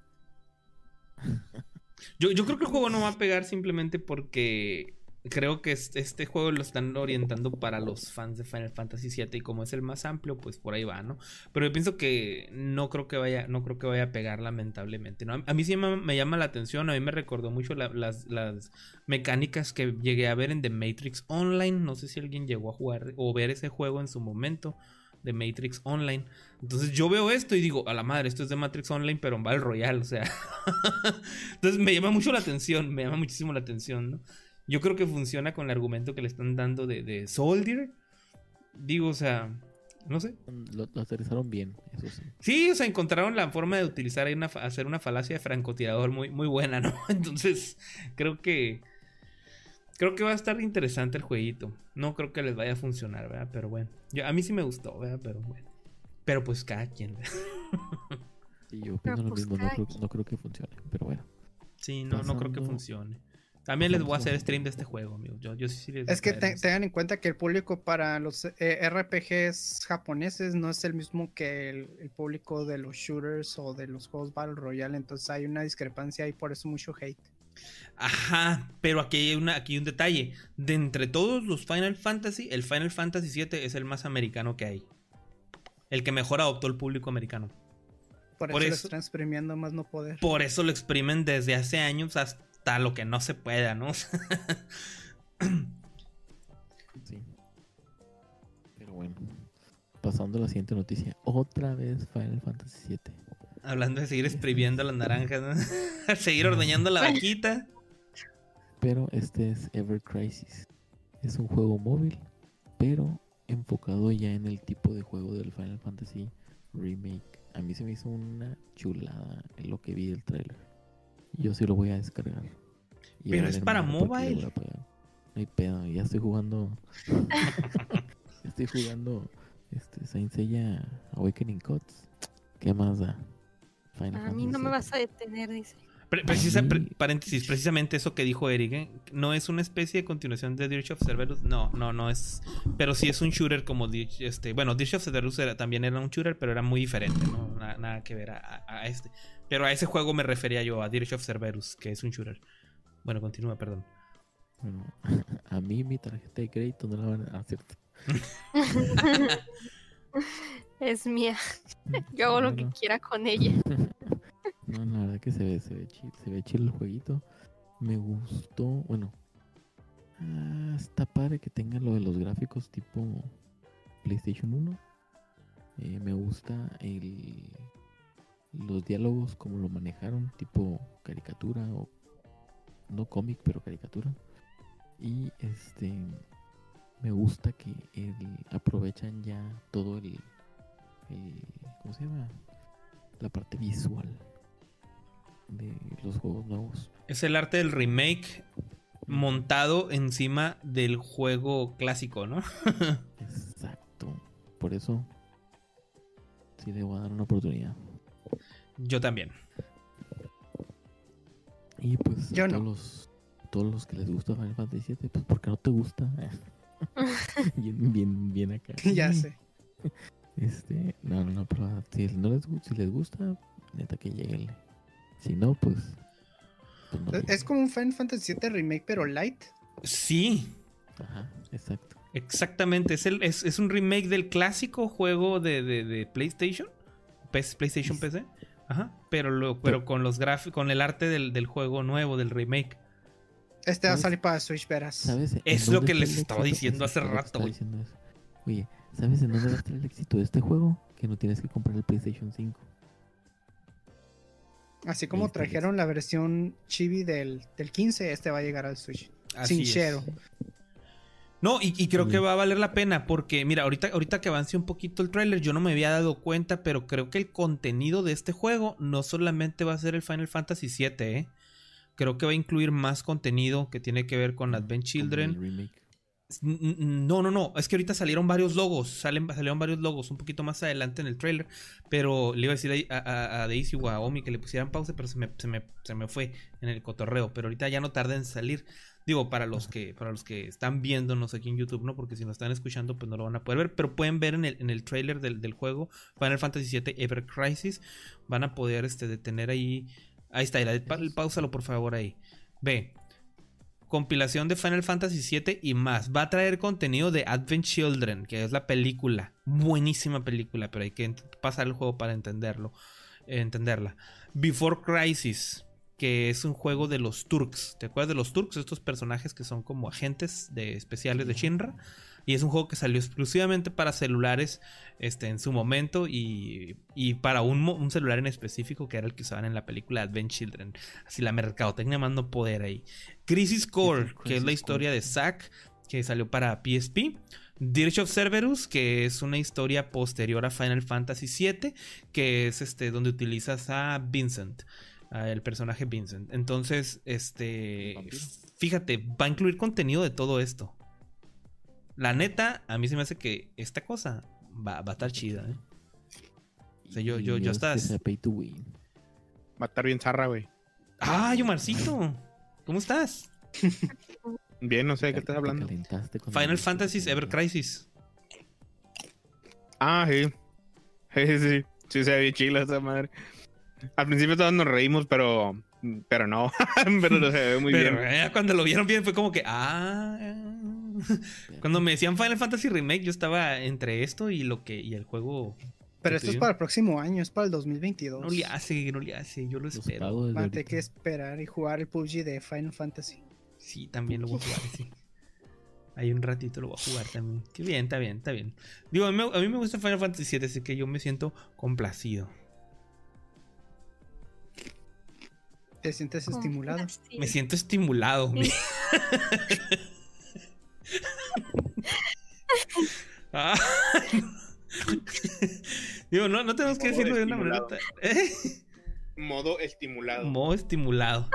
Yo, yo creo que el juego no va a pegar simplemente porque creo que es- este juego lo están orientando para los fans de Final Fantasy VII y como es el más amplio, pues por ahí va, ¿no? Pero yo pienso que no creo que vaya, no creo que vaya a pegar lamentablemente, ¿no? A, mí sí me, llama la atención, a mí me recordó mucho la- las, las mecánicas que llegué a ver en The Matrix Online, no sé si alguien llegó a jugar o ver ese juego en su momento. De Matrix Online. Entonces yo veo esto y digo, a la madre, esto es de Matrix Online, pero en Battle Royale, o sea. <laughs> Entonces me llama mucho la atención, me llama muchísimo la atención, ¿no? Yo creo que funciona con el argumento que le están dando de, de Soldier. Digo, o sea, no sé. Lo, lo aterrizaron bien, eso sí. Sí, o sea, encontraron la forma de utilizar ahí una, hacer una falacia de francotirador muy, muy buena, ¿no? <laughs> Entonces, creo que. Creo que va a estar interesante el jueguito. No creo que les vaya a funcionar, ¿verdad? Pero bueno. Yo, a mí sí me gustó, ¿verdad? Pero bueno. Pero pues cada quien. <laughs> Sí, yo opino Pero, lo pues, mismo, no creo, no creo que funcione, pero bueno. Sí, no, no creo que funcione. También les voy a hacer stream de este juego, amigos. Yo, yo sí, sí les Es que te- tengan en cuenta que el público para los eh, RPGs japoneses no es el mismo que el, el público de los shooters o de los juegos Battle Royale, entonces hay una discrepancia y por eso mucho hate. Ajá, pero aquí hay, una, aquí hay un detalle. De entre todos los Final Fantasy, el Final Fantasy VII es el más americano que hay. El que mejor adoptó el público americano. Por, Por eso, lo eso- están exprimiendo más no poder. Por eso lo exprimen desde hace años hasta lo que no se pueda, ¿no? <laughs> Sí. Pero bueno. Pasando a la siguiente noticia. Otra vez Final Fantasy VII. Hablando de seguir exprimiendo las naranjas, ¿no? <laughs> seguir ordeñando la vaquita. Pero este es Ever Crisis. Es un juego móvil, pero enfocado ya en el tipo de juego del Final Fantasy Remake. A mí se me hizo una chulada en lo que vi del trailer. Yo sí lo voy a descargar. Y Pero es para mobile. No hay pedo, ya estoy jugando. <laughs> estoy jugando este Saint Seiya Awakening Gods. ¿Qué más da? Final A mí no me vas a detener, dice. Pre- precisa- mí- pre- paréntesis, precisamente eso que dijo Eric, ¿eh? no es una especie de continuación de Dirge of Cerberus, no, no, no es, pero sí es un shooter como Dirge, este, bueno, Dirge of Cerberus era- también era un shooter, pero era muy diferente, ¿no? Na- nada que ver a, este, pero a ese juego me refería yo, a Dirge of Cerberus, que es un shooter. Bueno, continúa, perdón. Bueno, <laughs> a mí mi tarjeta de crédito no la van a hacer. <laughs> Es mía. <laughs> Yo hago lo que quiera con ella. La verdad que se ve, se ve chido, se ve chido el jueguito. Me gustó, bueno. ah, está padre que tenga lo de los gráficos tipo PlayStation 1. Eh, me gusta el los diálogos como lo manejaron, tipo caricatura o no cómic, pero caricatura. Y este me gusta que el, aprovechan ya todo el ¿cómo se llama? La parte visual de los juegos nuevos. Es el arte del remake montado encima del juego clásico, ¿no? <laughs> Exacto. Por eso sí le voy a dar una oportunidad. yo también. Y pues Yo a no. todos los todos los que les gusta Final Fantasy VII, pues porque no te gusta. <laughs> bien, bien, bien acá. <laughs> ya sé. Este, no, no, no, pero si no les, gu- si les gusta, neta que lleguen. Si no, pues, pues no Es como un Final Fantasy VII Remake, pero light. Sí, Ajá, exacto. Exactamente, es, el, es, es un remake del clásico juego de, de- de PlayStation, PS PlayStation PC, ajá, pero, lo, pero con los gráficos, con el arte del, del juego nuevo, del remake. Este va a salir para Switch, verás. Es lo que les estaba diciendo hace rato, güey. Oye, ¿sabes en dónde va a estar el éxito de este juego? Que no tienes que comprar el PlayStation 5. Así como trajeron la versión chibi del, del 15, este va a llegar al Switch. Así es. Sincero. No, y, y creo que Sí. va a valer la pena porque, mira, ahorita, ahorita que avance un poquito el tráiler, yo no me había dado cuenta, pero creo que el contenido de este juego no solamente va a ser el Final Fantasy VII, ¿eh? Creo que va a incluir más contenido que tiene que ver con Advent Children. No, no, no. Es que ahorita salieron varios logos. Salen, salieron varios logos un poquito más adelante en el trailer. Pero le iba a decir a, a- a Daisy o a Omi que le pusieran pausa, pero se me, se, me, se me fue en el cotorreo. Pero ahorita ya no tarda en salir. Digo, para los que, para los que están viéndonos aquí en YouTube, ¿no? Porque si nos están escuchando, pues no lo van a poder ver. Pero pueden ver en el, en el trailer del, del juego Final Fantasy VII Ever Crisis. Van a poder este, detener ahí. Ahí está, y pa- pausalo por favor ahí. Ve, compilación de Final Fantasy VII y más. Va a traer contenido de Advent Children, que es la película. Buenísima película, pero hay que pasar el juego para entenderlo. eh, entenderla. Before Crisis, que es un juego de los Turks. ¿Te acuerdas de los Turks? Estos personajes que son como agentes de especiales de Shinra. Y es un juego que salió exclusivamente para celulares este, en su momento y, y para un, un celular en específico que era el que usaban en la película Advent Children. Así la mercadotecnia mando poder ahí. Crisis Core, Crisis que es la Core. historia de Zack, que salió para PSP. Dirge of Cerberus, que es una historia posterior a Final Fantasy VII, que es este donde utilizas a Vincent. El personaje Vincent. Entonces, este. Fíjate, va a incluir contenido de todo esto. La neta, a mí se me hace que esta cosa va, va a estar chida, ¿eh? O sea, yo- yo- yo hasta- sea pay to win. Va a estar bien zarra, güey. ¡Ay, Omarcito! ¿Cómo estás? Bien, no sé de qué estás hablando. Final Fantasy Ever Crisis. Ah, sí. <laughs> Sí, sí, sí. Sí, se ve bien chila esa madre. Al principio todos nos reímos, pero. Pero no. <laughs> pero no se ve muy Pero bien. eh, cuando lo vieron bien fue como que. ¡Ah! <laughs> Cuando me decían Final Fantasy Remake, yo estaba entre esto y lo que. y el juego. Pero esto es para el próximo año, es para el 2022. No le hace, no le hace, yo lo Los espero. ahorita. que esperar y jugar el PUBG de Final Fantasy. Sí, también lo voy a jugar, sí. <laughs> Ahí un ratito lo voy a jugar también. Qué bien, está bien, está bien. Digo, a mí, a mí me gusta Final Fantasy VII, así que yo me siento complacido. Te sientes estimulado. Me siento estimulado. <laughs> Sí. Ah, <laughs> Digo, no, no tenemos que Modo decirlo de una manera. ¿Eh? Modo estimulado. Modo estimulado.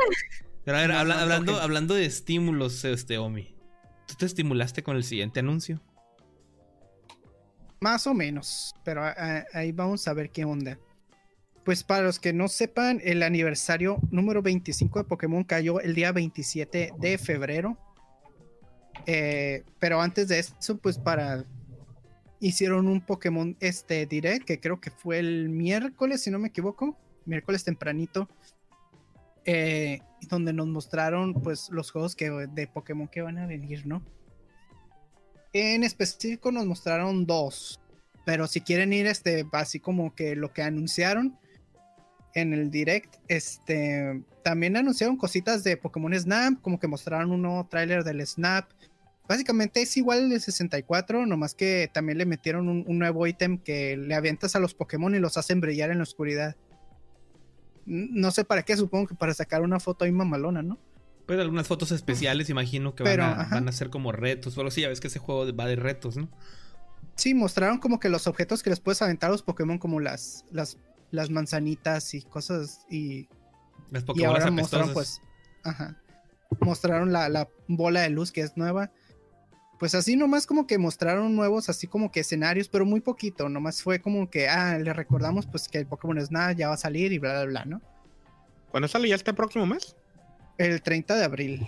Pero a ver, No, habla- no hablando, hablando de estímulos, este Omi. ¿Tú te estimulaste con el siguiente anuncio? Más o menos, pero a- a- ahí vamos a ver qué onda. Pues para los que no sepan, el aniversario número 25 de Pokémon cayó el día 27 de febrero. Eh, pero antes de eso, pues para... Hicieron un Pokémon este Direct, que creo que fue el miércoles, si no me equivoco. Miércoles tempranito. eh, donde nos mostraron pues los juegos que, de Pokémon que van a venir, ¿no? En específico nos mostraron dos. Pero si quieren ir, este, así como que lo que anunciaron en el direct, este, también anunciaron cositas de Pokémon Snap, como que mostraron un nuevo tráiler del Snap. Básicamente es igual el de 64, nomás que también le metieron un, un nuevo ítem que le avientas a los Pokémon y los hacen brillar en la oscuridad. No sé para qué, supongo que para sacar una foto ahí mamalona, ¿no? Pues algunas fotos especiales, imagino que Pero, van, a, ajá. van a ser como retos. Solo sí, ya ves que ese juego va de retos, ¿no? Sí, mostraron como que los objetos que les puedes aventar a los Pokémon, como las, las, las manzanitas y cosas. Y, Las y Pokébolas ahora apestosas. mostraron, pues. Ajá. Mostraron la, la bola de luz que es nueva. Pues así nomás como que mostraron nuevos, así como que escenarios, pero muy poquito. Nomás fue como que, ah, le recordamos pues que el Pokémon Snap ya va a salir y bla, bla, bla, ¿no? ¿Cuándo sale ya este próximo mes? El 30 de abril.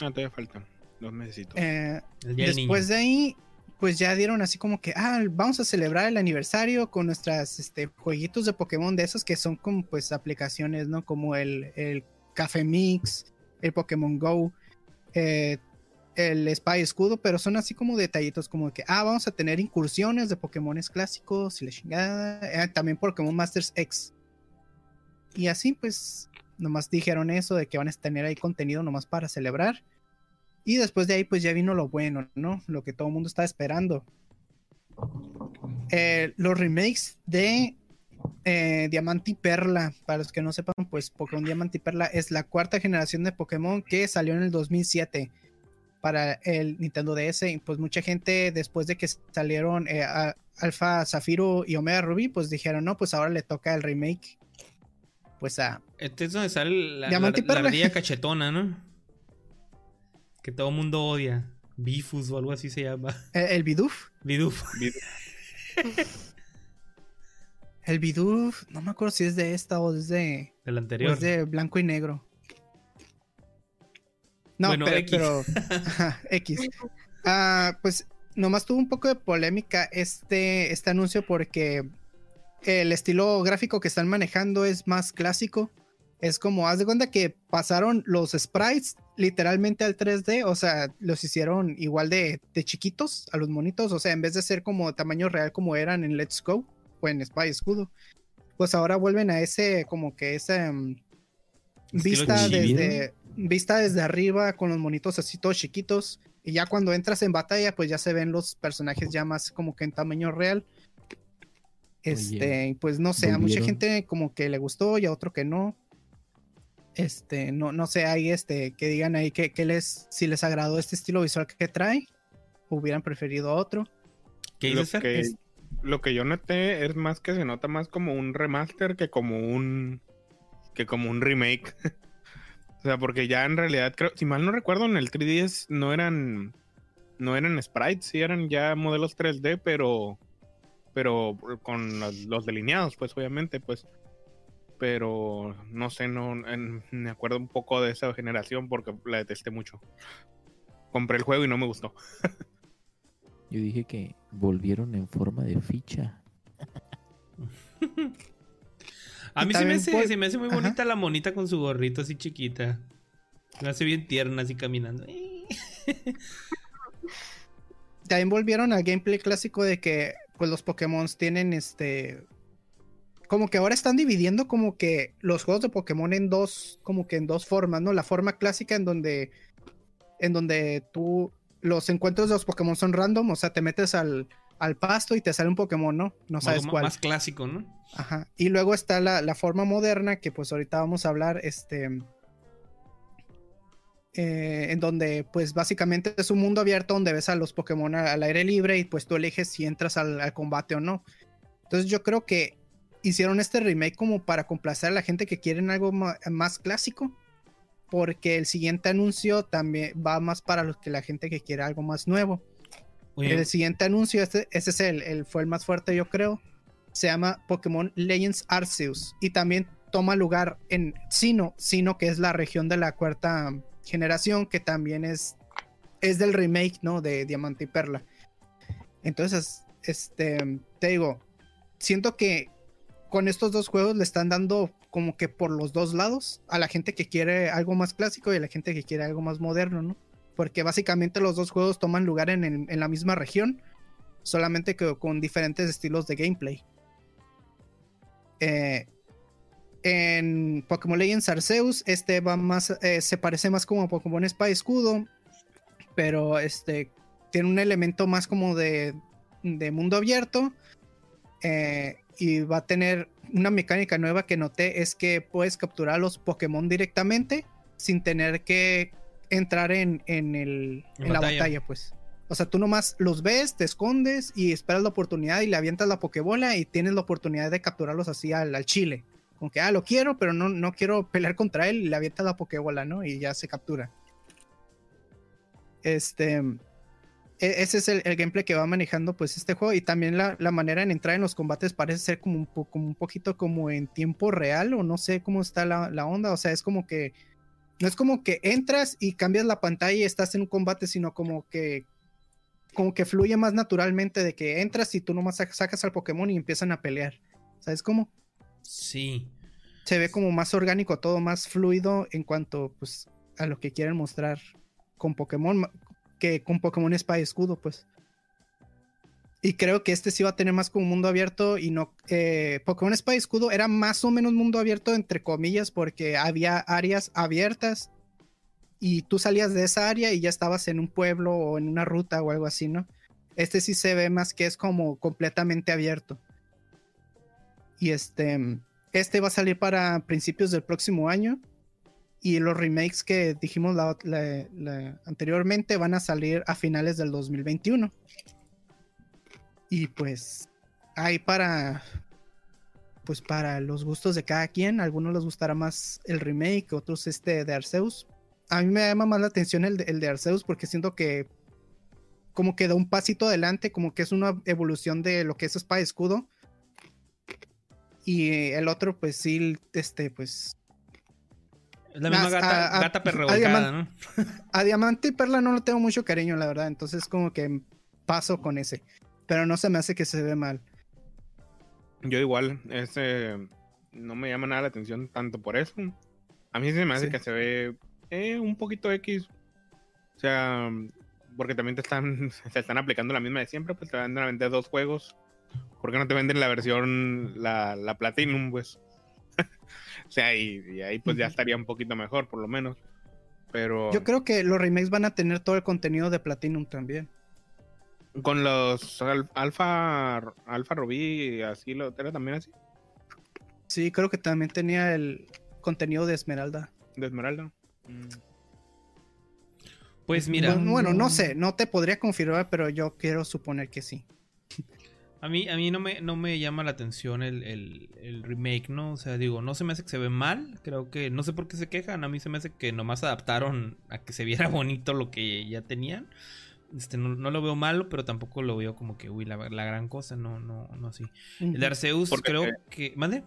Ah, todavía falta. Dos meses. Eh, Después Niño. de ahí, pues ya dieron así como que, ah, vamos a celebrar el aniversario con nuestras este, jueguitos de Pokémon de esos que son como pues aplicaciones, ¿no? Como el, el Café Mix, el Pokémon Go, eh, el Spy Escudo, pero son así como detallitos como que, ah, vamos a tener incursiones de Pokémones clásicos y la chingada, eh, también Pokémon Masters X. Y así pues, nomás dijeron eso de que van a tener ahí contenido nomás para celebrar. Y después de ahí, pues ya vino lo bueno, ¿no? Lo que todo el mundo estaba esperando. Eh, los remakes de eh, Diamante y Perla. Para los que no sepan, pues Pokémon Diamante y Perla es la cuarta generación de Pokémon que salió en el 2007 para el Nintendo DS. Y pues mucha gente, después de que salieron eh, Alpha Zafiro y Omega Ruby, pues dijeron, no, pues ahora le toca el remake. Pues a Este es donde sale la, la- ardilla <laughs> cachetona, ¿no? Que todo mundo odia. Bifus o algo así se llama. el, el Bidoof. Bidoof. El Bidoof, no me acuerdo si es de esta o es de... <laughs> Del O anterior. es de blanco y negro. No, Bueno, pero, X. pero- <laughs> ajá, X. Ah, pues nomás tuvo un poco de polémica este, este anuncio porque el estilo gráfico que están manejando es más clásico. Es como, haz de cuenta que pasaron los sprites literalmente al 3D, o sea, los hicieron igual de, de chiquitos a los monitos, o sea, en vez de ser como tamaño real como eran en Let's Go o en Spy Escudo, pues ahora vuelven a ese, como que ese mm, vista desde, vista desde arriba con los monitos así todos chiquitos. Y ya cuando entras en batalla, pues ya se ven los personajes ya más como que en tamaño real. Este, pues no sé, a mucha gente como que le gustó y a otro que no. Este, no, no sé, ahí este, que digan ahí que, que les, si les agradó este estilo visual que trae, hubieran preferido otro. ¿Qué lo, que, Es- lo que yo noté es más que se nota más como un remaster que como un que como un remake. <laughs> o sea, porque ya en realidad, creo, si mal no recuerdo, en el 3DS no eran no eran sprites, sí eran ya modelos 3D, pero pero con los, los delineados, pues obviamente, pues pero no sé, no en- me acuerdo un poco de esa generación porque la detesté mucho. Compré el juego y no me gustó. Yo dije que volvieron en forma de ficha. <laughs> A mí se me, hace, puede- se me hace muy Ajá. bonita la monita con su gorrito así chiquita. Me hace bien tierna así caminando. <laughs> También volvieron al gameplay clásico de que pues los Pokémon tienen este como que ahora están dividiendo como que los juegos de Pokémon en dos como que en dos formas, ¿no? La forma clásica en donde en donde tú los encuentros de los Pokémon son random, o sea, te metes al, al pasto y te sale un Pokémon, ¿no? No sabes Algo cuál. Más clásico, ¿no? Ajá. Y luego está la, la forma moderna, que pues ahorita vamos a hablar, este. eh, en donde, pues básicamente es un mundo abierto donde ves a los Pokémon al aire libre y pues tú eliges si entras al, al combate o no. Entonces yo creo que hicieron este remake como para complacer a la gente que quieren algo más clásico. Porque el siguiente anuncio también va más para los que la gente que quiere algo más nuevo. Oye, El siguiente anuncio, este, ese es el, el- fue el más fuerte, yo creo. Se llama Pokémon Legends Arceus. Y también toma lugar en Sino, Sino, que es la región de la cuarta generación, que también es, es del remake, ¿no? De Diamante y Perla. Entonces, este, te digo, siento que con estos dos juegos le están dando como que por los dos lados a la gente que quiere algo más clásico y a la gente que quiere algo más moderno, ¿no? Porque básicamente los dos juegos toman lugar en, en la misma región, solamente que con diferentes estilos de gameplay. Eh, en Pokémon Legends Arceus, este va más, eh, se parece más como a Pokémon Espada Escudo, pero este tiene un elemento más como de, de mundo abierto. eh, y va a tener una mecánica nueva que noté es que puedes capturar a los Pokémon directamente sin tener que entrar en, en, el, En en la batalla. pues. O sea, tú nomás los ves, te escondes y esperas la oportunidad y le avientas la Pokébola y tienes la oportunidad de capturarlos así al, al chile. Como que, ah, lo quiero, pero no, no quiero <laughs> pelear contra él y le avientas la Pokébola, ¿no? Y ya se captura. Este. e- Ese es el, el gameplay que va manejando pues este juego y también la, la manera en entrar en los combates parece ser como un, po- como un poquito como en tiempo real o no sé cómo está la, la onda, o sea, es como que no es como que entras y cambias la pantalla y estás en un combate, sino como que como que fluye más naturalmente de que entras y tú nomás sac- sacas al Pokémon y empiezan a pelear. ¿Sabes cómo? sí. Se ve como más orgánico, todo más fluido en cuanto pues a lo que quieren mostrar con Pokémon que con Pokémon Espada y Escudo, pues. Y creo que este sí va a tener más como mundo abierto y no... eh, Pokémon Espada y Escudo era más o menos mundo abierto entre comillas porque había áreas abiertas y tú salías de esa área y ya estabas en un pueblo o en una ruta o algo así, ¿no? Este sí se ve más que es como completamente abierto. Y este, este va a salir para principios del próximo año. Y los remakes que dijimos anteriormente van a salir a finales del 2021. Y pues hay para pues para los gustos de cada quien. A algunos les gustará más el remake, otros este de Arceus. A mí me llama más la atención el de, el de Arceus porque siento que como que da un pasito adelante, como que es una evolución de lo que es Espada y Escudo. Y el otro, pues sí, este, pues Es la misma gata, a- gata a ¿no? <laughs> a Diamante y Perla no le tengo mucho cariño, la verdad. Entonces como que paso con ese. Pero no se me hace que se ve mal. Yo igual, ese no me llama nada la atención tanto por eso. A mí se me hace Sí. que se ve eh, un poquito X. O sea, porque también te están, <laughs> se están aplicando la misma de siempre, pues te van a vender dos juegos. ¿Por qué no te venden la versión, la, la Platinum, pues? <laughs> o sea, y, y ahí pues ya estaría un poquito mejor, por lo menos. Pero Yo creo que los remakes van a tener todo el contenido de Platinum también. Con los al- Alpha, Alpha Rubí, así lo era también así, Sí, creo que también tenía el contenido de Esmeralda. de Esmeralda. Mm. Pues mira, Bueno, bueno, no sé, no te podría confirmar, pero yo quiero suponer que sí. a <laughs> A mí, a mí no, me, no me llama la atención el, el, el remake, ¿no? O sea, digo, no se me hace que se ve mal. Creo que, no sé por qué se quejan. A mí se me hace que nomás adaptaron a que se viera <laughs> bonito lo que ya tenían. Este, no, no lo veo malo, pero tampoco lo veo como que, uy, la, la gran cosa. No, no, no así. El de Arceus, Porque- creo que. ¿Mande?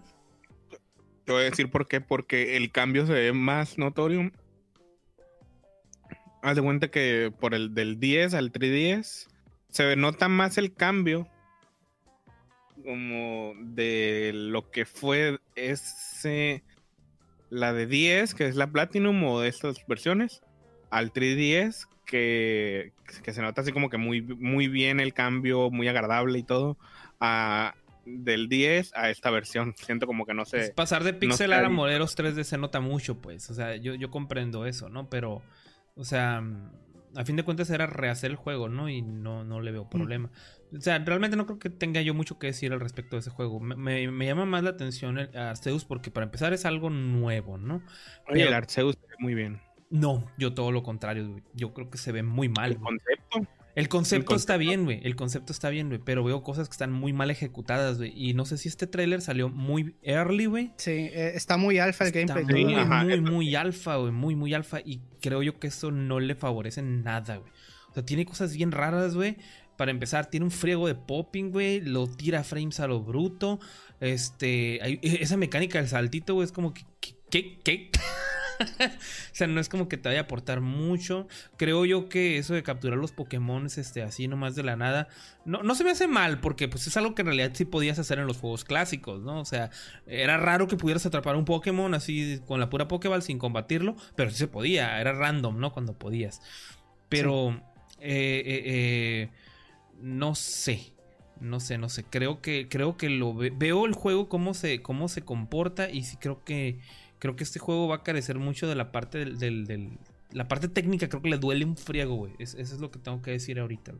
Te voy a decir por qué. Porque el cambio se ve más notorio. Haz de cuenta que por el del 10 al 310 se ve- nota más el cambio como de lo que fue ese la de 10 que es la Platinum o de estas versiones al 310 que, que se nota así como que muy, muy bien el cambio muy agradable y todo a, del 10 a esta versión siento como que no Es sé pasar de pixel art a modelos 3D se nota mucho, pues. O sea, yo, yo comprendo eso, ¿no? Pero, o sea, mm, a fin de cuentas era rehacer el juego, ¿no? Y no, no le veo problema. O sea, realmente no creo que tenga yo mucho que decir al respecto de ese juego. Me, me- me llama más la atención el Arceus porque para empezar es algo nuevo, ¿no? Oye, el Arceus muy bien No, yo todo lo contrario, güey. Yo creo que se ve muy mal. el güey. concepto El concepto el está bien, güey. El concepto está bien, güey. Pero veo cosas que están muy mal ejecutadas, güey. Y no sé si este tráiler salió muy early, güey. Sí, eh, está muy alfa el Está gameplay. muy, Sí, ajá, muy, eso muy alfa, güey. Muy, muy alfa. Y creo yo que eso no le favorece nada, güey. O sea, tiene cosas bien raras, güey. Para empezar, tiene un friego de popping, güey. Lo tira frames a lo bruto. Este. hay- esa mecánica del saltito, güey, es como que. ¿Qué? ¿Qué? qué? <laughs> o sea, no es como que te vaya a aportar mucho. Creo yo que eso de capturar los Pokémon este, así nomás de la nada. No, no se me hace mal, porque pues es algo que en realidad sí podías hacer en los juegos clásicos, ¿no? O sea, era raro que pudieras atrapar un Pokémon así con la pura Pokéball sin combatirlo, pero sí se podía, era random, ¿no? Cuando podías. Pero, eh, eh, eh, no sé, no sé, no sé. Creo que, creo que lo ve- veo el juego cómo se, cómo se comporta y sí creo que, creo que este juego va a carecer mucho de la parte del, la parte técnica. Creo que le duele un friego, güey. Es- eso es lo que tengo que decir ahorita.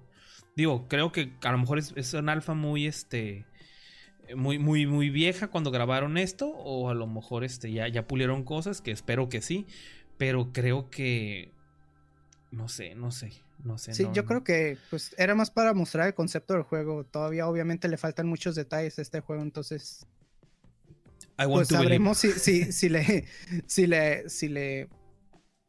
Digo, creo que a lo mejor es, es un alfa muy, este, muy, muy, muy vieja cuando grabaron esto, o a lo mejor este, ya, ya pulieron cosas, que espero que sí, pero creo que, no sé, no sé, no sé. Sí, no- yo creo que pues era más para mostrar el concepto del juego. Todavía obviamente le faltan muchos detalles a este juego, entonces I want pues to sabremos si, si, <laughs> si le si le si le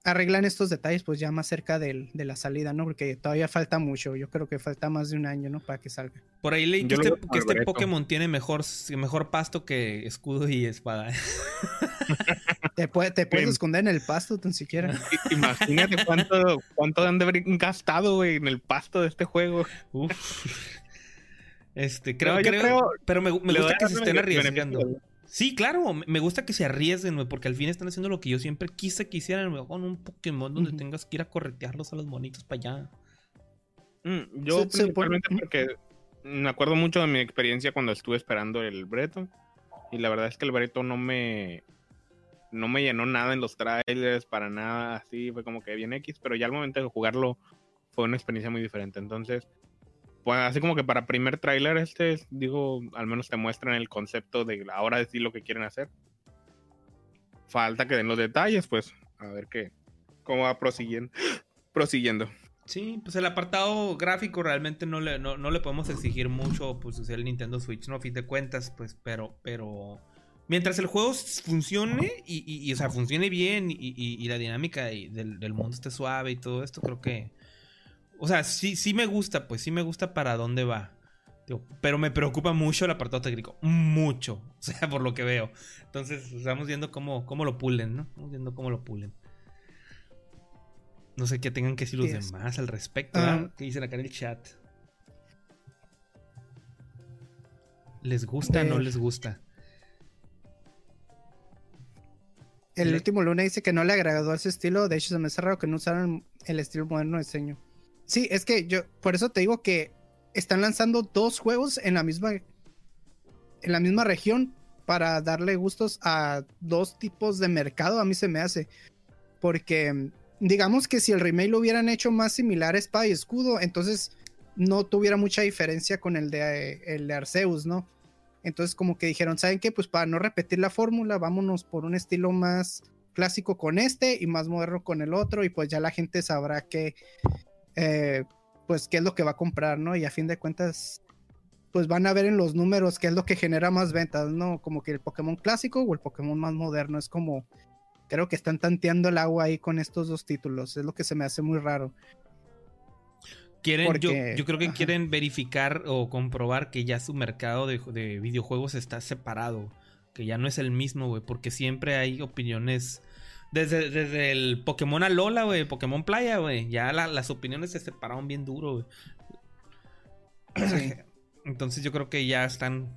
arreglan estos detalles pues ya más cerca del- de la salida, ¿no? Porque todavía falta mucho. Yo creo que falta más de un año, ¿no? Para que salga. Por ahí leí que este, que este. Pokémon tiene mejor, mejor pasto que escudo y espada. <laughs> Te, puede- te puedes Bien. esconder en el pasto tan siquiera. <laughs> Imagínate cuánto, cuánto han de haber gastado, güey, en el pasto de este juego. Uf. Este, creo, No, yo creo, creo- pero me, me Le gusta que se estén beneficio Sí, claro, me gusta que se arriesguen, güey, porque al fin están haciendo lo que yo siempre quise que hicieran, güey, con un Pokémon donde tengas que ir a corretearlos a los monitos para allá. Mm, yo principalmente porque me acuerdo mucho de mi experiencia cuando estuve esperando el Breto. Y la verdad es que el Breto no me no me llenó nada en los trailers, para nada así, fue como que bien X, pero ya al momento de jugarlo fue una experiencia muy diferente. Entonces, pues así como que para primer tráiler este, digo, al menos te muestran el concepto de ahora decir lo que quieren hacer. Falta que den los detalles, pues, a ver qué, cómo va prosiguiendo. <gasps> prosiguiendo. Sí, pues el apartado gráfico realmente no le, no, no le podemos exigir mucho, pues, el Nintendo Switch, ¿no? A fin de cuentas, pues, pero, pero... Mientras el juego funcione y, y- y, o sea, funcione bien y, y- la dinámica del, del mundo esté suave y todo esto, creo que... O sea, sí, sí me gusta, pues, sí me gusta para dónde va. Pero me preocupa mucho el apartado técnico. Mucho. <laughs> O sea, por lo que veo. Entonces, estamos viendo cómo, cómo lo pulen, ¿no? Estamos viendo cómo lo pulen. No sé qué tengan que decir los es- demás al respecto. ¿verdad? ¿Qué dicen acá en el chat? ¿Les gusta o no Eh, les gusta? El Le- último Luna dice que no le agradó ese estilo. De hecho, se me hace raro que no usaran el estilo moderno de diseño. Sí, es que yo, por eso te digo que están lanzando dos juegos en la misma, en la misma región para darle gustos a dos tipos de mercado. A mí se me hace. Porque digamos que si el remake lo hubieran hecho más similar a Espada y Escudo, entonces no tuviera mucha diferencia con el de, el de Arceus, ¿no? Entonces como que dijeron, ¿saben qué? Pues para no repetir la fórmula, vámonos por un estilo más clásico con este y más moderno con el otro y pues ya la gente sabrá que, eh, pues qué es lo que va a comprar, ¿no? Y a fin de cuentas, pues van a ver en los números qué es lo que genera más ventas, ¿no? Como que el Pokémon clásico o el Pokémon más moderno. Es como, creo que están tanteando el agua ahí con estos dos títulos. Es lo que se me hace muy raro. Quieren, Porque- yo, yo creo que ajá. quieren verificar o comprobar que ya su mercado de, de videojuegos está separado. Que ya no es el mismo, güey. Porque siempre hay opiniones. Desde, desde el Pokémon Alola, güey. Pokémon Playa, güey. Ya la- las opiniones se separaron bien duro, güey. Sí. <clears throat> Entonces yo creo que ya están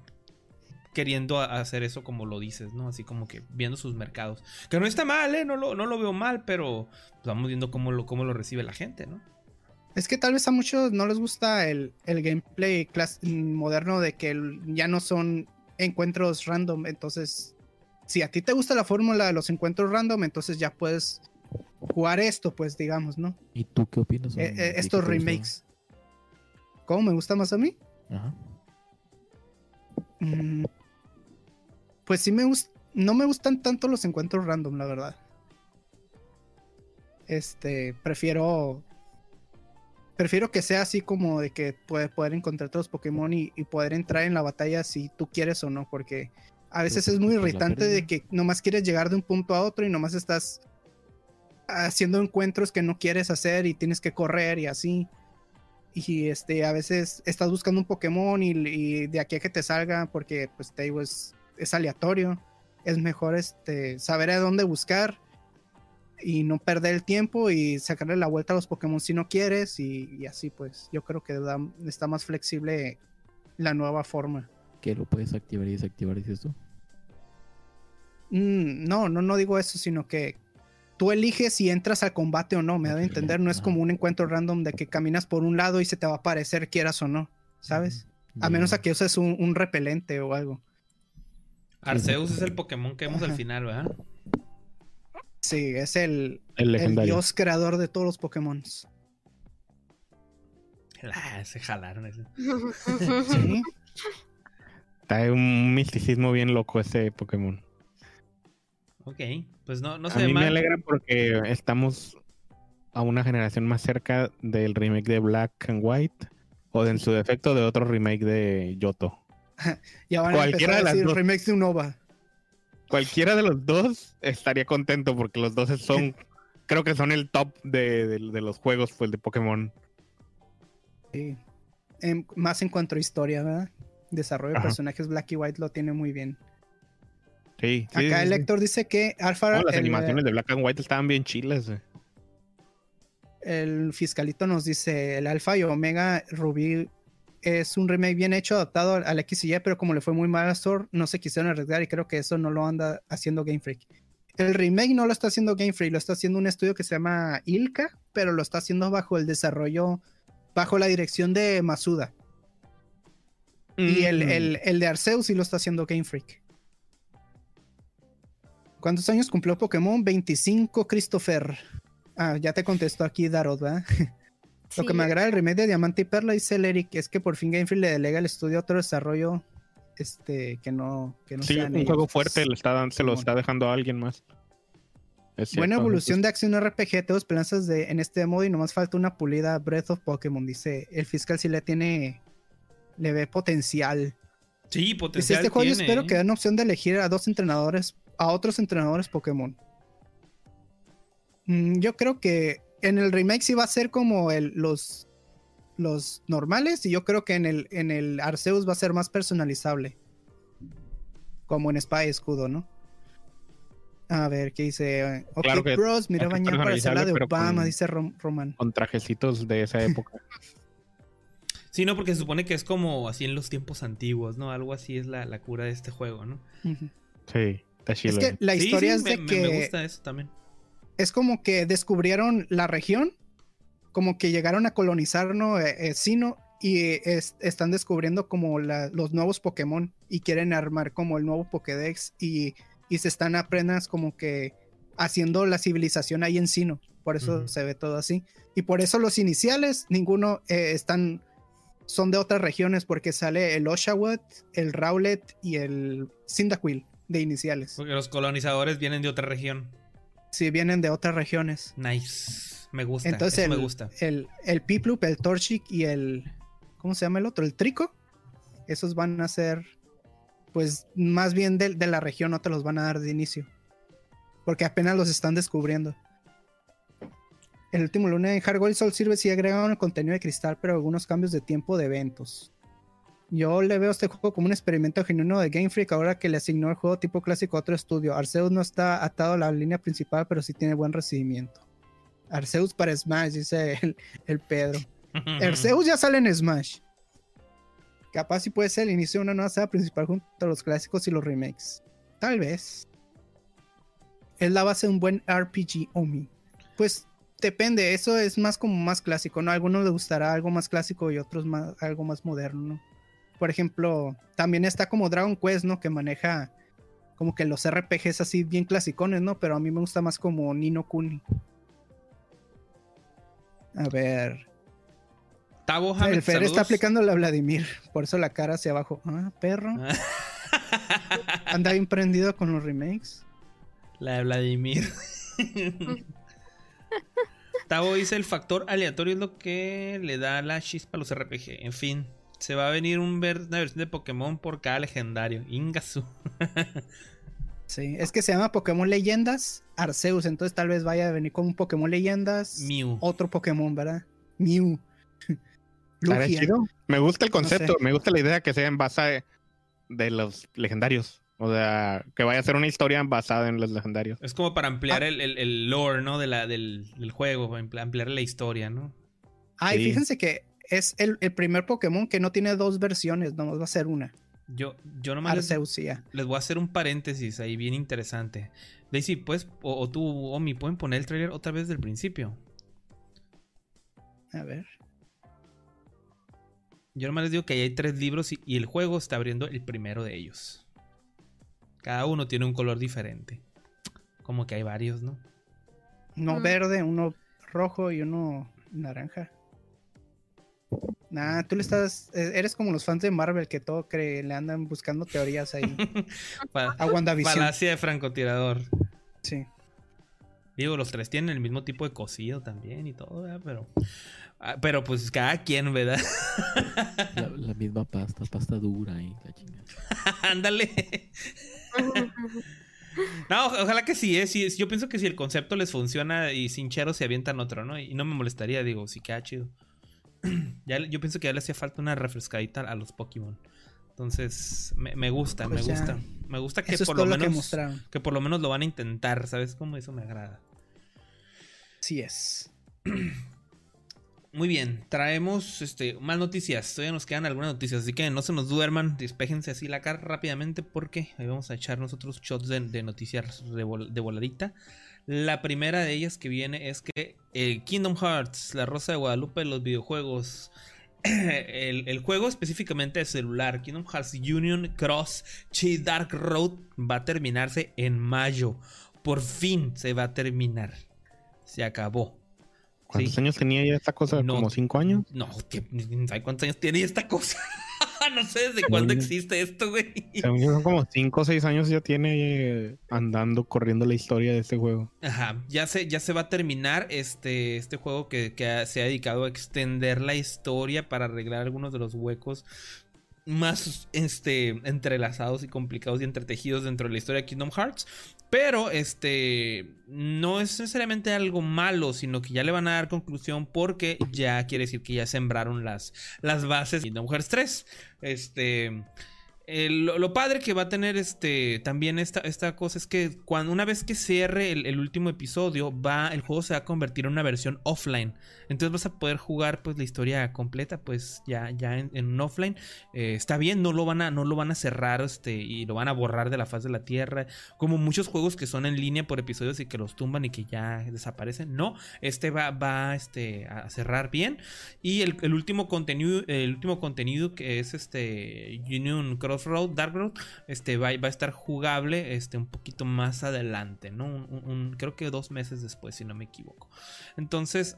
queriendo hacer eso como lo dices, ¿no? Así como que viendo sus mercados. Que no está mal, ¿eh? No lo, no lo veo mal, pero pues, vamos viendo cómo lo, cómo lo recibe la gente, ¿no? Es que tal vez a muchos no les gusta el, el gameplay moderno de que ya no son encuentros random. Entonces, si a ti te gusta la fórmula de los encuentros random, entonces ya puedes jugar esto, pues digamos, ¿no? ¿Y tú qué opinas? Eh, eh, ¿qué estos gusta? remakes. ¿Cómo me gusta más a mí? Ajá. Mm, Pues sí me gustan, no me gustan tanto los encuentros random, la verdad. Este, prefiero, prefiero que sea así como de que puede poder encontrar todos los Pokémon y, y poder entrar en la batalla si tú quieres o no, porque a veces es muy irritante de que nomás quieres llegar de un punto a otro y nomás estás haciendo encuentros que no quieres hacer y tienes que correr y así. Y este, a veces estás buscando un Pokémon y, y de aquí a que te salga, porque pues te digo, es, es aleatorio. Es mejor este, saber a dónde buscar y no perder el tiempo y sacarle la vuelta a los Pokémon si no quieres. Y, y así pues, yo creo que da- está más flexible la nueva forma. Que lo puedes activar y desactivar, dices tú. Mm, no, no, no digo eso, sino que tú eliges si entras al combate o no, me da a entender. No es como un encuentro random de que caminas por un lado y se te va a aparecer quieras o no, ¿sabes? A menos a que uses un, un repelente o algo. Arceus es el Pokémon que vemos al final, ¿verdad? Sí, es el, El dios creador de todos los Pokémon. Ah, se jalaron. ese. <laughs> Sí. Está un misticismo bien loco ese Pokémon. Ok, pues no, no a se ve mí me alegra porque estamos a una generación más cerca del remake de Black and White o de, en su defecto de otro remake de Yoto. <laughs> Ya van a Cualquiera de a las decir dos. remakes de Unova. Cualquiera de los dos estaría contento porque los dos son, <laughs> creo que son el top de, de- de los juegos pues, de Pokémon. Sí. En- más en cuanto a historia, ¿verdad? Desarrollo de personajes Black y White lo tiene muy bien. Sí, sí, Acá sí, el. Héctor dice que Alpha, No, las el, animaciones de Black and White estaban bien chilas. güey. el fiscalito nos dice, el Alpha y Omega Rubí es un remake bien hecho, adaptado al, al X y Y, pero como le fue muy mal a Store, no se quisieron arriesgar y creo que eso no lo anda haciendo Game Freak. El remake no lo está haciendo Game Freak, lo está haciendo un estudio que se llama Ilka, pero lo está haciendo bajo el desarrollo, bajo la dirección de Masuda. Y el, Mm. el- el de Arceus sí lo está haciendo Game Freak. ¿Cuántos años cumplió Pokémon? 25, Christopher. Ah, ya te contestó aquí Darod, ¿verdad? <laughs> Lo que Sí, me agrada del remake de Diamante y Perla, dice el Eric, es que por fin Game Freak le delega al estudio otro desarrollo este, que no, que no Sí, sean un ellos. juego fuerte le está se lo está dejando a alguien más. Buena evolución entonces- de acción RPG, tengo esperanzas de, en este modo y nomás falta una pulida Breath of Pokémon, dice el fiscal si le tiene, le ve potencial. Sí, Dice, potencial este juego yo espero ¿eh? que den opción de elegir a dos entrenadores, a otros entrenadores Pokémon. Mm, yo creo que en el remake sí va a ser como el, los, los normales y yo creo que en el, en el Arceus va a ser más personalizable. Como en Espada y Escudo, ¿no? A ver, ¿qué dice? Ok, Claro que Bros, mira bañar para hacer la de Obama, con- dice Rom- Roman. Con trajecitos de esa época. <laughs> Sí, no, porque se supone que es como así en los tiempos antiguos, ¿no? Algo así es la, la cura de este juego, ¿no? Sí, está Es que la historia sí, es de me, que me gusta eso también. es como que descubrieron la región, como que llegaron a colonizar ¿no? Eh, eh, Sino y eh, es- están descubriendo como la- los nuevos Pokémon y quieren armar como el nuevo Pokédex y, y se están apenas como que haciendo la civilización ahí en Sino. Por eso se ve todo así. Y por eso los iniciales, ninguno eh, están, son de otras regiones porque sale el Oshawott, el Rowlet y el Cyndaquil de iniciales. Porque los colonizadores vienen de otra región. Si vienen de otras regiones. Nice. Me gusta. Entonces eso el, me gusta. el, el Piplup, el Torchic y el. ¿Cómo se llama el otro? El Trico. Esos van a ser, pues, más bien de, de la región, no te los van a dar de inicio. Porque apenas los están descubriendo. El último luna en Hardware Soul Silver sí agregaron el contenido de cristal, pero algunos cambios de tiempo de eventos. Yo le veo a este juego como un experimento genuino de Game Freak ahora que le asignó el juego tipo clásico a otro estudio. Arceus no está atado a la línea principal, pero sí tiene buen recibimiento. Arceus para Smash, dice el, el Pedro. <laughs> Arceus ya sale en Smash. Capaz si puede ser el inicio de una nueva saga principal junto a los clásicos y los remakes. Tal vez. Es la base de un buen RPG Omi. Pues depende, eso es más como más clásico, ¿no? A algunos les gustará algo más clásico y otros más, algo más moderno, ¿no? Por ejemplo, también está como Dragon Quest, ¿no? Que maneja como que los RPGs así bien clasicones, ¿no? Pero a mí me gusta más como Nino Kuni. A ver. Tabo El Hamed, Fer está aplicando la Vladimir, por eso la cara hacia abajo. Ah, perro. <laughs> Anda bien prendido con los remakes. La de Vladimir. <laughs> Tavo dice el factor aleatorio es lo que le da la chispa a los RPG. En fin, se va a venir un ver- una versión de Pokémon por cada legendario. Ingasu. <laughs> Sí, es que se llama Pokémon Leyendas Arceus, entonces tal vez vaya a venir con un Pokémon Leyendas, Mew. otro Pokémon, ¿verdad? Mew. <laughs> ¿Estará Lugia. chido? Me gusta el concepto, sé. me gusta la idea que sea en base de los legendarios. O sea, que vaya a ser una historia basada en los legendarios. Es como para ampliar Ah. el, el- el lore, ¿no? De la, del, del juego, ampli- ampliar la historia, ¿no? Ay, Sí. fíjense que es el, el primer Pokémon que no tiene dos versiones, nomás va a ser una. Yo, yo nomás les, les voy a hacer un paréntesis ahí bien interesante. Daisy, pues, o, o tú, Omi, ¿pueden poner el trailer otra vez del principio? A ver. Yo nomás les digo que ahí hay tres libros y, y el juego está abriendo el primero de ellos. Cada uno tiene un color diferente. Como que hay varios, ¿no? Uno Mm. verde, uno rojo y uno naranja. Nah, tú le estás. eh, Eres como los fans de Marvel que todo cree, le andan buscando teorías ahí. <laughs> A WandaVision. Falacia de francotirador. Sí. Digo, los tres tienen el mismo tipo de cocido también y todo, ¿verdad? Pero, ah, pero pues cada quien, ¿verdad? <laughs> La, la misma pasta, pasta dura y la chingada. <laughs> Ándale. No, ojalá que sí, ¿eh? Sí, Yo pienso que si el concepto les funciona y sin chero se avientan otro, ¿no? Y no me molestaría, digo, sí queda chido. <clears throat> ya, yo pienso que ya le hacía falta una refrescadita a los Pokémon. Entonces, me, me gusta, Pues me ya. gusta. Me gusta que Eso por lo menos. que por lo menos lo van a intentar, ¿sabes? Como eso me agrada. Sí es. <clears throat> Muy bien, traemos este, más noticias. Todavía nos quedan algunas noticias, así que no se nos duerman, despejense así la cara rápidamente porque ahí vamos a echar nosotros shots de, de noticias de, vol- de voladita. La primera de ellas que viene es que el Kingdom Hearts, la Rosa de Guadalupe de los videojuegos, <clears throat> el, el juego específicamente de celular, Kingdom Hearts Union Cross Chi Dark Road, va a terminarse en mayo. Por fin se va a terminar. Se acabó. ¿Cuántos Sí. años tenía ya esta cosa? No. ¿Como cinco años? No, cuántos años tiene esta cosa. <laughs> <laughs> no sé desde cuándo existe esto, güey. Son como cinco o seis años ya tiene eh, andando, corriendo la historia de este juego. Ajá, ya se, ya se va a terminar este, este juego que, que se ha dedicado a extender la historia para arreglar algunos de los huecos más este, entrelazados y complicados y entretejidos dentro de la historia de Kingdom Hearts. Pero este no es necesariamente algo malo, sino que ya le van a dar conclusión porque ya quiere decir que ya sembraron las, las bases de Kingdom Hearts 3. Este. el- lo, lo padre que va a tener este también esta, esta cosa es que cuando una vez que cierre el, el último episodio va el juego se va a convertir en una versión offline entonces vas a poder jugar pues la historia completa pues ya ya en, un offline Eh, está bien no lo van a no lo van a cerrar este y lo van a borrar de la faz de la tierra como muchos juegos que son en línea por episodios y que los tumban y que ya desaparecen no este va va este a cerrar bien y el, el último contenido, el último contenido que es este Union Crossroad, Dark Road, este va, va a estar jugable este un poquito más adelante, ¿no? Un, creo que dos meses después, si no me equivoco. Entonces,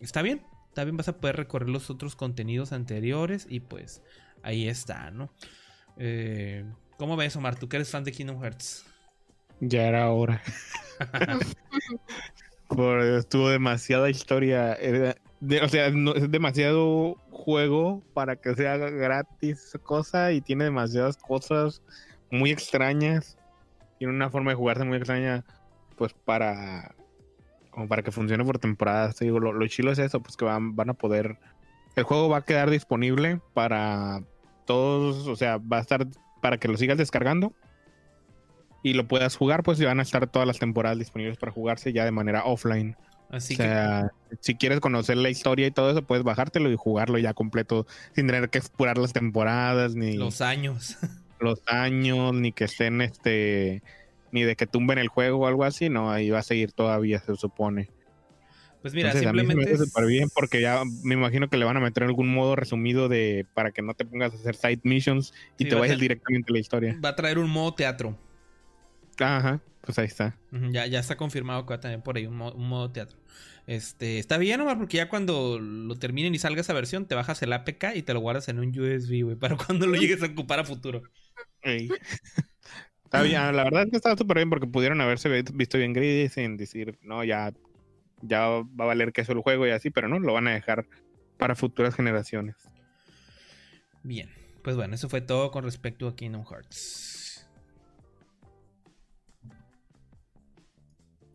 está bien, está bien, vas a poder recorrer los otros contenidos anteriores y pues ahí está, ¿no? Eh, ¿Cómo ves, Omar? Tú que eres fan de Kingdom Hearts. Ya era hora. <laughs> Por- estuvo demasiada historia. Era- de- o sea, no- es demasiado juego para que sea gratis esa cosa y tiene demasiadas cosas muy extrañas. Tiene una forma de jugarse muy extraña, pues para como para que funcione por temporadas. Te digo, lo, lo chilo es eso, pues que van, van a poder. El juego va a quedar disponible para todos, o sea, va a estar para que lo sigas descargando y lo puedas jugar, pues y van a estar todas las temporadas disponibles para jugarse ya de manera offline. Así o sea, si quieres conocer la historia y todo eso, puedes bajártelo y jugarlo ya completo sin tener que explorar las temporadas ni que los años. <laughs> los años, ni que estén este ni de que tumben el juego o algo así, no, ahí va a seguir todavía, se supone. Pues mira, Entonces, a mí se me simplemente. súper bien porque ya me imagino que le van a meter algún modo resumido de para que no te pongas a hacer side missions y Sí, te vayas directamente a la historia. Va a traer un modo teatro. Ajá, pues ahí está. Ya, ya está confirmado que va a tener por ahí un, mo- un modo teatro. Este, está bien, Omar, porque ya cuando lo terminen y salga esa versión, te bajas el APK y te lo guardas en un USB, güey, <laughs> para cuando lo llegues a ocupar a futuro. Está bien, la verdad es que está súper bien porque pudieron haberse vi- visto bien gris sin decir, no, ya, ya va a valer que eso el juego y así, pero no, lo van a dejar para futuras generaciones. Bien, pues bueno, eso fue todo con respecto a Kingdom Hearts.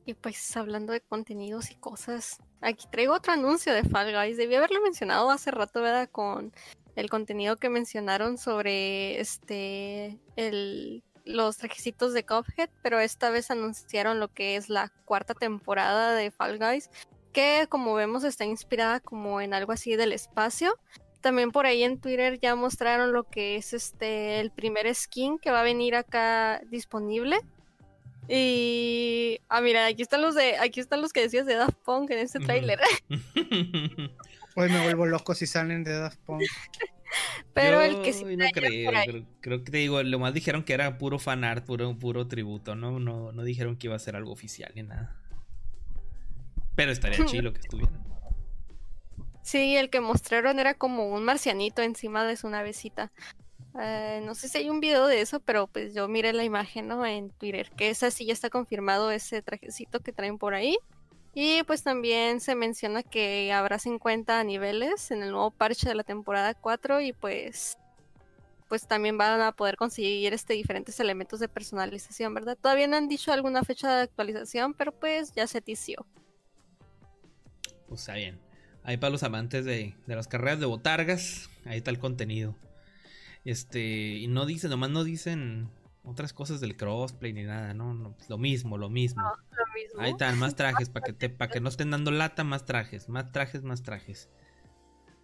Y pues hablando de contenidos y cosas, aquí traigo otro anuncio de Fall Guys. Debí haberlo mencionado hace rato, ¿verdad? Con el contenido que mencionaron sobre este el los trajecitos de Cuphead, pero esta vez anunciaron lo que es la cuarta temporada de Fall Guys, que como vemos está inspirada como en algo así del espacio. También por ahí en Twitter ya mostraron lo que es este el primer skin que va a venir acá disponible. Y ah mira, aquí están los de aquí están los que decías de Daft Punk en este tráiler. <laughs> <laughs> Hoy me vuelvo loco si salen de Daft Punk. <laughs> Pero el que sí no creo, creo, creo que te digo, lo más dijeron que era puro fanart, puro, puro tributo, ¿no? No, no dijeron que iba a ser algo oficial ni nada. Pero estaría <laughs> chido que estuvieran. Sí, el que mostraron era como un marcianito encima de su navecita. Eh, no sé si hay un video de eso, pero pues yo miré la imagen, ¿no? En Twitter, que esa sí ya está confirmado ese trajecito que traen por ahí. Y pues también se menciona que habrá 50 niveles en el nuevo parche de la temporada 4 y pues pues también van a poder conseguir este diferentes elementos de personalización, ¿verdad? Todavía no han dicho alguna fecha de actualización, pero pues ya se tició. Pues está bien. Ahí para los amantes de, de las carreras de botargas, ahí está el contenido. Este, y no dicen, nomás no dicen otras cosas del crossplay ni nada, no, no, lo mismo, lo mismo. Lo mismo. Ahí están, más <laughs> trajes, para que, te, para que no estén dando lata, más trajes, más trajes, más trajes.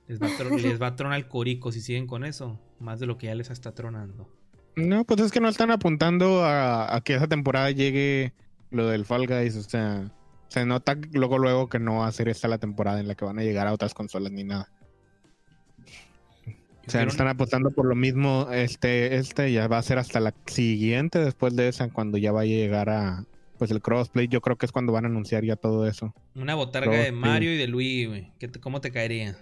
Les va, <laughs> les va a tronar el corico si siguen con eso, más de lo que ya les está tronando. No, pues es que no están apuntando a, a que esa temporada llegue lo del Fall Guys, o sea, se nota luego luego que no va a ser esta la temporada en la que van a llegar a otras consolas ni nada. O sea, están apostando por lo mismo, este, este ya va a ser hasta la siguiente después de esa, cuando ya vaya a llegar a pues el crossplay, yo creo que es cuando van a anunciar ya todo eso. Una botarga de. Mario y de Luigi, güey. ¿Qué te- ¿Cómo te caería?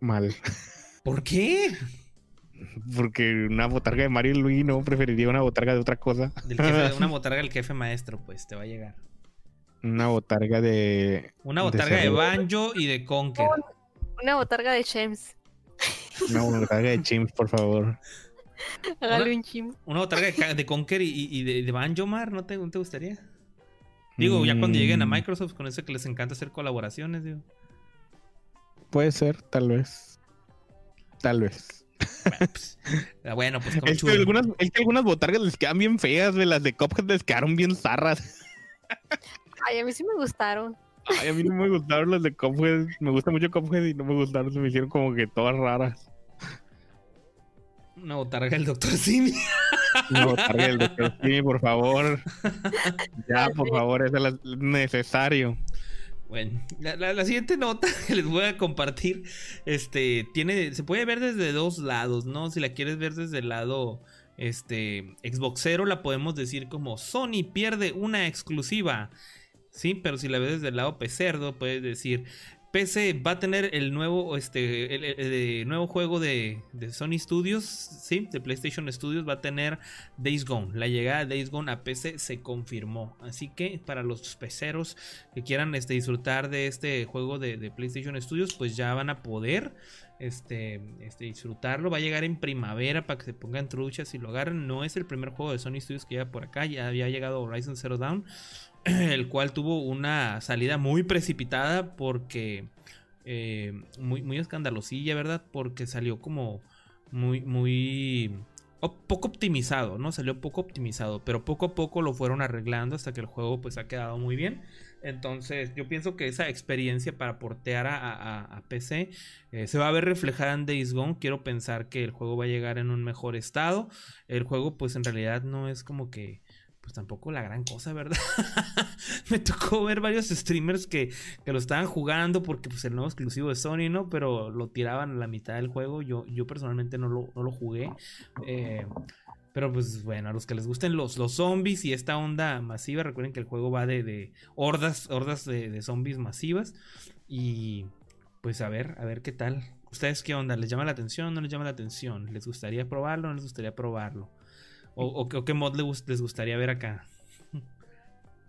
Mal. ¿Por qué? Porque una botarga de Mario y Luigi no preferiría una botarga de otra cosa. Del jefe- <laughs> una botarga del jefe maestro, pues te va a llegar. Una botarga de. Una De botarga de, cerdo. Banjo y de Conker. Una botarga de Chems. Una botarga de Chimps, por favor. <laughs> Hágale un chim. Una botarga de, de Conker y, y- de, de Banjo, Mar, ¿no te, no te gustaría? Digo, ya cuando lleguen a Mm, Microsoft, con eso que les encanta hacer colaboraciones, digo. Puede ser, tal vez. Tal vez. Pues, ah, bueno, pues Es que, algunas, es que algunas botargas les quedan bien feas, de las de Cuphead les quedaron bien zarras. Ay, a mí sí me gustaron. Ay, a mí no me gustaron las de Cuphead. Me gusta mucho Cuphead y no me gustaron, se me hicieron como que todas raras. Una botarga del Dr. Simi. <laughs> Una botarga del Dr. Simi, por favor. Ya, por favor, eso es necesario. Bueno, la, la- la siguiente nota <laughs> que les voy a compartir, este, tiene, se puede ver desde dos lados, ¿no? Si la quieres ver desde el lado, este, Xboxero, la podemos decir como Sony pierde una exclusiva, ¿sí? Pero si la ves desde el lado pecerdo, puedes decir, PC va a tener el nuevo, este, el, el nuevo juego de, de Sony Studios, sí, de PlayStation Studios, va a tener Days Gone. La llegada de Days Gone a PC se confirmó. Así que para los peceros que quieran este, disfrutar de este juego de, de PlayStation Studios, pues ya van a poder este, este, disfrutarlo. Va a llegar en primavera para que se pongan truchas y lo agarren. No es el primer juego de Sony Studios que llega por acá. Ya había llegado Horizon Zero Dawn. <clears throat> El cual tuvo una salida muy precipitada porque eh, muy, muy escandalosilla, ¿verdad? Porque salió como muy, muy poco optimizado, ¿no? Salió poco optimizado, pero poco a poco lo fueron arreglando hasta que el juego pues ha quedado muy bien. Entonces yo pienso que esa experiencia para portear a, a- a PC eh, se va a ver reflejada en Days Gone. Quiero pensar que el juego va a llegar en un mejor estado. El juego pues en realidad no es como que pues tampoco la gran cosa, ¿verdad? <laughs> Me tocó ver varios streamers que, que lo estaban jugando porque pues el nuevo exclusivo de Sony, ¿no? Pero lo tiraban a la mitad del juego. Yo, yo personalmente no lo, no lo jugué. Eh, pero pues bueno, a los que les gusten los, los zombies y esta onda masiva, recuerden que el juego va de, de hordas, hordas de, de zombies masivas. Y pues a ver, a ver qué tal. ¿Ustedes qué onda? ¿Les llama la atención? ¿No les llama la atención? ¿Les gustaría probarlo? ¿No les gustaría probarlo? ¿O, o qué- o qué mod les gustaría ver acá?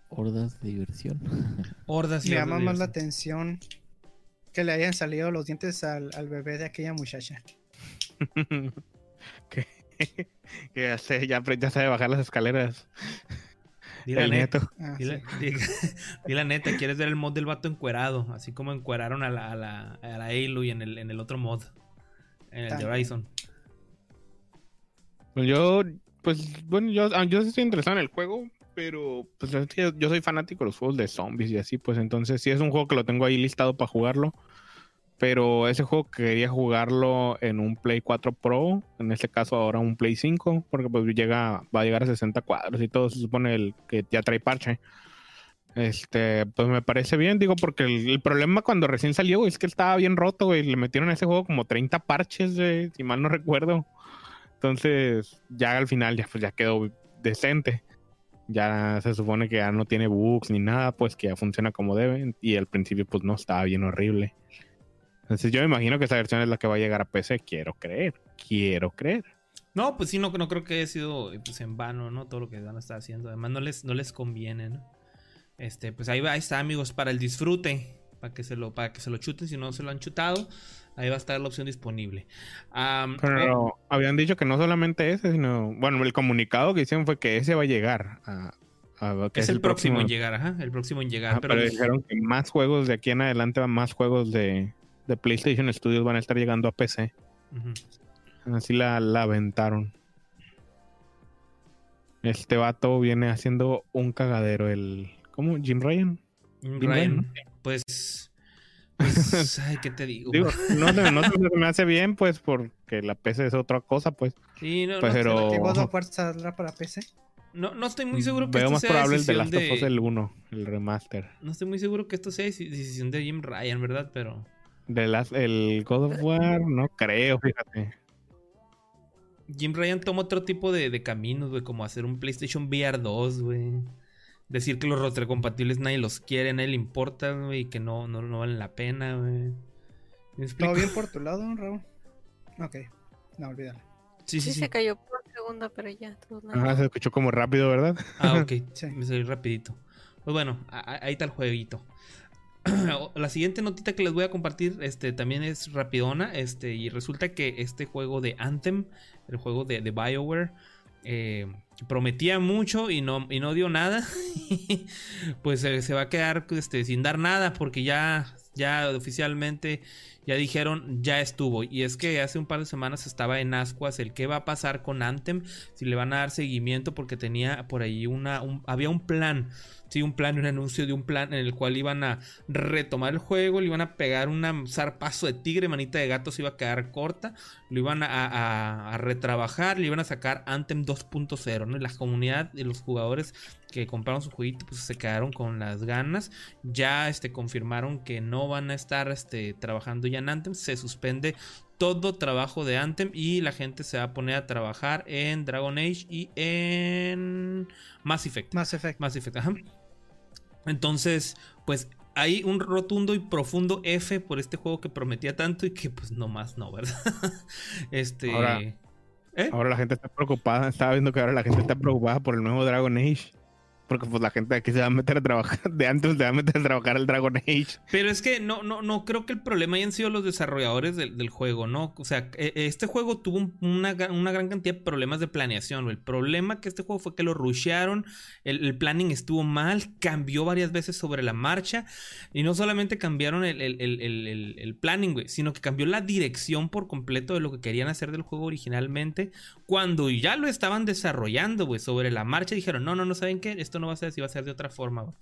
Hordas de diversión. <laughs> Hordas y Me llama de más la atención que le hayan salido los dientes al, al bebé de aquella muchacha. <laughs> que, que ya, sé, ya, apre- ya sabe bajar las escaleras. Di la el neta. nieto. Ah, Di la, sí. di- <laughs> di la neta, ¿quieres ver el mod del vato encuerado? Así como encueraron a la, a la, a la Aloy en el, en el otro mod. En el de También. Horizon. Pues yo, pues bueno, yo, ah, yo estoy interesado en el juego, pero pues yo, soy fanático de los juegos de zombies y así, pues entonces sí es un juego que lo tengo ahí listado para jugarlo. Pero ese juego quería jugarlo en un Play 4 Pro, en este caso ahora un Play 5, porque pues llega, va a llegar a 60 cuadros y todo, se supone el, que ya trae parche. Este, pues me parece bien, digo, porque el, problema cuando recién salió es que estaba bien roto, güey. Le metieron a ese juego como 30 parches, güey, si mal no recuerdo. Entonces, ya al final ya, pues, ya quedó decente. Ya se supone que ya no tiene bugs ni nada, pues que ya funciona como debe. Y al principio, pues no estaba bien horrible. Entonces, yo me imagino que esa versión es la que va a llegar a PC. Quiero creer, quiero creer. No, pues sí, no, no creo que haya sido pues, en vano, ¿no? Todo lo que van a estar haciendo. Además, no les, no les conviene, ¿no? Este, pues ahí va, ahí está, amigos, para el disfrute. Para que se lo, para que se lo chuten, si no se lo han chutado. Ahí va a estar la opción disponible. Pero habían dicho que no solamente ese, sino. Bueno, el comunicado que hicieron fue que ese va a llegar. A, que es, el próximo, en llegar, ajá. El próximo en llegar. Ajá, pero pero dijeron que más juegos de aquí en adelante, más juegos de, de PlayStation Studios van a estar llegando a PC. Así la, la aventaron. Este vato viene haciendo un cagadero. El. ¿Cómo? ¿Jim Ryan? Jim Ryan, pues, pues, <laughs> ay, ¿qué te digo? Digo, no, se- no se me hace bien, pues, porque la PC es otra cosa, pues. Sí, no, no, pero- ¿Que Oh. God of War saldrá para PC? no, no estoy muy seguro que Veo esto más sea probable el de Last of Us el 1, el remaster. No estoy muy seguro que esto sea deci- decisión de Jim Ryan, ¿verdad? Pero De las, el God of War, no creo, fíjate. Jim Ryan toma otro tipo de, de caminos, güey, como hacer un PlayStation VR 2, güey. Decir que los retrocompatibles nadie los quiere, nadie le importa, güey, y que no, no, no valen la pena, güey. ¿Me explico? ¿Todo bien <laughs> por tu lado, Raúl? Ok, no, olvídalo. Sí, sí, Sí, sí. se cayó por segunda, pero ya. Ajá, se escuchó como rápido, ¿verdad? Ah, ok. <laughs> Sí. Me salí rapidito. Pues bueno, ahí está el jueguito. <clears throat> La siguiente notita que les voy a compartir este, también es rapidona. Este, y resulta que este juego de Anthem, el juego de, de BioWare, eh, prometía mucho y no, y no dio nada. <laughs> pues eh, se va a quedar este, sin dar nada porque ya, ya oficialmente ya dijeron ya estuvo. Y es que hace un par de semanas estaba en Ascuas el qué va a pasar con Anthem, si le van a dar seguimiento porque tenía por ahí una, un- había un plan. Sí, un plan, un anuncio de un plan en el cual iban a retomar el juego, le iban a pegar un zarpazo de tigre, manita de gato se iba a quedar corta, lo iban a, a- a retrabajar, le iban a sacar Anthem 2.0, ¿no? Y la comunidad y los jugadores que compraron su jueguito pues se quedaron con las ganas. Ya este, confirmaron que no van a estar este, trabajando ya en Anthem, se suspende todo trabajo de Anthem y la gente se va a poner a trabajar en Dragon Age y en Mass Effect. Mass Effect. Mass Effect, ajá. Entonces, pues hay un rotundo y profundo F por este juego que prometía tanto y que pues nomás no, ¿verdad? <laughs> este... Ahora- ¿Eh? Ahora la gente está preocupada. Estaba viendo que ahora la gente está preocupada por el nuevo Dragon Age. Porque pues la gente aquí se va a meter a trabajar. De antes se va a meter a trabajar el Dragon Age. Pero es que no, no, no creo que el problema hayan sido los desarrolladores del, del juego, ¿no? O sea, e- este juego tuvo un- una, una gran cantidad de problemas de planeación. El problema que este juego fue que lo rushearon, el, planning estuvo mal, cambió varias veces sobre la marcha. Y no solamente cambiaron el- el- el planning, güey, sino que cambió la dirección por completo de lo que querían hacer del juego originalmente. Cuando ya lo estaban desarrollando, güey, sobre la marcha, dijeron, no, no, no, ¿saben qué? Esto no va a ser así, va a ser de otra forma.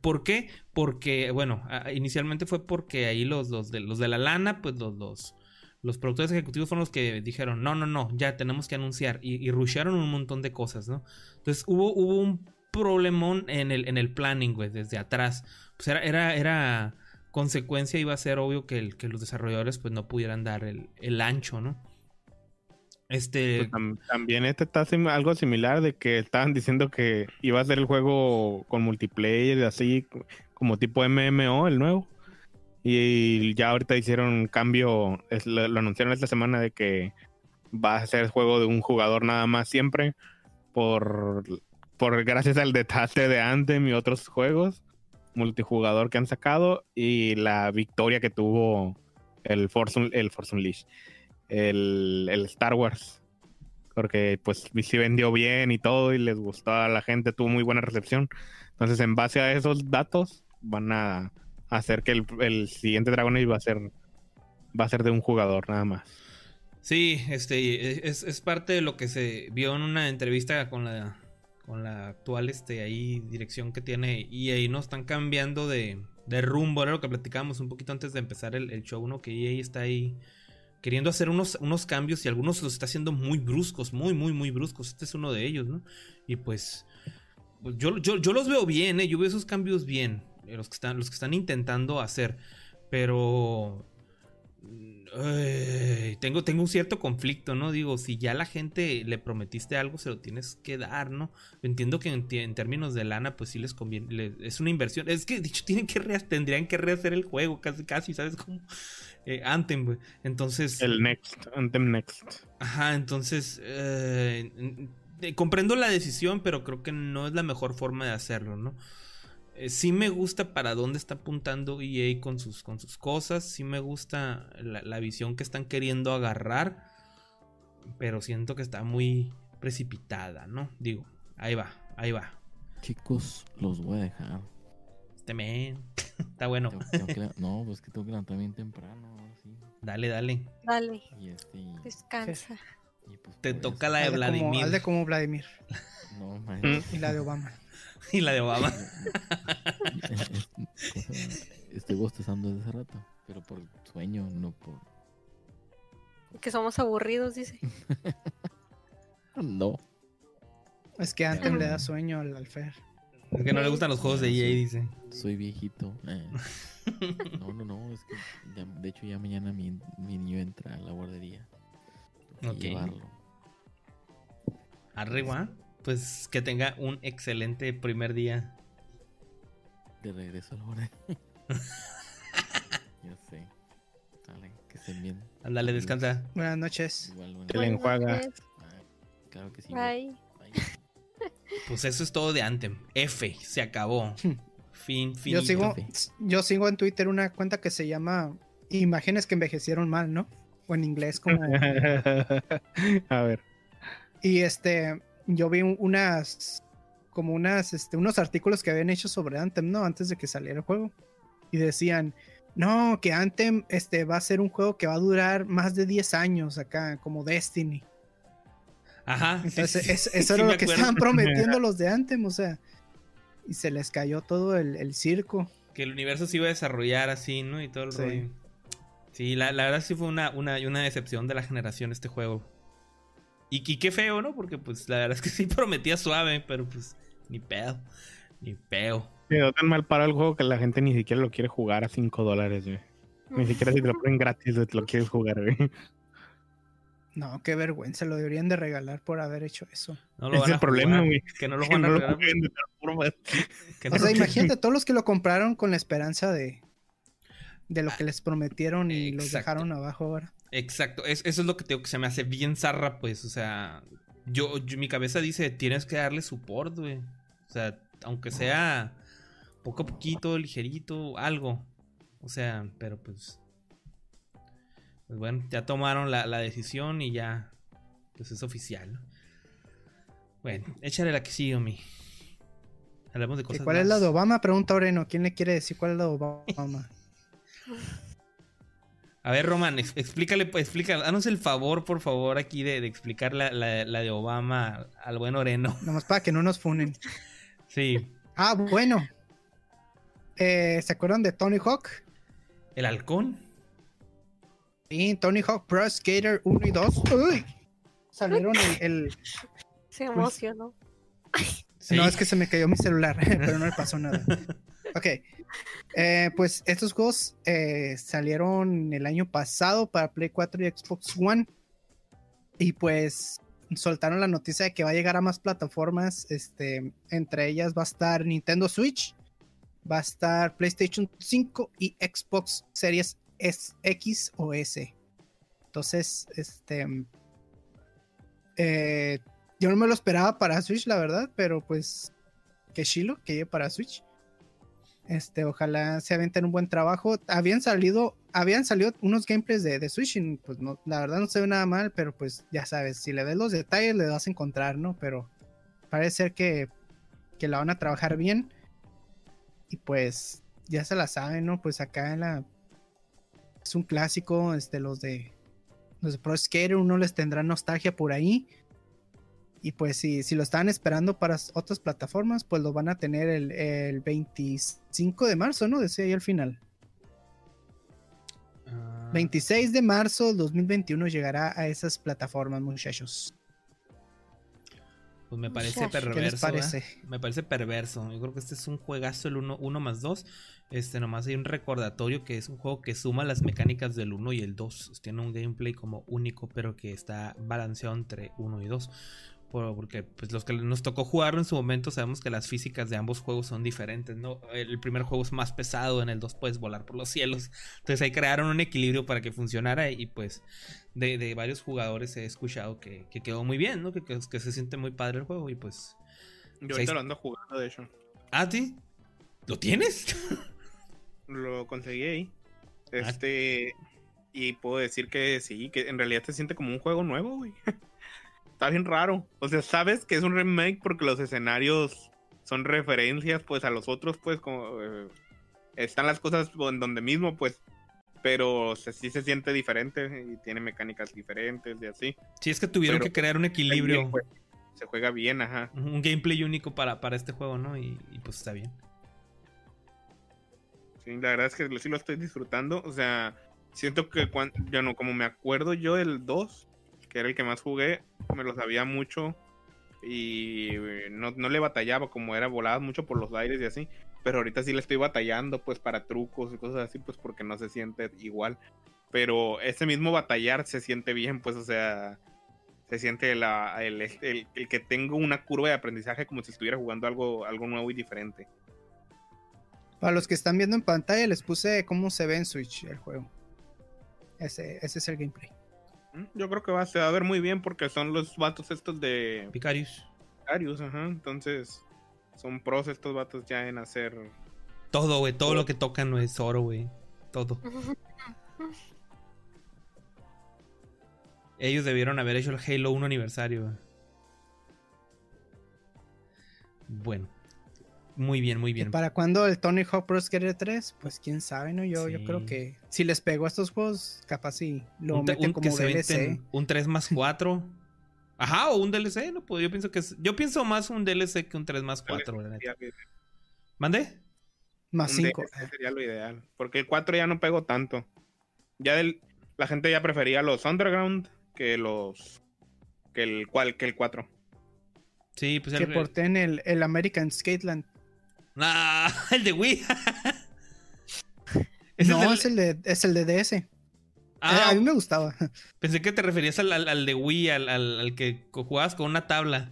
¿Por qué? Porque, bueno, inicialmente fue porque ahí los, los, de, los de la lana, pues los, los, los productores ejecutivos fueron los que dijeron, no, no, no, ya tenemos que anunciar. Y, y rushearon un montón de cosas, ¿no? Entonces hubo, hubo un problemón en el, en el planning, güey, desde atrás. Pues era, era, era consecuencia, iba a ser obvio que, el- que los desarrolladores pues no pudieran dar el, el ancho, ¿no? Este... Pues, tam- también este está algo similar de que estaban diciendo que iba a ser el juego con multiplayer así como tipo MMO el nuevo. Y ya ahorita hicieron un cambio, lo, anunciaron esta semana de que va a ser juego de un jugador nada más siempre por, por gracias al detalle de Anthem y otros juegos multijugador que han sacado y la victoria que tuvo el Force, el Force Unleashed el, el Star Wars. Porque pues sí vendió bien y todo y les gustó a la gente, tuvo muy buena recepción. Entonces en base a esos datos van a hacer que el, el siguiente Dragon Age va a ser va a ser de un jugador nada más. Sí, este es, es parte de lo que se vio en una entrevista con la con la actual este ahí dirección que tiene y ahí no están cambiando de, de rumbo, era lo que platicábamos un poquito antes de empezar el, el show, ¿no? Que EA está ahí queriendo hacer unos, unos cambios y algunos los está haciendo muy bruscos, muy, muy, muy bruscos. Este es uno de ellos, ¿no? Y pues pues, yo, yo, yo los veo bien, ¿eh? Yo veo esos cambios bien, eh, los que están, los que están intentando hacer, pero Ay, tengo, tengo un cierto conflicto, ¿no? Digo, si ya la gente le prometiste algo, se lo tienes que dar, ¿no? Entiendo que en, en términos de lana, pues sí les conviene, es una inversión. Es que, dicho, tienen que re- tendrían que rehacer el juego, casi, casi, ¿sabes cómo? Eh, Anthem, güey. Entonces... El Next, Anthem Next. Ajá, entonces eh, comprendo la decisión, pero creo que no es la mejor forma de hacerlo, ¿no? Eh, sí me gusta para dónde está apuntando EA con sus, con sus cosas, sí me gusta la, la visión que están queriendo agarrar, pero siento que está muy precipitada, ¿no? Digo, ahí va, ahí va. Chicos, los voy a dejar. Este men, <laughs> está bueno. Tengo- tengo que le- no, pues que tengo que levantarme bien temprano. sí. Dale, dale. Dale, Y este. y- descansa. y pues Te por toca la de como, Vladimir hazle como Vladimir <laughs> No, <laughs> man. y la de Obama. y la de Obama. Estoy bostezando desde hace rato, pero por sueño, no por. Que somos aburridos, dice. No. Es que Anthem le da sueño al Alfer. Es que no le gustan los juegos de EA, dice. Soy viejito. eh. No, no, no. Es que ya- de hecho ya mañana mi, mi niño entra a la guardería. Tengo llevarlo. Arriba. Pues que tenga un excelente primer día. De regreso a la guardería. <laughs> ya sé. Dale, que estén bien. Ándale, descansa. Buenas noches. Igual, bueno. Que le enjuaga. Buenas noches. Ah, claro que sí. Bye. Pues eso es todo de Anthem. F, se acabó. Fin, fin. Yo sigo, yo sigo en Twitter una cuenta que se llama Imágenes que envejecieron mal, ¿no? O en inglés como... <laughs> a ver. Y este, yo vi un- unas, como unas, este, unos artículos que habían hecho sobre Anthem, ¿no? Antes de que saliera el juego. Y decían, no, que Anthem, este, va a ser un juego que va a durar más de 10 años acá, como Destiny. Ajá. Entonces, sí, es- sí, eso sí era lo que estaban prometiendo <laughs> los de Anthem, o sea. Y se les cayó todo el, el circo. Que el universo se iba a desarrollar así, ¿no? Y todo el Sí. rollo. Sí, la, la verdad sí fue una, una, una decepción de la generación este juego. Y, y qué feo, ¿no? Porque pues la verdad es que sí <laughs> prometía suave, pero pues ni pedo. Ni peo. Quedó tan mal para el juego que la gente ni siquiera lo quiere jugar a 5 dólares, güey. Ni siquiera si te lo <laughs> ponen gratis, te lo quieres jugar, güey. No, qué vergüenza, lo deberían de regalar por haber hecho eso. No lo Ese van es a el problema, güey. Que no lo <laughs> Que van a no lo regalar. O sea, que- imagínate todos los que lo compraron con la esperanza de, de lo que les prometieron y los Exacto. dejaron abajo ahora. Exacto, es- eso es lo que tengo que se me hace bien zarra, pues, o sea, yo, yo- mi cabeza dice, tienes que darle support, güey. O sea, aunque sea poco a poquito, ligerito, algo. O sea, pero pues... Pues bueno, ya tomaron la, la decisión y ya, pues es oficial, ¿no? Bueno, échale la que sigue, mi. Hablamos de ¿Y cosas ¿Cuál es la de Obama? Pregunta Oreno. ¿Quién le quiere decir cuál es la de Obama? A ver, Roman, ex- explícale, pues, explícale, danos el favor, por favor, aquí de, de explicar la, la- la de Obama al buen Oreno. <laughs> Nomás para que no nos funen. Sí, Ah, bueno. Eh, ¿Se acuerdan de Tony Hawk? el halcón. Sí, Tony Hawk Pro Skater 1 y 2. Uy. Salieron el, el- Se emocionó. Sí. No, es que se me cayó mi celular, <laughs> pero no le pasó nada. <laughs> Ok. Eh, pues estos juegos eh, salieron el año pasado para Play 4 y Xbox One. Y pues soltaron la noticia de que va a llegar a más plataformas. Este, entre ellas va a estar Nintendo Switch, va a estar PlayStation 5 y Xbox Series S, X o S. Entonces, este. eh, yo no me lo esperaba para Switch, la verdad, pero pues. Que chilo, que llegue para Switch. Este, ojalá se aventen un buen trabajo. Habían salido, habían salido unos gameplays de, de Switch y pues no, la verdad no se ve nada mal, pero pues ya sabes, si le ves los detalles le vas a encontrar, ¿no? Pero parece ser que, que la van a trabajar bien. Y pues ya se la saben, ¿no? Pues acá en la es un clásico, este, los de los de Pro Skater, uno les tendrá nostalgia por ahí. Y pues si, si lo estaban esperando para otras plataformas, pues lo van a tener el, el 25 de marzo, ¿no? Decía ahí al final. Ah, 26 de marzo del 2021 llegará a esas plataformas, muchachos. Pues me parece perverso. ¿Qué les parece? ¿verdad? Me parece perverso. Yo creo que este es un juegazo, el 1 más 2. Este, nomás hay un recordatorio que es un juego que suma las mecánicas del 1 y el 2. Tiene un gameplay como único, pero que está balanceado entre 1 y 2. Por- Porque pues, los que nos tocó jugarlo en su momento sabemos que las físicas de ambos juegos son diferentes, ¿no? El primer juego es más pesado, en el 2 puedes volar por los cielos. Entonces ahí crearon un equilibrio para que funcionara y pues de, de varios jugadores he escuchado que, que quedó muy bien, ¿no? Que, que- que se siente muy padre el juego y pues... Yo ahorita lo ando jugando, de hecho. ¿Ah, sí? ¿Lo tienes? <laughs> Lo conseguí ahí. Ah. Este. Y puedo decir que sí, que en realidad se siente como un juego nuevo, güey. <laughs> Está bien raro. O sea, sabes que es un remake porque los escenarios son referencias, pues, a los otros, pues, como. eh, están las cosas en donde mismo, pues. Pero se- sí se siente diferente y tiene mecánicas diferentes y así. Sí, es que tuvieron Pero- que crear un equilibrio, pues, se juega bien, ajá. un gameplay único para, para este juego, ¿no? Y, y, pues está bien. Sí, la verdad es que sí lo estoy disfrutando. O sea, siento que cuando, ya no, como me acuerdo yo del 2, que era el que más jugué, me lo sabía mucho y eh, no, no le batallaba, como era volaba mucho por los aires y así. Pero ahorita sí le estoy batallando, pues para trucos y cosas así, pues porque no se siente igual. Pero ese mismo batallar se siente bien, pues, o sea, se siente la, el, el- el que tengo una curva de aprendizaje como si estuviera jugando algo, algo nuevo y diferente. Para los que están viendo en pantalla, les puse cómo se ve en Switch el juego. Ese, ese es el gameplay. Yo creo que va, se va a ver muy bien porque son los vatos estos de Picarius. Arius, ajá. Entonces, son pros estos vatos ya en hacer. Todo, güey, todo lo que tocan no es oro, güey. Todo. <laughs> Ellos debieron haber hecho el Halo 1 aniversario. Bueno. Muy bien, muy ¿Y bien. para cuándo el Tony Hawk Pro Skater 3? Pues quién sabe, ¿no? Yo, yo Sí. creo que si les pegó a estos juegos, capaz sí lo Un, te- meten un- que como se DLC. venten un 3 más <laughs> 4. Ajá, o un DLC, no pues yo pienso que es- yo pienso más un DLC que un 3 más 4, la neta. sería- ¿Mande? Más un 5. DLC sería lo ideal. Porque el 4 ya no pegó tanto. Ya del, la gente ya prefería los Underground que los. que el cual, que el 4. Sí, pues Que el, porten el, el American Skateland. Ah, <laughs> el de Wii. <laughs> Es el no, del- es, el de, es el de DS. Eh, Ah, a mí me gustaba. <laughs> pensé que te referías al, al- al de Wii, al, al- que jugabas con una tabla.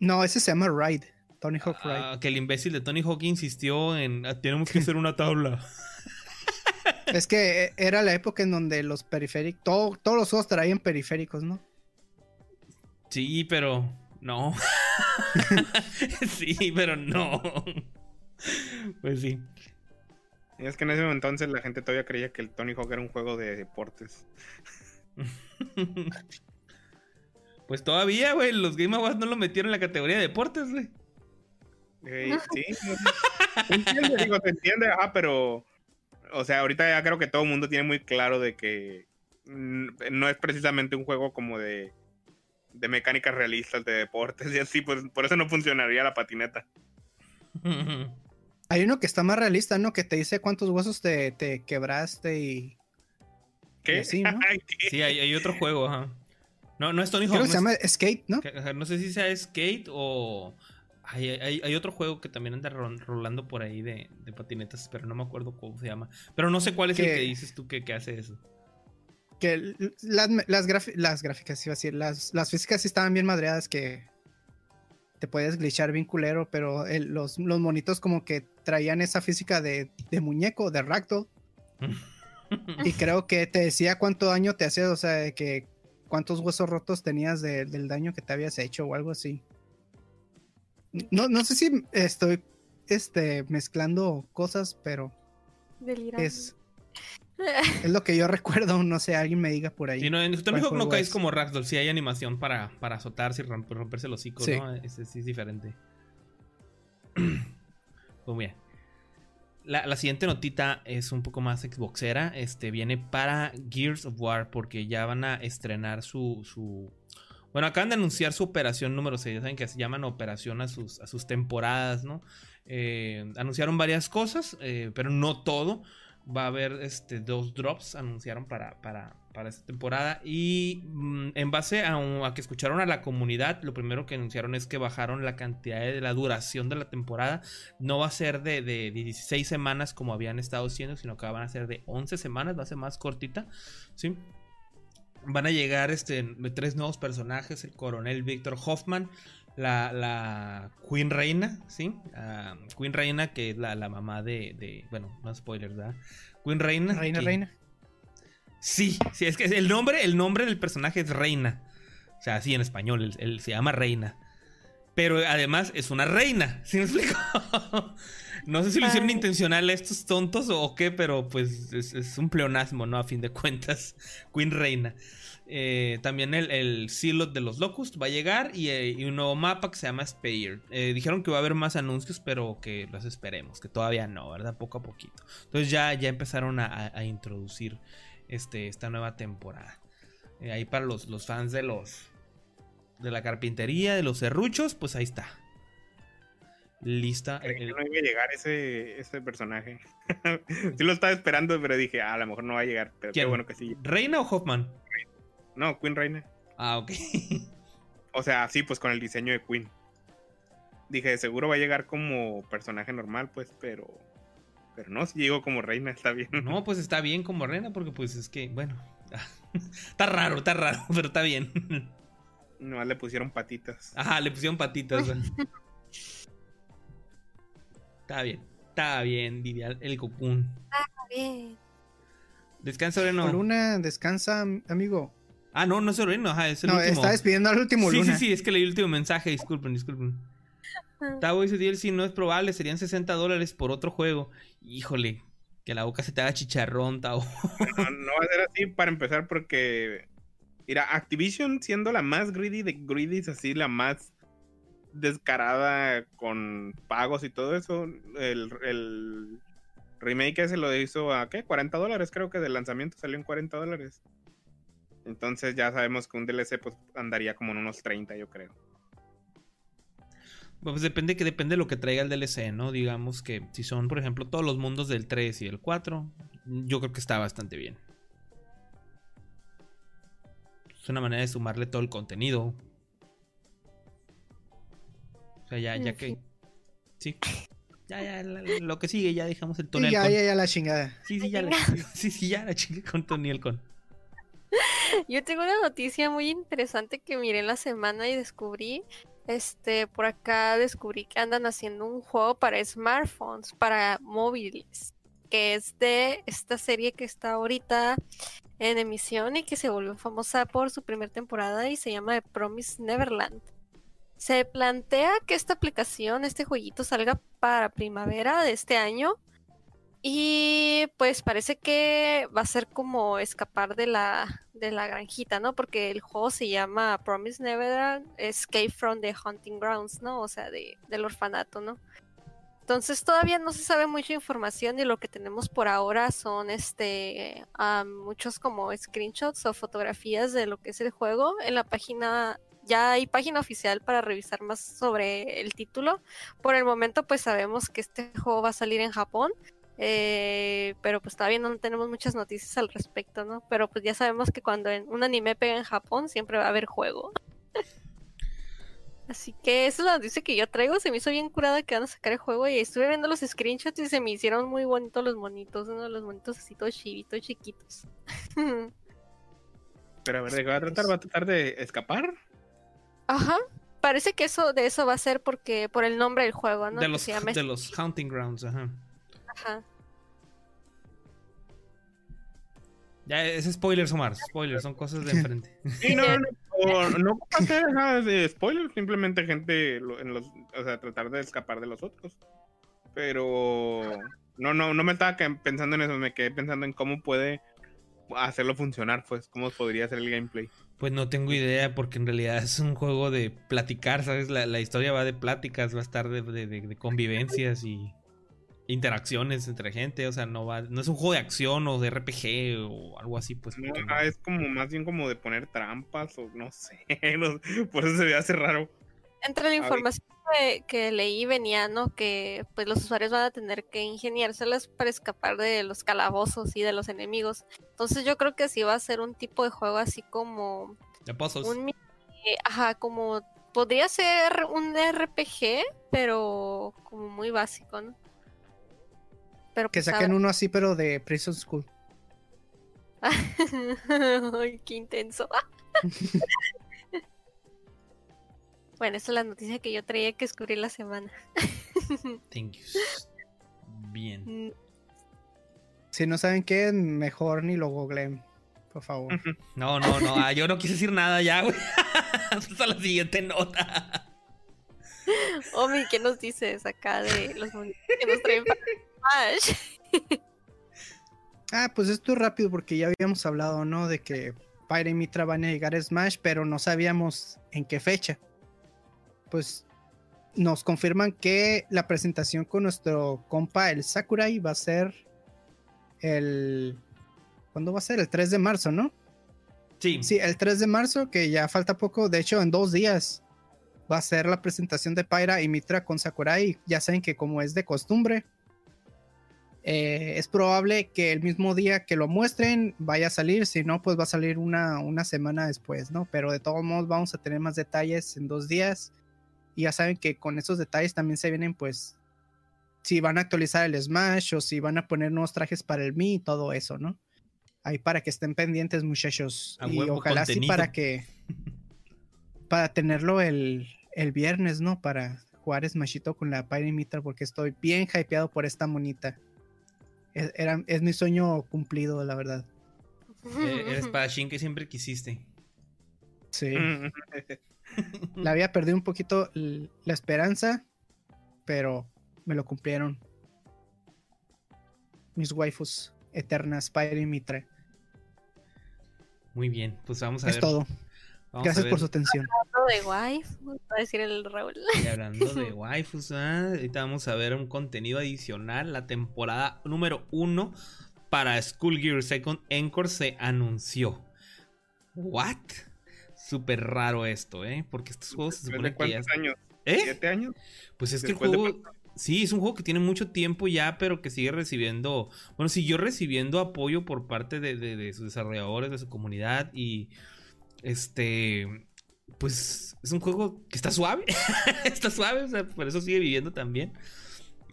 No, ese se llama Ride. Tony Hawk Ride. Ah, que el imbécil de Tony Hawk insistió en "Ah, tenemos que hacer una tabla. Es que eh, era la época en donde los periféricos, todo- todos los juegos traían periféricos, ¿no? Sí, pero no. <laughs> sí, pero no. Pues sí. Y es que en ese entonces la gente todavía creía que el Tony Hawk era un juego de deportes. <laughs> Pues todavía, güey, los Game Awards no lo metieron en la categoría de deportes, güey. Eh, sí, <laughs> entiende, digo, se entiende, ah, pero. O sea, ahorita ya creo que todo el mundo tiene muy claro de que no es precisamente un juego como de, de mecánicas realistas, de deportes <laughs> y así, pues por eso no funcionaría la patineta. <laughs> Hay uno que está más realista, ¿no? Que te dice cuántos huesos te, te quebraste y... ¿Qué? Y así, ¿no? <laughs> ¿Qué? Sí, hay, hay otro juego, ajá. No, no es Tony Hawk. Creo que no se es- llama Skate, ¿no? no sé si sea Skate o. Hay, hay- hay otro juego que también anda ro- rolando por ahí de, de patinetas, pero no me acuerdo cómo se llama. Pero no sé cuál es el Que- que dices tú que, que hace eso. Que las, las, las gráficas, iba a decir, las, las físicas sí estaban bien madreadas que te puedes glitchar bien culero, pero el- los, los monitos como que traían esa física de, de muñeco, de racto. <laughs> Y creo que te decía cuánto daño te hacía, o sea, de que cuántos huesos rotos tenías de- del daño que te habías hecho o algo así. No, no sé si estoy este, mezclando cosas, pero Delirante. es, <laughs> es lo que yo recuerdo. No sé, alguien me diga por ahí. Sí, no, en Tony ¿Cuál Hawk no caes es? como Ragdoll, sí hay animación para, para azotarse y romp- romperse los hocico, Sí. ¿no? Sí es diferente. <clears throat> pues bien. La, la siguiente notita es un poco más Xboxera. Este viene para Gears of War. Porque ya van a estrenar su. su... Bueno, acaban de anunciar su operación número 6. Ya saben que se llaman operación a sus, a sus temporadas, ¿no? Eh, anunciaron varias cosas, eh, pero no todo. Va a haber este, dos drops, anunciaron para, para, para esta temporada. Y mm, en base a, que escucharon a la comunidad, lo primero que anunciaron es que bajaron la cantidad de la duración de la temporada. No va a ser de, de 16 semanas como habían estado siendo, sino que van a ser de 11 semanas, va a ser más cortita. ¿sí? Van a llegar este, tres nuevos personajes: el coronel Víctor Hoffman, la, la Queen Reina, ¿sí? Queen Reina, que es la, la mamá de, de- Bueno, no spoiler, ¿verdad? Queen Reina. Reina, que- reina. Sí, sí, es que el nombre, el nombre del personaje es Reina. O sea, así en español, él, él se llama Reina. Pero además es una reina, ¿sí me explico? <laughs> no sé si lo hicieron Ay. intencional estos tontos o qué, pero pues es, es un pleonasmo, ¿no? A fin de cuentas, Queen Reina. Eh, también el, el Silot de los Locust va a llegar y, eh, y un nuevo mapa que se llama Spear. Eh, dijeron que va a haber más anuncios, pero que los esperemos, que todavía no, ¿verdad? Poco a poquito. Entonces ya, ya empezaron a, a- introducir este, esta nueva temporada. Ahí para los, los fans de los de la carpintería, de los serruchos, pues ahí está. Lista. Creí que no iba a llegar ese, ese personaje. <laughs> sí lo estaba esperando, pero dije, ah, a lo mejor no va a llegar. Pero qué bueno que sí. ¿Reina o Hoffman? No, Queen Reina. Ah, ok. <laughs> O sea, sí, pues con el diseño de Queen. Dije, seguro va a llegar como personaje normal, pues, pero. Pero no, si llegó como reina, está bien. no, pues está bien como reina, porque pues es que, bueno. <laughs> está raro, está raro, <laughs> pero está bien. Nomás le pusieron patitas. Ajá, le pusieron patitas. está bien, está bien, diría el Cocoon. Bien. Descansa, Oreno. Luna, descansa, amigo. Ah, no, no es Oreno, ajá, es el No, último. está despidiendo al último Sí, Luna. sí, sí, es que leí el último mensaje, disculpen, disculpen. Ah. Tavo dice DLC no es probable, serían 60 dólares por otro juego. Híjole, que la boca se te haga chicharrón, Tavo. <laughs> No, no va a ser así para empezar, porque. Mira, Activision siendo la más greedy de greedy, así la más descarada con pagos y todo eso. El, el remake ese lo hizo a ¿qué? 40 dólares, creo que de lanzamiento salió en 40 dólares. Entonces ya sabemos que un DLC pues andaría como en unos 30, yo creo. Pues depende que depende de lo que traiga el DLC, ¿no? Digamos que si son, por ejemplo, todos los mundos del 3 y el 4, yo creo que está bastante bien. Es una manera de sumarle todo el contenido. O sea, ya, ya que. Sí. Ya, ya, la- lo que sigue, ya dejamos el Sí, tonel ya, con. ya, ya, la chingada. Sí, sí, ya la, <laughs> sí, sí, ya la chingue con Tony el con. <laughs> Yo tengo una noticia muy interesante que miré la semana y descubrí Este, por acá descubrí que andan haciendo un juego para smartphones, para móviles, que es de esta serie que está ahorita en emisión y que se volvió famosa por su primera temporada y se llama The Promise Neverland. Se plantea que esta aplicación, este jueguito salga para primavera de este año y pues parece que va a ser como escapar de la, de la granjita, ¿no? Porque el juego se llama Promise Neverland, Escape from the Hunting Grounds, ¿no? O sea, de, del orfanato, ¿no? Entonces todavía no se sabe mucha información y lo que tenemos por ahora son este ah, muchos como screenshots o fotografías de lo que es el juego. En la página ya hay página oficial para revisar más sobre el título. Por el momento pues sabemos que este juego va a salir en Japón eh, pero pues todavía no tenemos muchas noticias al respecto, ¿no? Pero pues ya sabemos que cuando un anime pega en Japón siempre va a haber juego. <laughs> Así que esa es la noticia que yo traigo. Se me hizo bien curada que van a sacar el juego y estuve viendo los screenshots y se me hicieron muy bonitos los monitos, ¿no? Los monitos así todos chivitos, chiquitos. <laughs> Pero a ver, ¿de qué va a tratar? ¿Va a tratar de escapar? Ajá. Parece que eso de eso va a ser porque por el nombre del juego, ¿no? De los, de los Hunting Grounds, ajá. Ajá. Ya, es spoilers, Omar. Spoilers, son cosas de enfrente. <laughs> Sí, no, no, no, no de spoilers, simplemente gente en los, o sea, tratar de escapar de los otros. Pero no, no, no me estaba pensando en eso, me quedé pensando en cómo puede hacerlo funcionar, pues, cómo podría ser el gameplay. Pues no tengo idea, porque en realidad es un juego de platicar, ¿sabes? La, la historia va de pláticas, va a estar de, de, de convivencias y interacciones entre gente, o sea, no va, no es un juego de acción o de RPG o algo así, pues. No, es como más bien como de poner trampas o no <laughs> sé, por eso se ve hace raro. Entre la información que, leí venía, ¿no? Que pues los usuarios van a tener que ingeniárselas para escapar de los calabozos y de los enemigos. Entonces yo creo que sí va a ser un tipo de juego así como... De pozos. Un, ajá, como... Podría ser un RPG, pero como muy básico, ¿no? Que saquen uno así, pero de Prison School. <laughs> Ay, qué intenso. <laughs> bueno, esa es la noticia que yo traía que descubrir la semana. <laughs> Thank you. Bien. Mm. Si no saben qué, mejor ni lo googleen, por favor. No, no, no. Ah, yo no quise decir nada ya, güey. Hasta la siguiente nota. Omi, ¿qué nos dices acá de los que nos traen ah, pues esto es rápido porque ya habíamos hablado, ¿no? De que Pyre y Mitra van a llegar a Smash, pero no sabíamos en qué fecha. Pues nos confirman que la presentación con nuestro compa, el Sakurai, va a ser el... ¿Cuándo va a ser? El 3 de marzo, ¿no? Sí. Sí, el 3 de marzo, que ya falta poco, de hecho en dos días va a ser la presentación de Pyra y Mitra con Sakurai. Ya saben que como es de costumbre, eh, es probable que el mismo día que lo muestren vaya a salir, si no, pues va a salir una, una semana después, ¿no? Pero de todos modos vamos a tener más detalles en dos días. Y ya saben que con esos detalles también se vienen, pues, si van a actualizar el Smash o si van a poner nuevos trajes para el Mi y todo eso, ¿no? Ahí para que estén pendientes, muchachos. y ojalá sí para que. Para tenerlo el, el viernes, ¿no? Para jugar Smashito con la Pyre Mitra, porque estoy bien hypeado por esta monita. Es, era, es mi sueño cumplido, la verdad. Eh, el espadachín que siempre quisiste. Sí. la había perdido un poquito la esperanza, pero me lo cumplieron. Mis waifus eternas, Spire y Mitre. Muy bien, pues vamos a ver. Es todo. Gracias por su atención. Hablando de waifus, va a decir el Raúl. <laughs> Y hablando de <laughs> waifus, ¿ah? ahorita vamos a ver un contenido adicional. La temporada número uno para Schoolgear Second Encore se anunció. ¿What? Súper raro esto, ¿eh? Porque estos juegos se supone que ya... años? ¿Eh? ¿Siete años? Pues es que el juego... Sí, es un juego que tiene mucho tiempo ya, pero que sigue recibiendo... Bueno, siguió recibiendo apoyo por parte de, de sus desarrolladores, de su comunidad y este, pues es un juego que está suave. <laughs> está suave, o sea, por eso sigue viviendo también.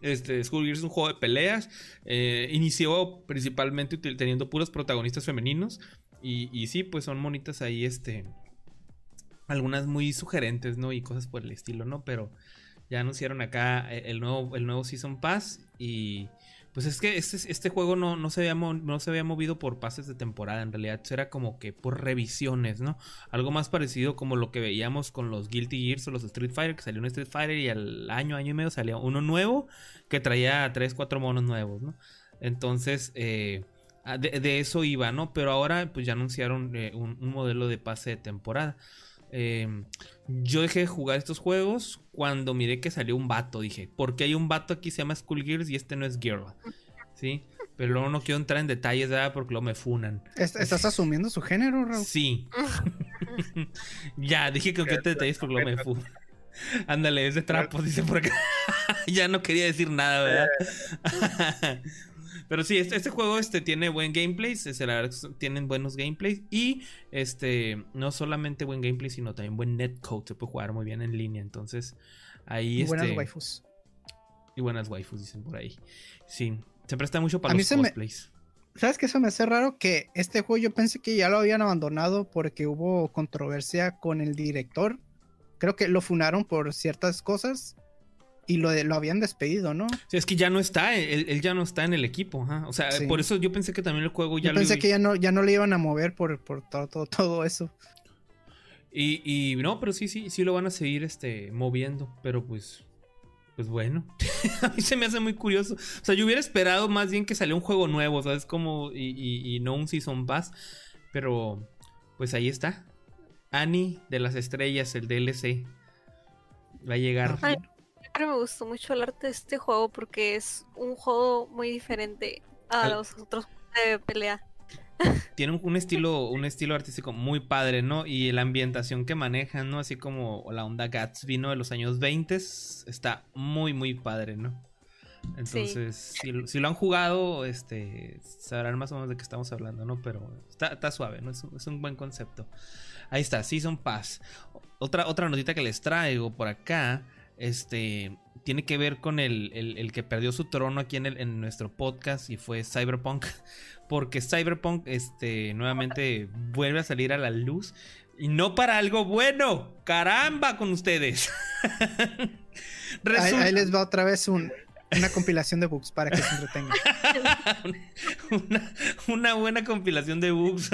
Este, Skullgirls es un juego de peleas. Eh, inició principalmente teniendo puros protagonistas femeninos. Y, y, sí, pues son monitas ahí, este. algunas muy sugerentes, ¿no? Y cosas por el estilo, ¿no? Pero ya anunciaron acá eh, el nuevo, el nuevo Season Pass y pues es que este, este juego no, no, se había no se había movido por pases de temporada, en realidad era como que por revisiones, ¿no? Algo más parecido como lo que veíamos con los Guilty Gears o los Street Fighter, que salió un Street Fighter y al año, año y medio salía uno nuevo que traía 3, 4 monos nuevos, ¿no? Entonces, eh, de, eso iba, ¿no? Pero ahora pues ya anunciaron eh, un, modelo de pase de temporada. Em, yo dejé de jugar estos juegos cuando miré que salió un vato. Dije, ¿por qué hay un vato aquí que se llama Skull Gears y este no es Girl? ¿Sí? Pero luego no quiero entrar en detalles, ¿verdad? Porque luego me funan. ¿Estás asumiendo su género, Raúl? Sí. <laughs> ya, dije que no quiero detalles porque luego me funan. Ándale, es de trapo, dice por acá. <laughs> ya no quería decir nada, ¿verdad? <laughs> Pero sí, este, este, juego este, tiene buen gameplay. tienen buenos gameplays. Y este, no solamente buen gameplay, sino también buen netcode. Se puede jugar muy bien en línea. Entonces, ahí. Y buenas este, waifus. Y buenas waifus, dicen por ahí. Sí, se presta mucho para los cosplays. ¿Sabes qué? Eso me hace raro que este juego yo pensé que ya lo habían abandonado porque hubo controversia con el director. Creo que lo funaron por ciertas cosas y lo, lo habían despedido, ¿no? Sí, es que ya no está, él, ya no está en el equipo, o sea, por eso yo pensé que también el juego ya yo pensé que ya no, ya no le iban a mover por, por todo, todo, todo eso. Y, y, no, pero sí, sí, sí lo van a seguir este, moviendo, pero pues, pues bueno, <laughs> a mí se me hace muy curioso. O sea, yo hubiera esperado más bien que saliera un juego nuevo, ¿sabes? Como, y, y, y no un Season Pass, pero pues ahí está. Annie de las estrellas, el DLC. Va a llegar me gustó mucho el arte de este juego porque es un juego muy diferente a los otros de pelea. <laughs> Tiene un, estilo, un estilo artístico muy padre, ¿no? Y la ambientación que manejan, ¿no? Así como la onda Gatsby, ¿no? De los años 20 está muy, muy padre, ¿no? Entonces, si, lo han jugado, este, sabrán más o menos de qué estamos hablando, ¿no? Pero está, suave, ¿no? Es un, es un, buen concepto. Ahí está, Season Pass. Otra, otra notita que les traigo por acá este tiene que ver con el, que perdió su trono aquí en, en, nuestro podcast y fue Cyberpunk. <laughs> Porque Cyberpunk este, nuevamente vuelve a salir a la luz. Y no para algo bueno. Caramba con ustedes. <laughs> ahí, les va otra vez una compilación de bugs para que se entretengan. <laughs> una, buena compilación de bugs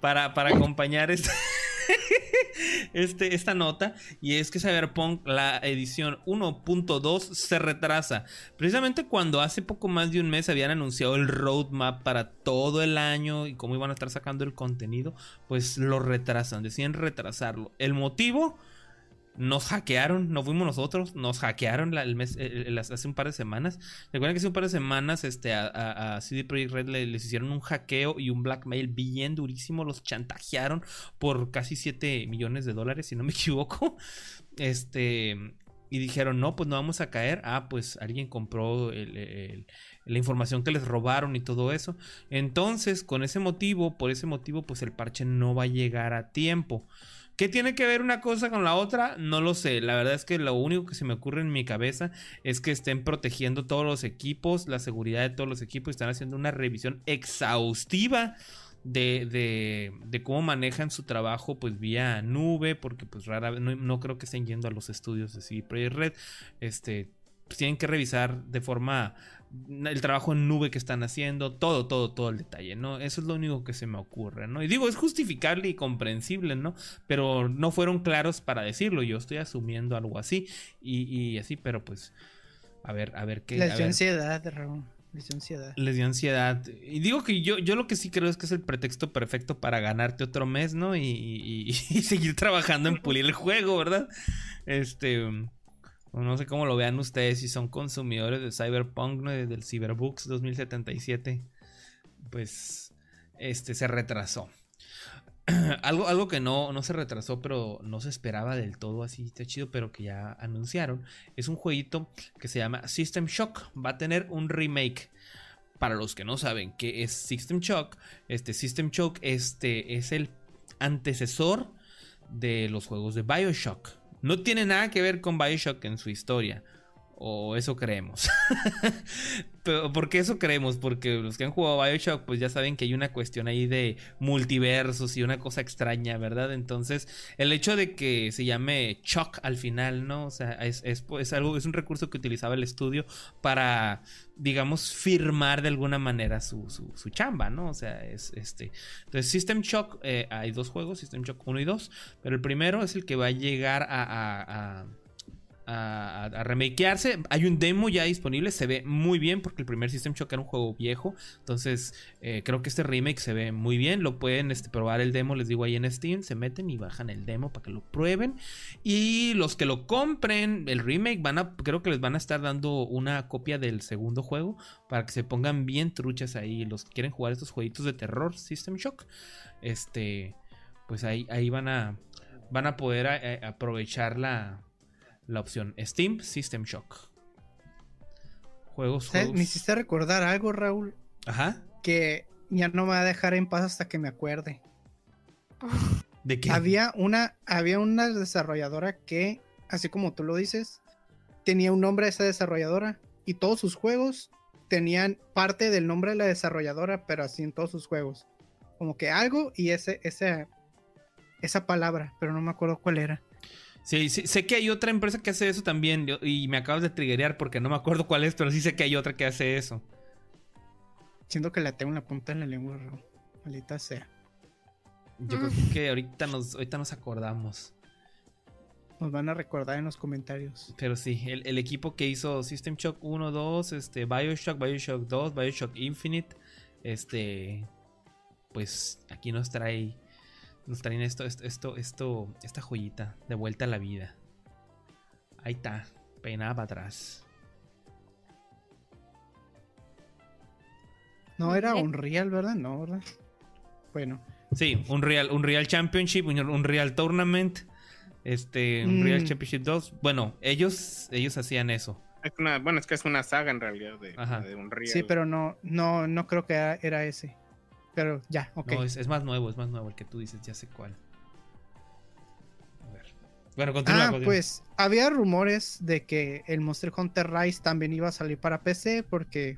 para, para acompañar este... <laughs> este, esta nota y es que Cyberpunk, la edición 1.2 se retrasa. Precisamente cuando hace poco más de un mes habían anunciado el roadmap para todo el año y cómo iban a estar sacando el contenido, pues lo retrasan, deciden retrasarlo. El motivo nos hackearon, no fuimos nosotros, nos hackearon el mes, hace un par de semanas. Recuerden que hace un par de semanas este, a, CD Projekt Red les hicieron un hackeo y un blackmail bien durísimo, los chantajearon por casi 7 millones de dólares, si no me <laughs> equivoco. Este, y dijeron, no, pues no vamos a caer. Ah, pues alguien compró la información que les robaron y todo eso. Entonces, con ese motivo, por ese motivo, pues el parche no va a llegar a tiempo. ¿Qué tiene que ver una cosa con la otra? No lo sé. La verdad es que lo único que se me ocurre en mi cabeza es que estén protegiendo todos los equipos, la seguridad de todos los equipos, están haciendo una revisión exhaustiva de, cómo manejan su trabajo pues vía nube, porque pues rara vez no, creo que estén yendo a los estudios de CD Projekt Red. Este, pues, tienen que revisar de forma el trabajo en nube que están haciendo, todo, todo, todo el detalle, ¿no? Eso es lo único que se me ocurre, ¿no? Y digo, es justificable y comprensible, ¿no? Pero no fueron claros para decirlo, yo estoy asumiendo algo así y, así, pero pues, a ver, a ver qué... Les dio ansiedad, Raúl. Les dio ansiedad. Les dio ansiedad. Y digo que yo, yo lo que sí creo es que es el pretexto perfecto para ganarte otro mes, ¿no? Y, y <laughs> seguir trabajando en pulir el juego, ¿verdad? Este... No sé cómo lo vean ustedes, si son consumidores de Cyberpunk, ¿no? del Cyberbooks 2077, pues este se retrasó. <clears throat> algo, algo que no, no se retrasó, pero no se esperaba del todo así, está chido, pero que ya anunciaron, es un jueguito que se llama System Shock. Va a tener un remake. Para los que no saben qué es System Shock, este System Shock este, es el antecesor de los juegos de Bioshock. No tiene nada que ver con Bioshock en su historia. O eso creemos. <laughs> Pero, ¿Por qué eso creemos? Porque los que han jugado Bioshock, pues ya saben que hay una cuestión ahí de multiversos y una cosa extraña, ¿verdad? Entonces, el hecho de que se llame Chuck al final, ¿no? O sea, es, es, algo, es un recurso que utilizaba el estudio para, digamos, firmar de alguna manera su, su, chamba, ¿no? O sea, es este. Entonces, System Shock, eh, hay dos juegos, System Shock 1 y 2, pero el primero es el que va a llegar a, remakearse. Hay un demo ya disponible, se ve muy bien porque el primer System Shock era un juego viejo. Entonces eh, creo que este remake se ve muy bien. Lo pueden este, probar el demo, les digo ahí en Steam. Se meten y bajan el demo para que lo prueben. Y los que lo compren, el remake, van a, creo que les van a estar dando una copia del segundo juego para que se pongan bien truchas ahí. Los que quieren jugar estos jueguitos de terror, System Shock. Este, pues ahí, ahí van a, van a poder eh, aprovechar la la opción Steam System Shock. Juegos, juegos. Me hiciste recordar algo, Raúl. Ajá. Que ya no me va a dejar en paz hasta que me acuerde. ¿De qué? Había una, había una desarrolladora que, así como tú lo dices, tenía un nombre de esa desarrolladora y todos sus juegos tenían parte del nombre de la desarrolladora, pero así en todos sus juegos. Como que algo y ese, ese, esa palabra, pero no me acuerdo cuál era. Sí, sí, sé que hay otra empresa que hace eso también y me acabas de triggerear porque no me acuerdo cuál es, pero sí sé que hay otra que hace eso. Siento que la tengo en la punta de la lengua, maldita sea. Yo creo que ahorita nos, ahorita nos acordamos. Nos van a recordar en los comentarios. Pero sí, el, equipo que hizo System Shock 1, 2, este, Bioshock, Bioshock 2, Bioshock Infinite, este, pues aquí nos trae nos traen esto, esto, esto, esta joyita de vuelta a la vida. Ahí está, peinada para atrás. No era un real, ¿verdad? No, ¿verdad? Bueno. Sí, un Real, un Real Championship, un Real Tournament, este, un Real mm. Championship 2. Bueno, ellos, ellos hacían eso. Es una, bueno, es que es una saga en realidad de, un Real. Sí, pero no, no, no creo que era ese. Pero ya, ok. No, es, más nuevo, es más nuevo el que tú dices, ya sé cuál. A ver. Bueno, continúa. Ah, pues había rumores de que el Monster Hunter Rise también iba a salir para PC porque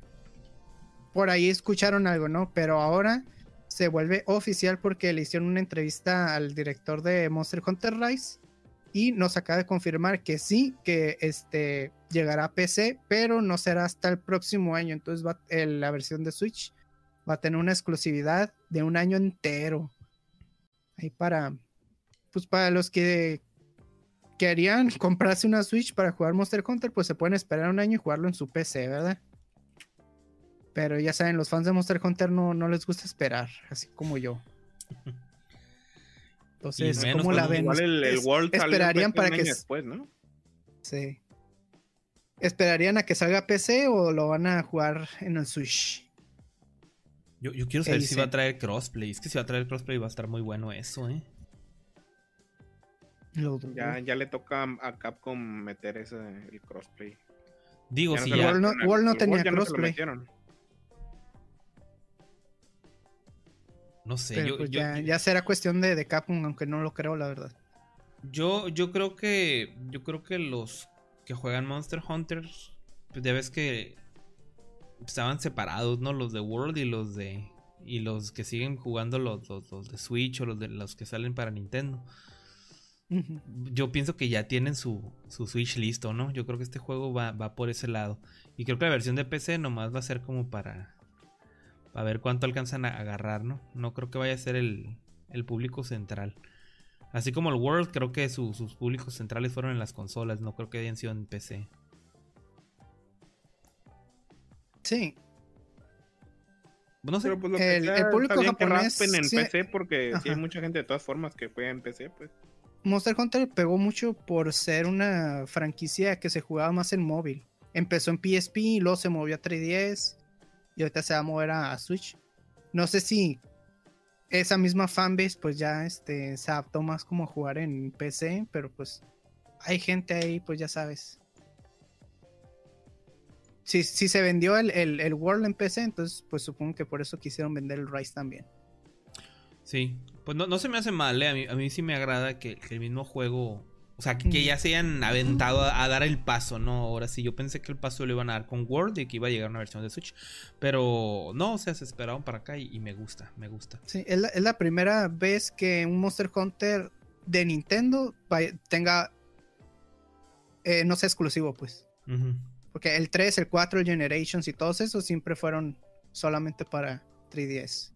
por ahí escucharon algo, ¿no? Pero ahora se vuelve oficial porque le hicieron una entrevista al director de Monster Hunter Rise y nos acaba de confirmar que sí, que este llegará a PC, pero no será hasta el próximo año. Entonces va la versión de Switch va a tener una exclusividad de un año entero. Ahí para, pues para los que querían comprarse una Switch para jugar Monster Hunter, pues se pueden esperar un año y jugarlo en su PC, ¿verdad? Pero ya saben, los fans de Monster Hunter no, no les gusta esperar, así como yo. Entonces, ¿cómo la ven? esperarían para que después, ¿no? Sí. ¿Esperarían a que salga PC o lo van a jugar en el Switch? Yo, quiero saber si va a traer crossplay. Es que si va a traer crossplay va a estar muy bueno eso, ¿eh? Ya, ya le toca a Capcom meter ese el crossplay. Digo, si ya. World no, tenía crossplay. No, sé, yo, pues ya, será cuestión de, de, Capcom, aunque no lo creo, la verdad. Yo, yo creo que. Yo creo que los que juegan Monster Hunters. Pues ya ves que estaban separados, ¿no? Los de World y los de. Y los que siguen jugando los, los, de Switch o los de los que salen para Nintendo. Yo pienso que ya tienen su, su, Switch listo, ¿no? Yo creo que este juego va, va, por ese lado. Y creo que la versión de PC nomás va a ser como para. Para ver cuánto alcanzan a agarrar, ¿no? No creo que vaya a ser el, el público central. Así como el World, creo que sus públicos centrales fueron en las consolas, no creo que hayan sido en PC. Sí. No sé. Pues, el, público japonés. en PC porque sí hay mucha gente de todas formas que juega en PC, pues. Monster Hunter pegó mucho por ser una franquicia que se jugaba más en móvil. Empezó en PSP y luego se movió a 3DS y ahorita se va a mover a, Switch. No sé si esa misma fanbase pues ya este, se adaptó más como a jugar en PC, pero pues hay gente ahí, pues ya sabes, si, se vendió el, el, World en PC, entonces pues supongo que por eso quisieron vender el Rise también. Sí, pues no, se me hace mal, ¿eh? a, mí, a, mí, sí me agrada que, el mismo juego O sea, que, que ya se hayan aventado a, a dar el paso, ¿no? Ahora sí, yo pensé que el paso lo iban a dar con Word y que iba a llegar una versión de Switch. Pero no, o sea, se esperaron para acá y, y me gusta, me gusta. Sí, es la, es la primera vez que un Monster Hunter de Nintendo tenga. eh, no sea exclusivo, pues. Ujú. Porque el 3, el 4, el Generations y todos esos siempre fueron solamente para 3DS.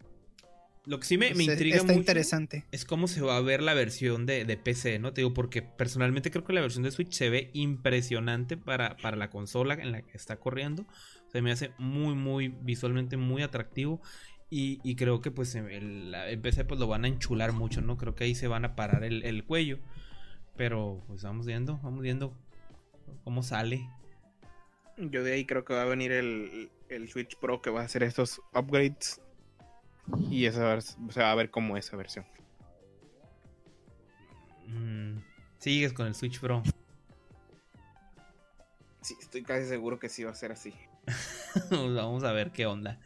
Lo que sí me, me intriga Está mucho interesante. es cómo se va a ver la versión de, de PC, ¿no? Te digo, porque personalmente creo que la versión de Switch se ve impresionante para, para la consola en la que está corriendo. Se me hace muy, muy visualmente muy atractivo. Y, y creo que pues el, el PC pues lo van a enchular mucho, ¿no? Creo que ahí se van a parar el, el cuello. Pero pues vamos viendo, vamos viendo cómo sale. Yo de ahí creo que va a venir el, el Switch Pro que va a hacer estos upgrades. Y esa se va a ver como esa versión. Mm, sigues con el Switch Pro. Sí, estoy casi seguro que sí va a ser así. <laughs> Vamos a ver qué onda.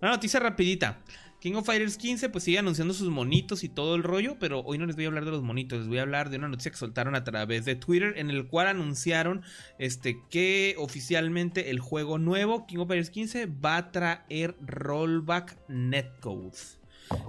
Una noticia rapidita. King of Fighters 15 pues sigue anunciando sus monitos y todo el rollo, pero hoy no les voy a hablar de los monitos, les voy a hablar de una noticia que soltaron a través de Twitter en el cual anunciaron este que oficialmente el juego nuevo King of Fighters 15 va a traer rollback netcode.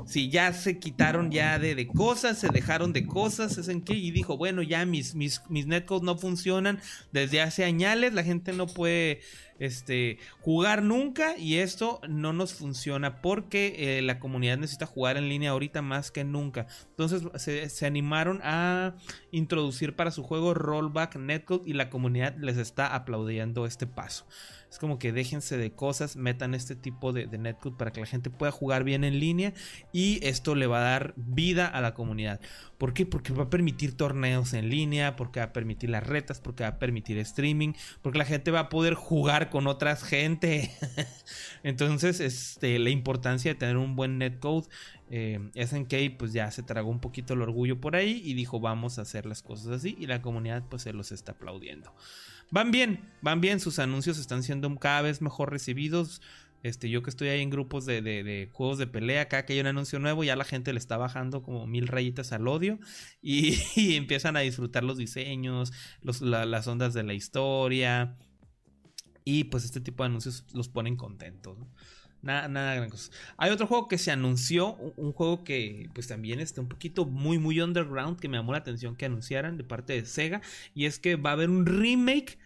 Si ya se quitaron ya de, de cosas, se dejaron de cosas, es en que y dijo, bueno, ya mis, mis, mis netcodes no funcionan desde hace años, la gente no puede este, jugar nunca y esto no nos funciona porque eh, la comunidad necesita jugar en línea ahorita más que nunca. Entonces se, se animaron a introducir para su juego rollback netcode y la comunidad les está aplaudiendo este paso. Es como que déjense de cosas, metan este tipo de, de netcode para que la gente pueda jugar bien en línea y esto le va a dar vida a la comunidad. ¿Por qué? Porque va a permitir torneos en línea, porque va a permitir las retas, porque va a permitir streaming, porque la gente va a poder jugar con otras gente. <laughs> Entonces, este, la importancia de tener un buen netcode. Eh, SNK pues ya se tragó un poquito el orgullo por ahí y dijo vamos a hacer las cosas así y la comunidad pues se los está aplaudiendo. Van bien, van bien, sus anuncios están siendo cada vez mejor recibidos. Este, yo que estoy ahí en grupos de, de- de juegos de pelea, acá que hay un anuncio nuevo, ya la gente le está bajando como mil rayitas al odio <laughs> y, empiezan a disfrutar los diseños, las ondas de la historia. Y pues este tipo de anuncios los ponen contentos. ¿no? Nada, nada gran cosa. Hay otro juego que se anunció, un, un juego que pues también está un poquito muy muy underground, que me llamó la atención que anunciaran de parte de Sega, y es que va a haber un remake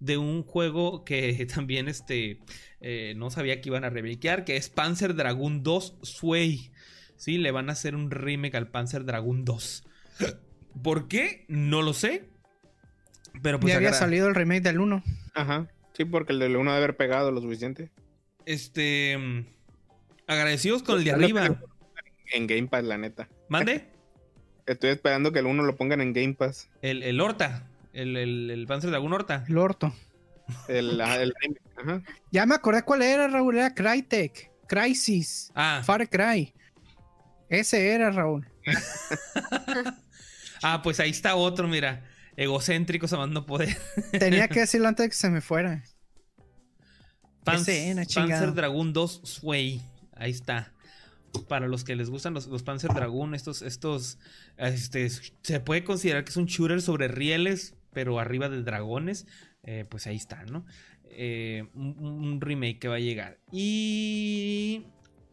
de un juego que <laughs> también este eh, no sabía que iban a remakear, que es Panzer Dragoon 2 Sway. Sí, le van a hacer un remake al Panzer Dragoon 2. ¿Por qué? No lo sé. Pero pues ya había salido el remake del 1. Ajá. Sí, porque el del uno debe haber pegado lo suficiente. Este mm, agradecidos con el de arriba. En Game Pass, la neta. <laughs> Mande. Estoy esperando que el uno lo pongan en Game Pass. El, el Horta. El, el, el Panzer Dragoon Horta. El orto. El, el Ajá. Ya me acordé cuál era, Raúl. Era Crytek. Crisis. Ah, Far Cry. Ese era, Raúl. <laughs> ah, pues ahí está otro, mira. Egocéntricos amando poder. Tenía <laughs> que decirlo antes de que se me fuera. Chingado. Panzer Dragoon 2 Sway. Ahí está. Para los que les gustan los, los Panzer Dragoon, estos, estos, este, se puede considerar que es un shooter sobre rieles, pero arriba de dragones. Eh, pues ahí está, ¿no? Eh, un, un remake que va a llegar. Y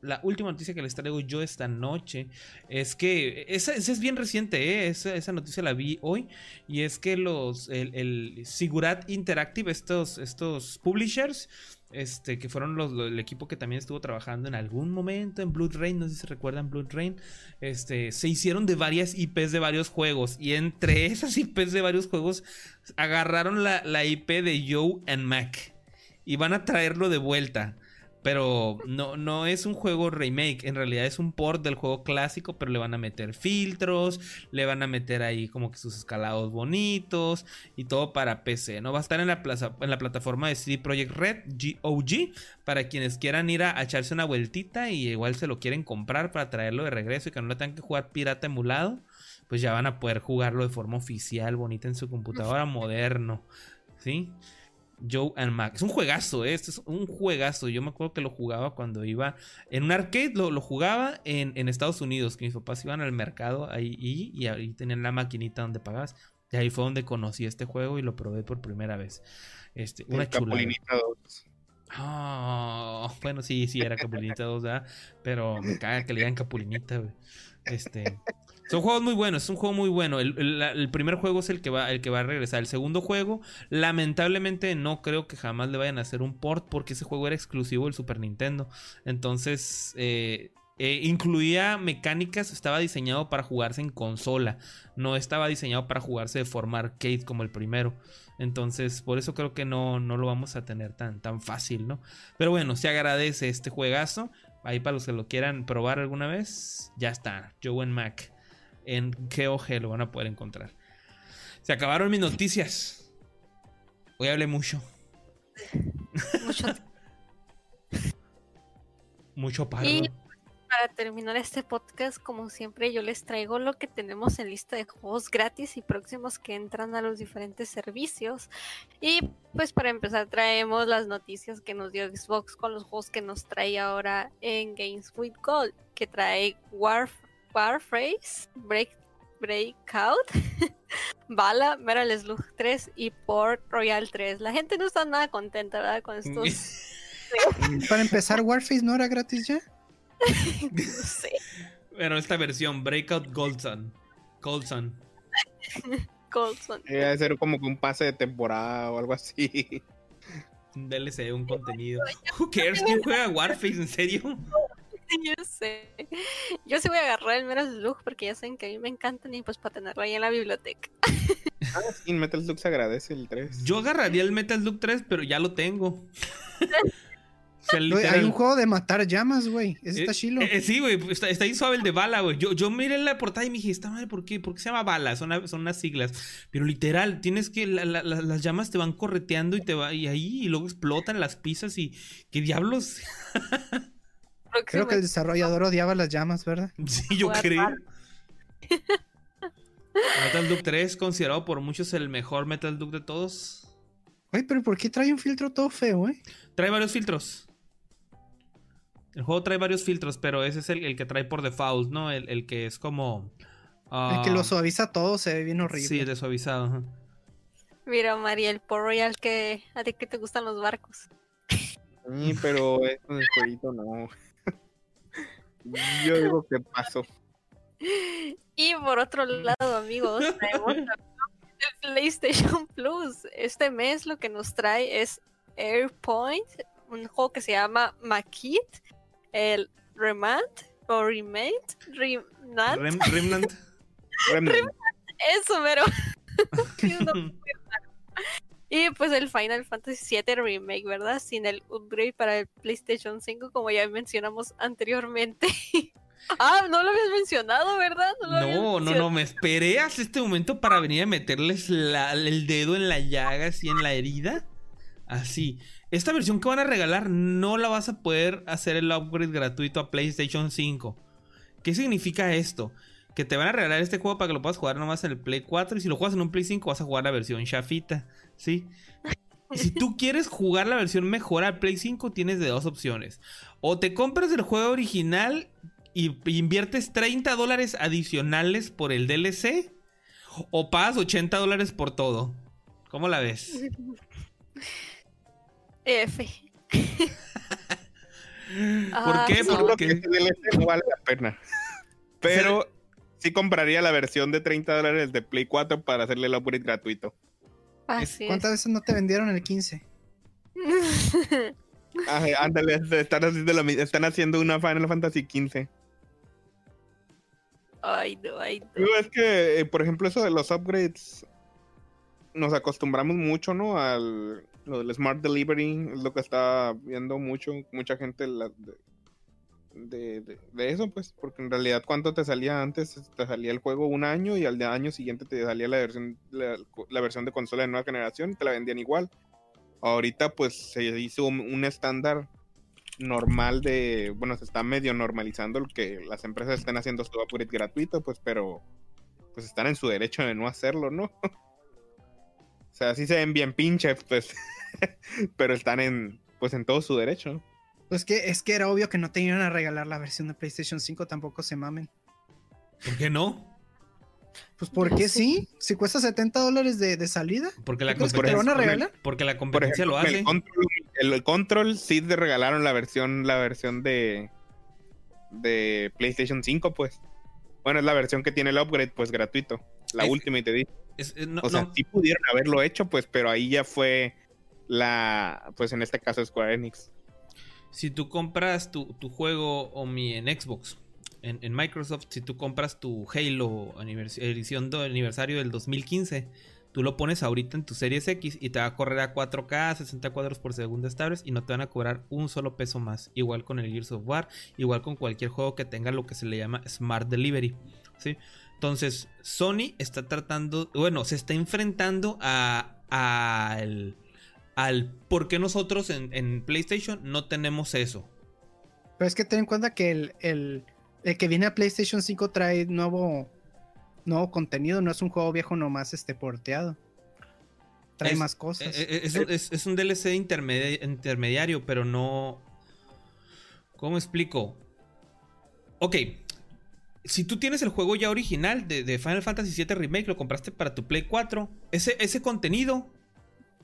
la última noticia que les traigo yo esta noche es que esa, es bien reciente, ¿eh? esa, esa noticia la vi hoy y es que los el, Sigurat Interactive, estos, estos publishers, este, que fueron los, lo- el equipo que también estuvo trabajando en algún momento en Blood Rain, no sé si recuerdan Blood Rain, este, se hicieron de varias IPs de varios juegos y entre <laughs> esas IPs de varios juegos agarraron la, la IP de Joe and Mac y van a traerlo de vuelta. Pero no, no es un juego remake, en realidad es un port del juego clásico, pero le van a meter filtros, le van a meter ahí como que sus escalados bonitos y todo para PC, ¿no? Va a estar en la, plaza, en la plataforma de CD Projekt Red, GOG, para quienes quieran ir a, a echarse una vueltita y igual se lo quieren comprar para traerlo de regreso y que no lo tengan que jugar pirata emulado, pues ya van a poder jugarlo de forma oficial, bonita en su computadora moderno, ¿sí? Joe and Mac. Es un juegazo, ¿eh? Este es un juegazo. Yo me acuerdo que lo jugaba cuando iba en un arcade, lo, lo jugaba en, en Estados Unidos, que mis papás iban al mercado ahí y, y ahí tenían la maquinita donde pagabas. Y ahí fue donde conocí este juego y lo probé por primera vez. Este, una chulada. Capulinita 2. Ah, bueno, sí, sí, era Capulinita 2, ¿verdad? Pero me caga que le digan Capulinita, güey. Este. Son juegos muy buenos, es un juego muy bueno. El, primer juego es el que, va, el que va a regresar. El segundo juego, lamentablemente, no creo que jamás le vayan a hacer un port porque ese juego era exclusivo del Super Nintendo. Entonces, eh, eh, incluía mecánicas, estaba diseñado para jugarse en consola. No estaba diseñado para jugarse de forma arcade como el primero. Entonces, por eso creo que no, no lo vamos a tener tan, tan fácil, ¿no? Pero bueno, se agradece este juegazo. Ahí para los que lo quieran probar alguna vez, ya está. Joe and Mac. En GOG lo van a poder encontrar. Se acabaron mis noticias. Hoy hablé mucho. Mucho <laughs> Mucho pardo. Y- Para terminar este podcast, como siempre, yo les traigo lo que tenemos en lista de juegos gratis y próximos que entran a los diferentes servicios. Y pues para empezar traemos las noticias que nos dio Xbox con los juegos que nos trae ahora en Games with Gold, que trae War, Warface, Break, Breakout, <laughs> Bala, Metal Slug 3 y Port Royal 3. La gente no está nada contenta, ¿verdad? Con estos... <laughs> Para empezar, Warface no era gratis ya. no sé. Bueno, esta versión, Breakout Goldson. Goldson. <laughs> Eh, Debe ser como que un pase de temporada o algo así. Un DLC, un contenido. Who cares? ¿Quién juega Warface? ¿En serio? <laughs> Yo sé. Yo sí voy a agarrar el Metal Slug porque ya saben que a mí me encantan y pues para tenerlo ahí en la biblioteca. Ah, sí, en Metal Slug se agradece el 3. Yo agarraría el Metal Slug 3, pero ya lo tengo. <laughs> O sea, Güey, literal- Hay un juego de matar llamas, güey. Ese está Eh, chilo. eh, sí, güey, está, está ahí suave el de bala, güey. Yo, yo miré la portada y me dije, esta madre, ¿por qué? ¿Por qué se llama bala? Son, una- son unas siglas. Pero literal, tienes que. la- la- la- las llamas te van correteando y te va. Y ahí, y luego explotan las pizzas y. ¿Qué diablos? <laughs> Creo que el desarrollador odiaba las llamas, ¿verdad? <laughs> Sí, yo creo. <laughs> Metal Slug 3, considerado por muchos el mejor Metal Slug de todos. Güey, pero ¿por qué trae un filtro todo feo, eh? Trae varios filtros. El juego trae varios filtros, pero ese es el, el que trae por default, ¿no? El, el que es como. El que ah, lo suaviza todo se ve bien horrible. Sí, de suavizado. ajá. Mira, María, el Port Royal que a ti que te gustan los barcos. Sí, pero esto del jueguito no. Yo digo que pasó. Y por otro lado, amigos, traemos el <laughs> PlayStation Plus. Este mes lo que nos trae es Airpoint, un juego que se llama Makit, el Remand o Remain, Remnant, Rem- <laughs> Remnant. Remnant. eso mero. <laughs> Y pues el Final Fantasy VII Remake, ¿verdad? Sin el upgrade para el PlayStation 5, como ya mencionamos anteriormente. <laughs> ah, no lo habías mencionado, ¿verdad? No, no, mencionado. no, me esperé hasta este momento para venir a meterles la- el dedo en la llaga, así en la herida. Así. Esta versión que van a regalar no la vas a poder hacer el upgrade gratuito a PlayStation 5. ¿Qué significa esto? Que te van a regalar este juego para que lo puedas jugar nomás en el Play 4 y si lo juegas en un Play 5 vas a jugar la versión chafita, ¿sí? Y si <laughs> tú quieres jugar la versión mejor al Play 5 tienes de dos opciones. O te compras el juego original y inviertes 30 dólares adicionales por el DLC o pagas 80 dólares por todo. ¿Cómo la ves? F. <laughs> ¿Por Ah, qué? creo Porque que ese DLC no vale la pena. Pero sí compraría la versión de 30 dólares de Play 4 para hacerle el upgrade gratuito. Así es. ¿Cuántas veces no te vendieron el 15? <laughs> Ah, ándale, están haciendo, lo están haciendo una Final Fantasy 15. ay, no, ay, no. Es que, eh, por ejemplo, eso de los upgrades, nos acostumbramos mucho, ¿no? Al lo del Smart Delivery, es lo que está viendo mucho, mucha gente la- de, de- eso, pues, porque en realidad, ¿cuánto te salía antes? Te salía el juego un año y al año siguiente te salía la versión, la, la versión de consola de nueva generación y te la vendían igual. Ahorita, pues, se hizo un, un estándar normal de, bueno, se está medio normalizando el que las empresas estén haciendo su upgrade gratuito, pues, pero pues están en su derecho de no hacerlo, ¿no? <laughs> o sea, sí se ven bien pinches, pues, <laughs> pero están en, pues, en todo su derecho. Pues que es que era obvio que no te iban a regalar la versión de PlayStation 5, tampoco se mamen. ¿por qué no? Pues porque sí, si cuesta 70 dólares de, de salida, Porque la ¿tú crees que te lo competencia, van a regalar? porque la Por competencia ejemplo, lo el hace. control, el, el control sí te regalaron la versión, la versión de de PlayStation 5, pues. Bueno, es la versión que tiene el upgrade, pues gratuito. La Es- Edition. Es- es- no- O sea, no, sí pudieron haberlo hecho, pues, pero ahí ya fue la, pues en este caso Square Enix. Si tú compras tu, tu juego o mi en Xbox, en, Microsoft, si tú compras tu Halo edición de aniversario del 2015, tú lo pones ahorita en tu Series X y te va a correr a 4K, 60 cuadros por segundo estables y no te van a cobrar un solo peso más. Igual con el Gears of War, igual con cualquier juego que tenga lo que se le llama Smart Delivery. ¿sí? Entonces, Sony está tratando, bueno, se está enfrentando a, al por qué nosotros en, en PlayStation no tenemos eso. Pero es que ten en cuenta que el, el, el que viene a PlayStation 5 trae nuevo, nuevo contenido, no es un juego viejo nomás este porteado. Trae Es- más cosas. Eh, eh, Es, un- es- es un DLC intermedi- intermediario, pero no. ¿Cómo explico? Ok. Si tú tienes el juego ya original de, de Final Fantasy VII Remake, lo compraste para tu Play 4, ese, ese contenido,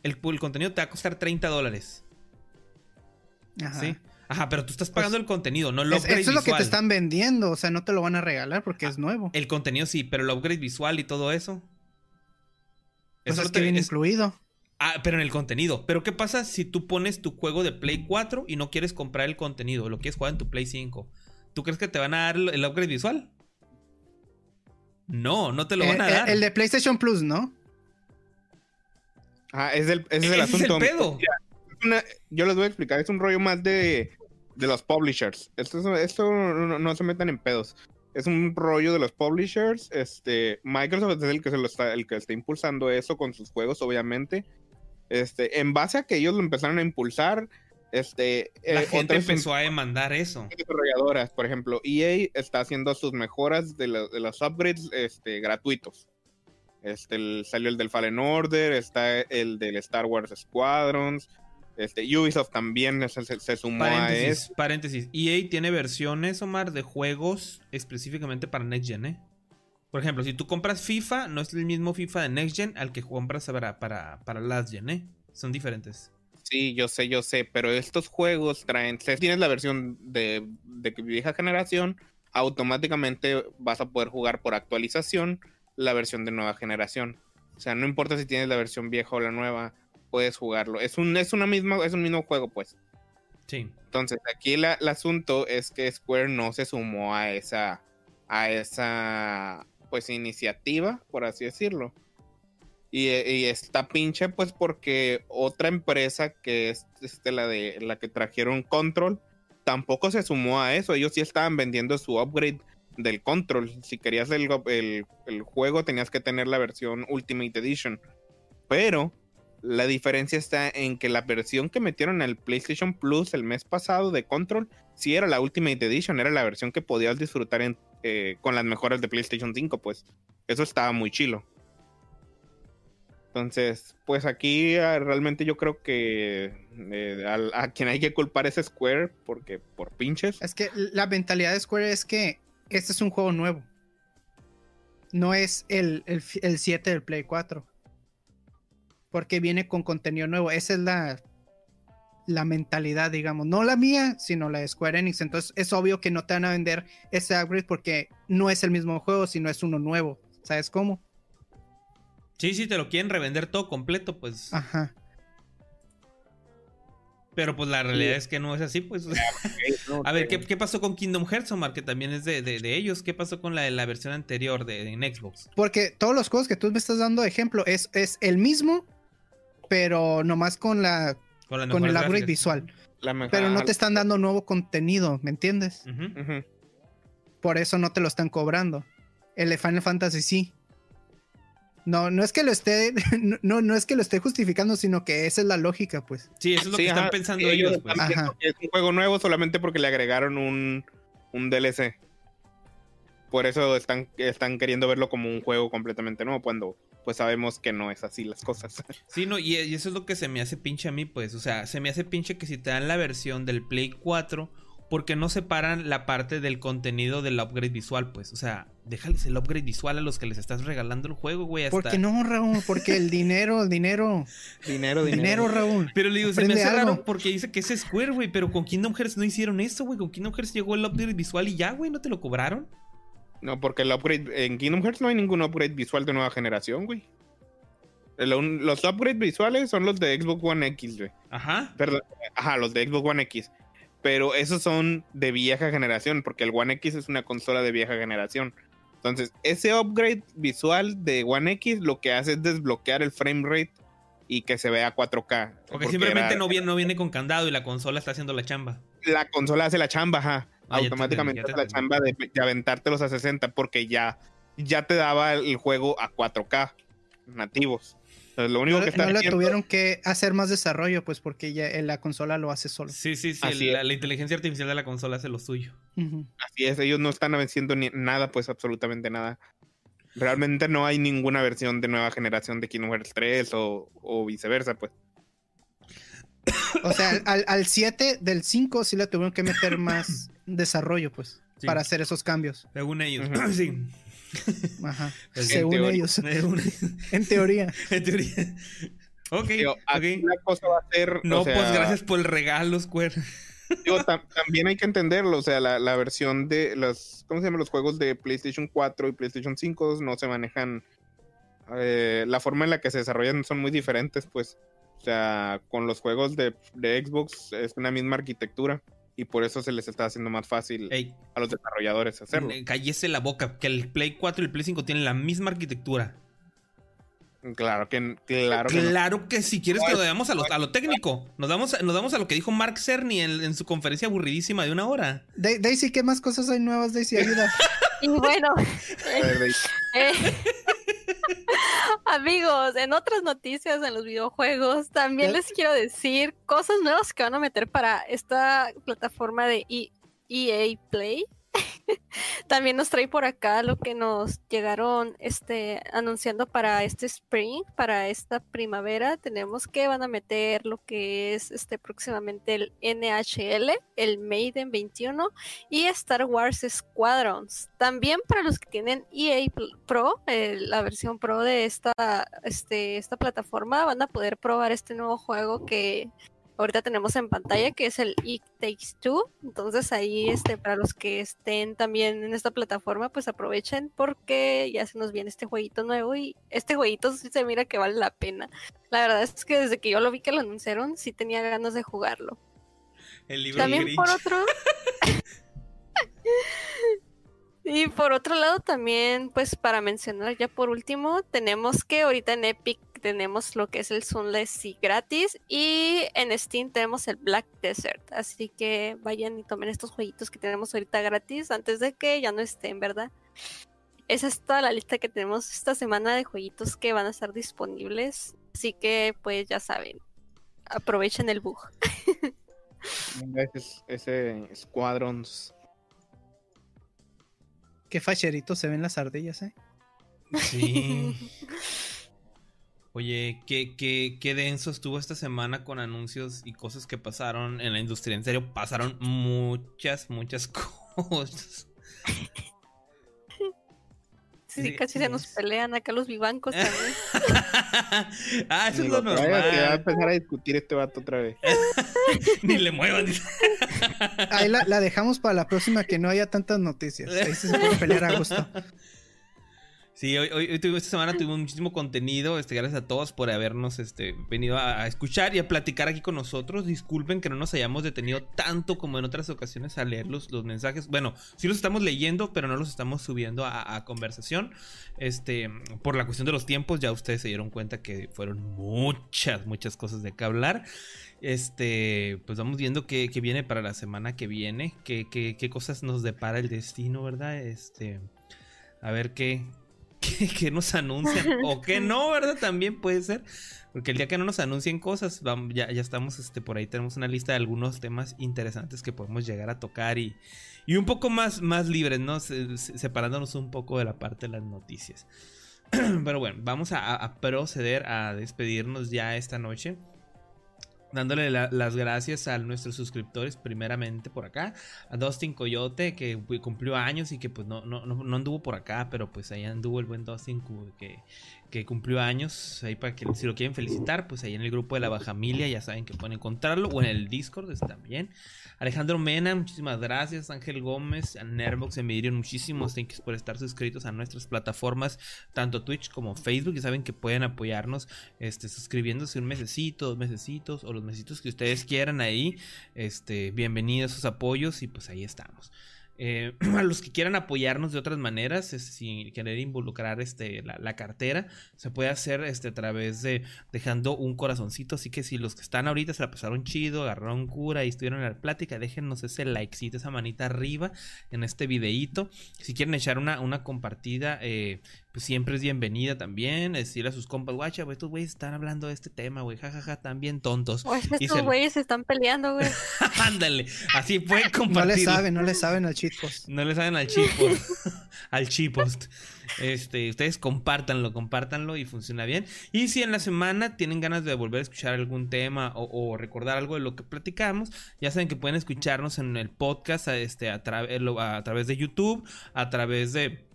el, el contenido te va a costar 30 dólares. Ajá. ¿sí? Ajá, pero tú estás pagando Pues, el contenido, no el Es- upgrade eso es lo que te están vendiendo, o sea, no te lo van a regalar porque Ah, es nuevo. El contenido sí, pero el upgrade visual y todo eso. Pues Eso es que te- viene es- incluido. Ah, pero en el contenido. Pero ¿qué pasa si tú pones tu juego de Play 4 y no quieres comprar el contenido? Lo quieres jugar en tu Play 5. ¿Tú crees que te van a dar el upgrade visual? No, no te lo van a Eh, eh, dar. el de PlayStation Plus, ¿no? Ah, es el, ese es el Ese asunto. es el pedo. Una- yo les voy a explicar, es un rollo más de, de los publishers. Esto, es- esto no, no se metan en pedos. Es un rollo de los publishers. Este, Microsoft es el que se lo está, el que está impulsando eso con sus juegos, obviamente. Este, en base a que ellos lo empezaron a impulsar, este, La eh, gente empezó a demandar eso. desarrolladoras, por ejemplo, EA está haciendo sus mejoras de, lo- de los upgrades este, gratuitos. Este, el- salió el del Fallen Order, está el del Star Wars Squadrons, este, Ubisoft también se, se- se sumó a Paréntesis, eso. paréntesis. EA tiene versiones, Omar, de juegos específicamente para Next Gen, ¿eh? Por ejemplo, si tú compras FIFA, no es el mismo FIFA de Next Gen al que compras para, para, para Last Gen, ¿eh? Son diferentes. Sí, yo sé, yo sé, pero estos juegos traen, si tienes la versión de, de vieja generación, automáticamente vas a poder jugar por actualización la versión de nueva generación. O sea, no importa si tienes la versión vieja o la nueva, puedes jugarlo. Es un, es una misma, es un mismo juego, pues. Sí. Entonces, aquí la- el asunto es que Square no se sumó a esa, a esa, pues, iniciativa, por así decirlo. Y, y está pinche, pues, porque otra empresa que es este, la de la que trajeron Control, tampoco se sumó a eso. Ellos sí estaban vendiendo su upgrade del Control. Si querías el, el- juego, tenías que tener la versión Ultimate Edition. Pero la diferencia está en que la versión que metieron al PlayStation Plus el mes pasado de Control, sí era la Ultimate Edition, era la versión que podías disfrutar eh, con las mejoras de PlayStation 5, pues. Eso estaba muy chilo. Entonces, pues aquí ah, realmente yo creo que eh, a, quien hay que culpar es Square, porque por pinches. Es que la mentalidad de Square es que este es un juego nuevo. No es el, el, el 7 del Play 4. Porque viene con contenido nuevo. Esa es la, la mentalidad, digamos. No la mía, sino la de Square Enix. Entonces es obvio que no te van a vender ese upgrade porque no es el mismo juego, sino es uno nuevo. ¿Sabes cómo? Sí, sí, te lo quieren revender todo completo, pues. Ajá. Pero pues la realidad es que no es así, pues. <laughs> A ver, ¿qué, qué pasó con Kingdom Hearts, Omar? Que también es de, de- de ellos. ¿Qué pasó con la, la versión anterior de, en Xbox? Porque todos los juegos que tú me estás dando de ejemplo es, es el mismo, pero nomás con la Con, el upgrade visual. La mejor- Pero no te están dando nuevo contenido, ¿me entiendes? Por eso no te lo están cobrando. El de Final Fantasy sí. No, no es que lo esté, <laughs> no, no es que lo esté justificando, sino que esa es la lógica, pues. Sí, eso es lo Sí, que están pensando ellos ellos, pues. Ajá. Es un juego nuevo solamente porque le agregaron un, un DLC. Por eso están, están queriendo verlo como un juego completamente nuevo, cuando pues sabemos que no es así las cosas. <laughs> Sí, no, y, y eso es lo que se me hace pinche a mí, pues. O sea, se me hace pinche que si te dan la versión del Play 4 porque no separan la parte del contenido del upgrade visual, pues. O sea, déjales el upgrade visual a los que les estás regalando el juego, güey. Hasta... ¿Por qué no, Raúl? Porque el dinero, el dinero. Dinero, Dinero, Raúl. Pero le digo, se me hace algo. raro porque dice que es Square, güey. Pero con Kingdom Hearts no hicieron eso, güey. Con Kingdom Hearts llegó el upgrade visual y ya, güey. ¿No te lo cobraron? No, porque el upgrade en Kingdom Hearts no hay ningún upgrade visual de nueva generación, güey. El un- Los upgrades visuales son los de Xbox One X, güey. Ajá. Perdón, ajá, los de Xbox One X. Pero esos son de vieja generación, porque el One X es una consola de vieja generación. Entonces, ese upgrade visual de One X lo que hace es desbloquear el frame rate y que se vea 4K. Porque, simplemente era- no, viene, no viene con candado y la consola está haciendo la chamba. la consola hace la chamba, ajá. Ah, automáticamente te la chamba de, de aventártelos a 60 porque ya, ya te daba el juego a 4K nativos. Lo único No, que no está le haciendo- tuvieron que hacer más desarrollo, pues porque ya la consola lo hace solo. Sí, sí, sí. La, inteligencia artificial de la consola hace lo suyo. Así es, ellos no están haciendo ni nada, pues absolutamente nada. Realmente no hay ninguna versión de nueva generación de Kingdom Hearts 3 o, o viceversa, pues. O sea, al, al 7 del 5 sí le tuvieron que meter más <coughs> desarrollo, pues, Sí. para hacer esos cambios. Según ellos. <coughs> Sí. <laughs> Ajá. Según ellos, en teoría. <laughs> <laughs> en teoría. Ok, Digo, la cosa va a ser. No, o sea, pues gracias por el regalo, Square. digo, tam- también hay que entenderlo. O sea, la, la versión de los. ¿Cómo se llama? Los juegos de PlayStation 4 y PlayStation 5 no se manejan. eh, la forma en la que se desarrollan son muy diferentes, pues. O sea, con los juegos de, de Xbox es una misma arquitectura. Y por eso se les está haciendo más fácil Ey, a los desarrolladores hacerlo. eh, cállese la boca, que el Play 4 y el Play 5 tienen la misma arquitectura. Claro que, claro que no. Claro que si quieres que No, nos damos a lo, a lo técnico. Nos damos, nos damos a lo que dijo Mark Cerny en, en su conferencia aburridísima de una hora. Da- Daisy, ¿qué más cosas hay nuevas, Daisy? Ayuda. <laughs> Y bueno, A ver, de- <laughs> eh, amigos, en otras noticias en los videojuegos, también les quiero decir cosas nuevas que van a meter para esta plataforma de EA Play. <laughs> También nos trae por acá lo que nos llegaron este anunciando para este spring, para esta primavera. Tenemos que van a meter lo que es este próximamente el NHL, el Maiden 21 y Star Wars Squadrons. También para los que tienen EA Pro, la versión Pro de esta, este, esta plataforma, van a poder probar este nuevo juego que ahorita tenemos en pantalla, que es el It Takes Two. Entonces ahí, este, para los que estén también en esta plataforma, pues aprovechen porque ya se nos viene este jueguito nuevo y este jueguito sí se mira que vale la pena. La verdad es que desde que yo lo vi que lo anunciaron, sí tenía ganas de jugarlo. El libro También por otro. <laughs> <laughs> y por otro lado también, pues para mencionar ya por último, tenemos que ahorita en Epic tenemos lo que es el Sunless Sea gratis y en Steam tenemos el Black Desert. Así que vayan y tomen estos jueguitos que tenemos ahorita gratis antes de que ya no estén, ¿verdad? Esa es toda la lista que tenemos esta semana de jueguitos que van a estar disponibles. Así que pues ya saben, aprovechen el bug. <laughs> ese, ese Squadrons. Qué facheritos se ven las ardillas, ¿eh? Sí. <laughs> Oye, qué, qué, qué denso estuvo esta semana con anuncios y cosas que pasaron en la industria. En serio, pasaron muchas, muchas <laughs> cosas. Sí, Sí, casi sí se nos pelean acá los vivancos también. <laughs> ah, eso es lo vaya- que va a normal. empezar a discutir este vato otra vez. <laughs> Ni le muevan. Ahí la, la dejamos para la próxima que no haya tantas noticias. Ahí se puede pelear a gusto. Sí, hoy, esta semana tuvimos muchísimo contenido. Este, gracias a todos por habernos este, venido a, a escuchar y a platicar aquí con nosotros. Disculpen que no nos hayamos detenido tanto como en otras ocasiones a leer los, los mensajes. Bueno, sí los estamos leyendo, pero no los estamos subiendo a, a conversación. Este, por la cuestión de los tiempos, ya ustedes se dieron cuenta que fueron muchas, muchas cosas de qué hablar. Este, pues vamos viendo qué, qué viene para la semana que viene, qué, qué, qué cosas nos depara el destino, ¿verdad? Este, a ver qué, <laughs> qué nos anuncian o qué <laughs> no, ¿verdad? También puede ser. Porque el día que no nos anuncien cosas, vamos, ya, ya estamos este, por ahí, tenemos una lista de algunos temas interesantes que podemos llegar a tocar y, y un poco más, más libres, ¿no? Se- se- separándonos un poco de la parte de las noticias. <clears throat> Pero bueno, vamos a, a proceder a despedirnos ya esta noche. Dándole la- las gracias a nuestros suscriptores primeramente por acá, a Dustin Coyote que cumplió años y que pues no, no, no, anduvo por acá, pero pues ahí anduvo el buen Dustin que, que cumplió años, ahí para que si lo quieren felicitar, pues ahí en el grupo de la Bajamilia ya saben que pueden encontrarlo, o en el Discord también. Alejandro Mena, muchísimas gracias. Ángel Gómez, a Nervox, Emidirion, muchísimos thanks por estar suscritos a nuestras plataformas, tanto Twitch como Facebook. Y saben que pueden apoyarnos este, suscribiéndose un mesecito, dos mesecitos o los mesecitos que ustedes quieran ahí. Este, bienvenidos a sus apoyos y pues ahí estamos. Eh, <clears throat> a los que quieran apoyarnos de otras maneras, sin querer involucrar este, la, la cartera, se puede hacer este, a través de dejando un corazoncito. Así que si los que están ahorita se la pasaron chido, agarraron cura y estuvieron en la plática, déjennos ese likecito, esa manita arriba en este videíto. Si quieren echar una, una compartida, eh, pues siempre es bienvenida también. Decirle a sus compas, guacha, güey, estos güeyes están hablando de este tema, güey, jajaja, están bien tontos. O es que Y estos güeyes se están peleando, güey. <laughs> Ándale, así pueden No compartir. le saben, no le saben al cheat post. No le saben al chipost. <laughs> al chipost. Este, ustedes compártanlo, compártanlo y funciona bien. Y si en la semana tienen ganas de volver a escuchar algún tema o, o recordar algo de lo que platicamos, ya saben que pueden escucharnos en el podcast a, este, a, tra- a través de YouTube, a través de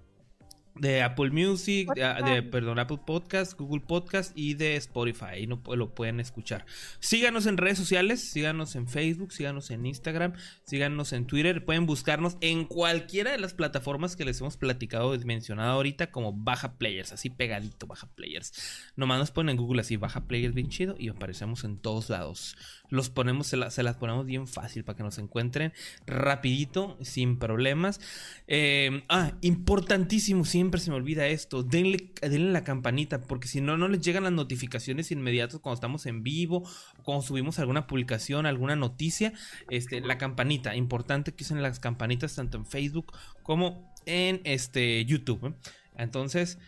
de Apple Music, de, de- Spotify. perdón, Apple Podcast, Google Podcast y de Spotify. Ahí no, lo pueden escuchar. Síganos en redes sociales, síganos en Facebook, síganos en Instagram, síganos en Twitter. Pueden buscarnos en cualquiera de las plataformas que les hemos platicado y mencionado ahorita como Baja Players, así pegadito Baja Players. Nomás nos ponen en Google así Baja Players bien chido y aparecemos en todos lados. Los ponemos, se, la- se las ponemos bien fácil para que nos encuentren rapidito, sin problemas. Eh, ah, importantísimo, siempre se me olvida esto. Denle, denle la campanita, porque si no, no les llegan las notificaciones inmediatas cuando estamos en vivo, cuando subimos alguna publicación, alguna noticia. Este, la campanita, importante que usen las campanitas tanto en Facebook como en este YouTube. ¿eh? Entonces,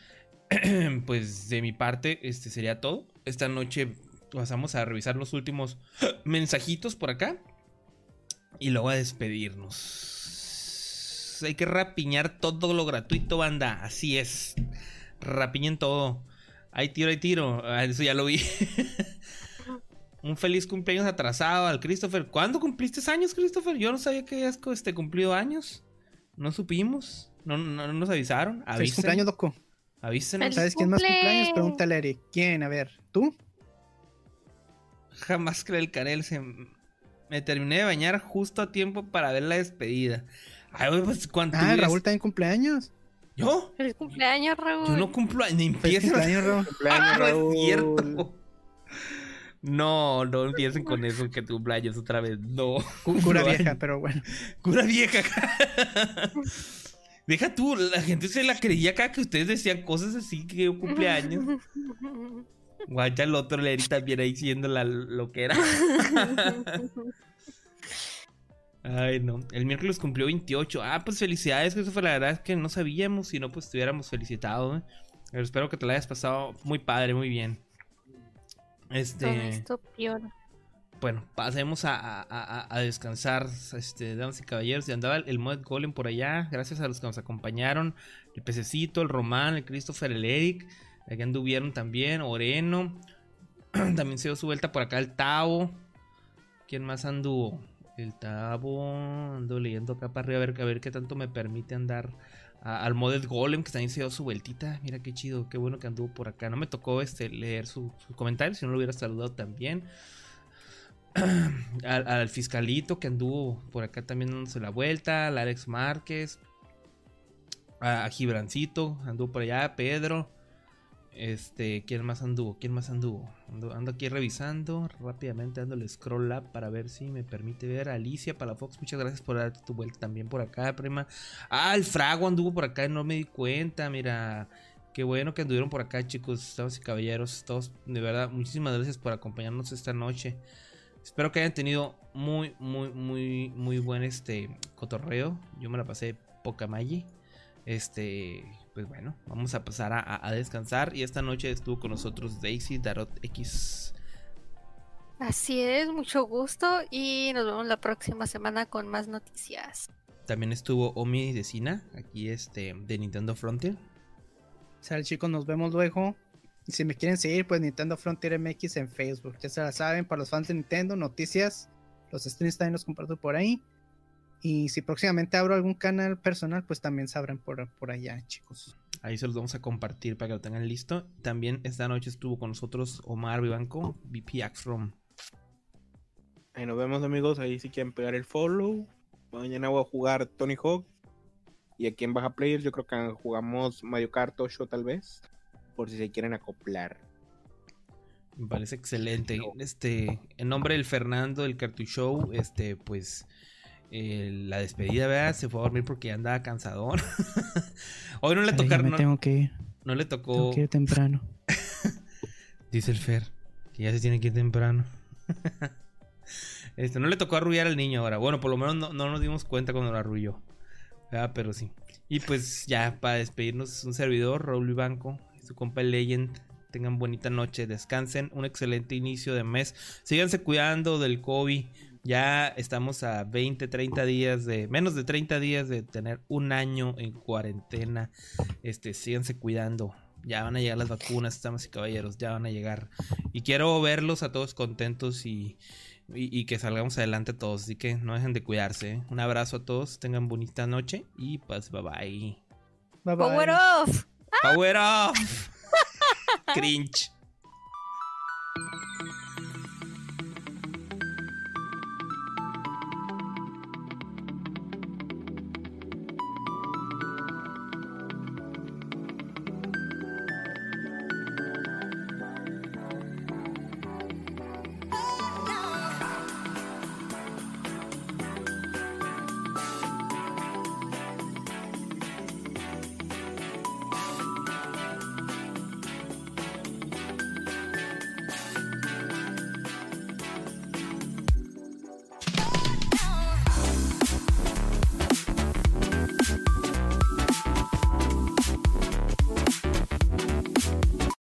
<clears throat> pues de mi parte, este sería todo. Esta noche pasamos a revisar los últimos <gasps> mensajitos por acá. Y luego a despedirnos. Hay que rapiñar todo lo gratuito, banda. Así es. Rapiñen todo. Hay tiro, hay tiro. Ah, Eso ya lo vi. <laughs> Un feliz cumpleaños atrasado al Christopher. ¿Cuándo cumpliste años, Christopher? Yo no sabía que habías este, cumplido años. No supimos. No, no, no nos avisaron. Feliz Avisen. cumpleaños, loco. Avísenos. ¿Sabes quién más cumple. cumpleaños? Pregúntale a Eric. ¿Quién? A ver, ¿tú? Jamás creí el canel. Se... Me terminé de bañar justo a tiempo para ver la despedida. Ay, güey, pues cuánto. Ah, Raúl también cumpleaños. ¿Yo? Feliz cumpleaños, Raúl. Yo no cumplo. Ni Feliz empiecen. cumpleaños, Raúl. <laughs> Ah, no es Raúl. cierto. No, no empiecen con eso que tu cumpleaños otra vez. No. Cu- Cura <laughs> No, vieja, pero bueno. Cura vieja. <laughs> Deja tú, la gente se la creía acá que ustedes decían cosas así que yo cumpleaños. Guacha el otro Leri también ahí siendo la lo que era. Ay, no. El miércoles cumplió 28. Ah, pues felicidades, fue la verdad es que no sabíamos, si no, pues te hubiéramos felicitado. ¿eh? Pero espero que te la hayas pasado muy padre, muy bien. Todo Este, esto piola. bueno, pasemos a, a- a- a descansar, este, damas y caballeros. Y andaba el, el Mod Golem por allá, gracias a los que nos acompañaron. El Pececito, el Román, el Christopher, el Eric. Aquí anduvieron también, Oreno. <clears throat> también se dio su vuelta por acá el Tavo. ¿Quién más anduvo? El Tavo. Ando leyendo acá para arriba a ver, a ver qué tanto me permite andar. al Modded Golem, que también se dio su vueltita. Mira qué chido, qué bueno que anduvo por acá. No me tocó este, leer su, su comentario, si no lo hubiera saludado también. <clears throat> al, al fiscalito que anduvo por acá también dándose la vuelta. Al Alex Márquez. A Gibrancito, anduvo por allá. Pedro. Este, ¿quién más anduvo? ¿Quién más anduvo? Ando, ando aquí revisando rápidamente, dándole scroll up para ver si me permite ver. Alicia Palafox, muchas gracias por darte tu vuelta también por acá, prima. Ah, el Frago anduvo por acá no me di cuenta, mira. Qué bueno que anduvieron por acá, chicos, damas y caballeros. Todos, de verdad, muchísimas gracias por acompañarnos esta noche. Espero que hayan tenido muy, muy, muy, muy buen este cotorreo. Yo me la pasé poca magi. Este, pues bueno, vamos a pasar a, a- descansar. Y esta noche estuvo con nosotros Daisy Darot X. Así es, mucho gusto y nos vemos la próxima semana con más noticias. También estuvo Omi de Sina, aquí este, de Nintendo Frontier. Sale chicos, nos vemos luego. Y si me quieren seguir, pues Nintendo Frontier MX en Facebook. Ya se la saben, para los fans de Nintendo, noticias. Los streams también los comparto por ahí. Y si próximamente abro algún canal personal, pues también sabrán por, por allá, chicos. Ahí se los vamos a compartir para que lo tengan listo. También esta noche estuvo con nosotros Omar Vivanco, VP Axrom. Ahí nos vemos amigos, ahí si quieren pegar el follow. Mañana voy a jugar Tony Hawk. Y aquí en Baja Players yo creo que jugamos Mario Kart 8 tal vez. Por si se quieren acoplar. Me parece excelente. Este, en nombre del Fernando del Cartucho, este, pues eh, la despedida, ¿verdad? Se fue a dormir porque ya andaba cansador. <laughs> Hoy no le tocaron. No, tengo que ir. no le Tengo tocó. que ir temprano. <laughs> Dice el Fer, que ya se tiene que ir temprano. <laughs> este, no le tocó arrullar al niño ahora. Bueno, por lo menos no, no nos dimos cuenta cuando lo arrulló. ¿verdad? Pero sí. Y pues ya para despedirnos, un servidor, Raúl Vivanco, y su compa el Legend. Tengan bonita noche, descansen, un excelente inicio de mes. Síganse cuidando del COVID. Ya estamos a 20, 30 días de, menos de 30 días de tener un año en cuarentena. Este, síganse cuidando. Ya van a llegar las vacunas, damas y caballeros, ya van a llegar. Y quiero verlos a todos contentos y, y, y que salgamos adelante todos. Así que no dejen de cuidarse. ¿eh? Un abrazo a todos, tengan bonita noche y pues bye bye. Bye bye. Power off. Power off. <laughs> Cringe.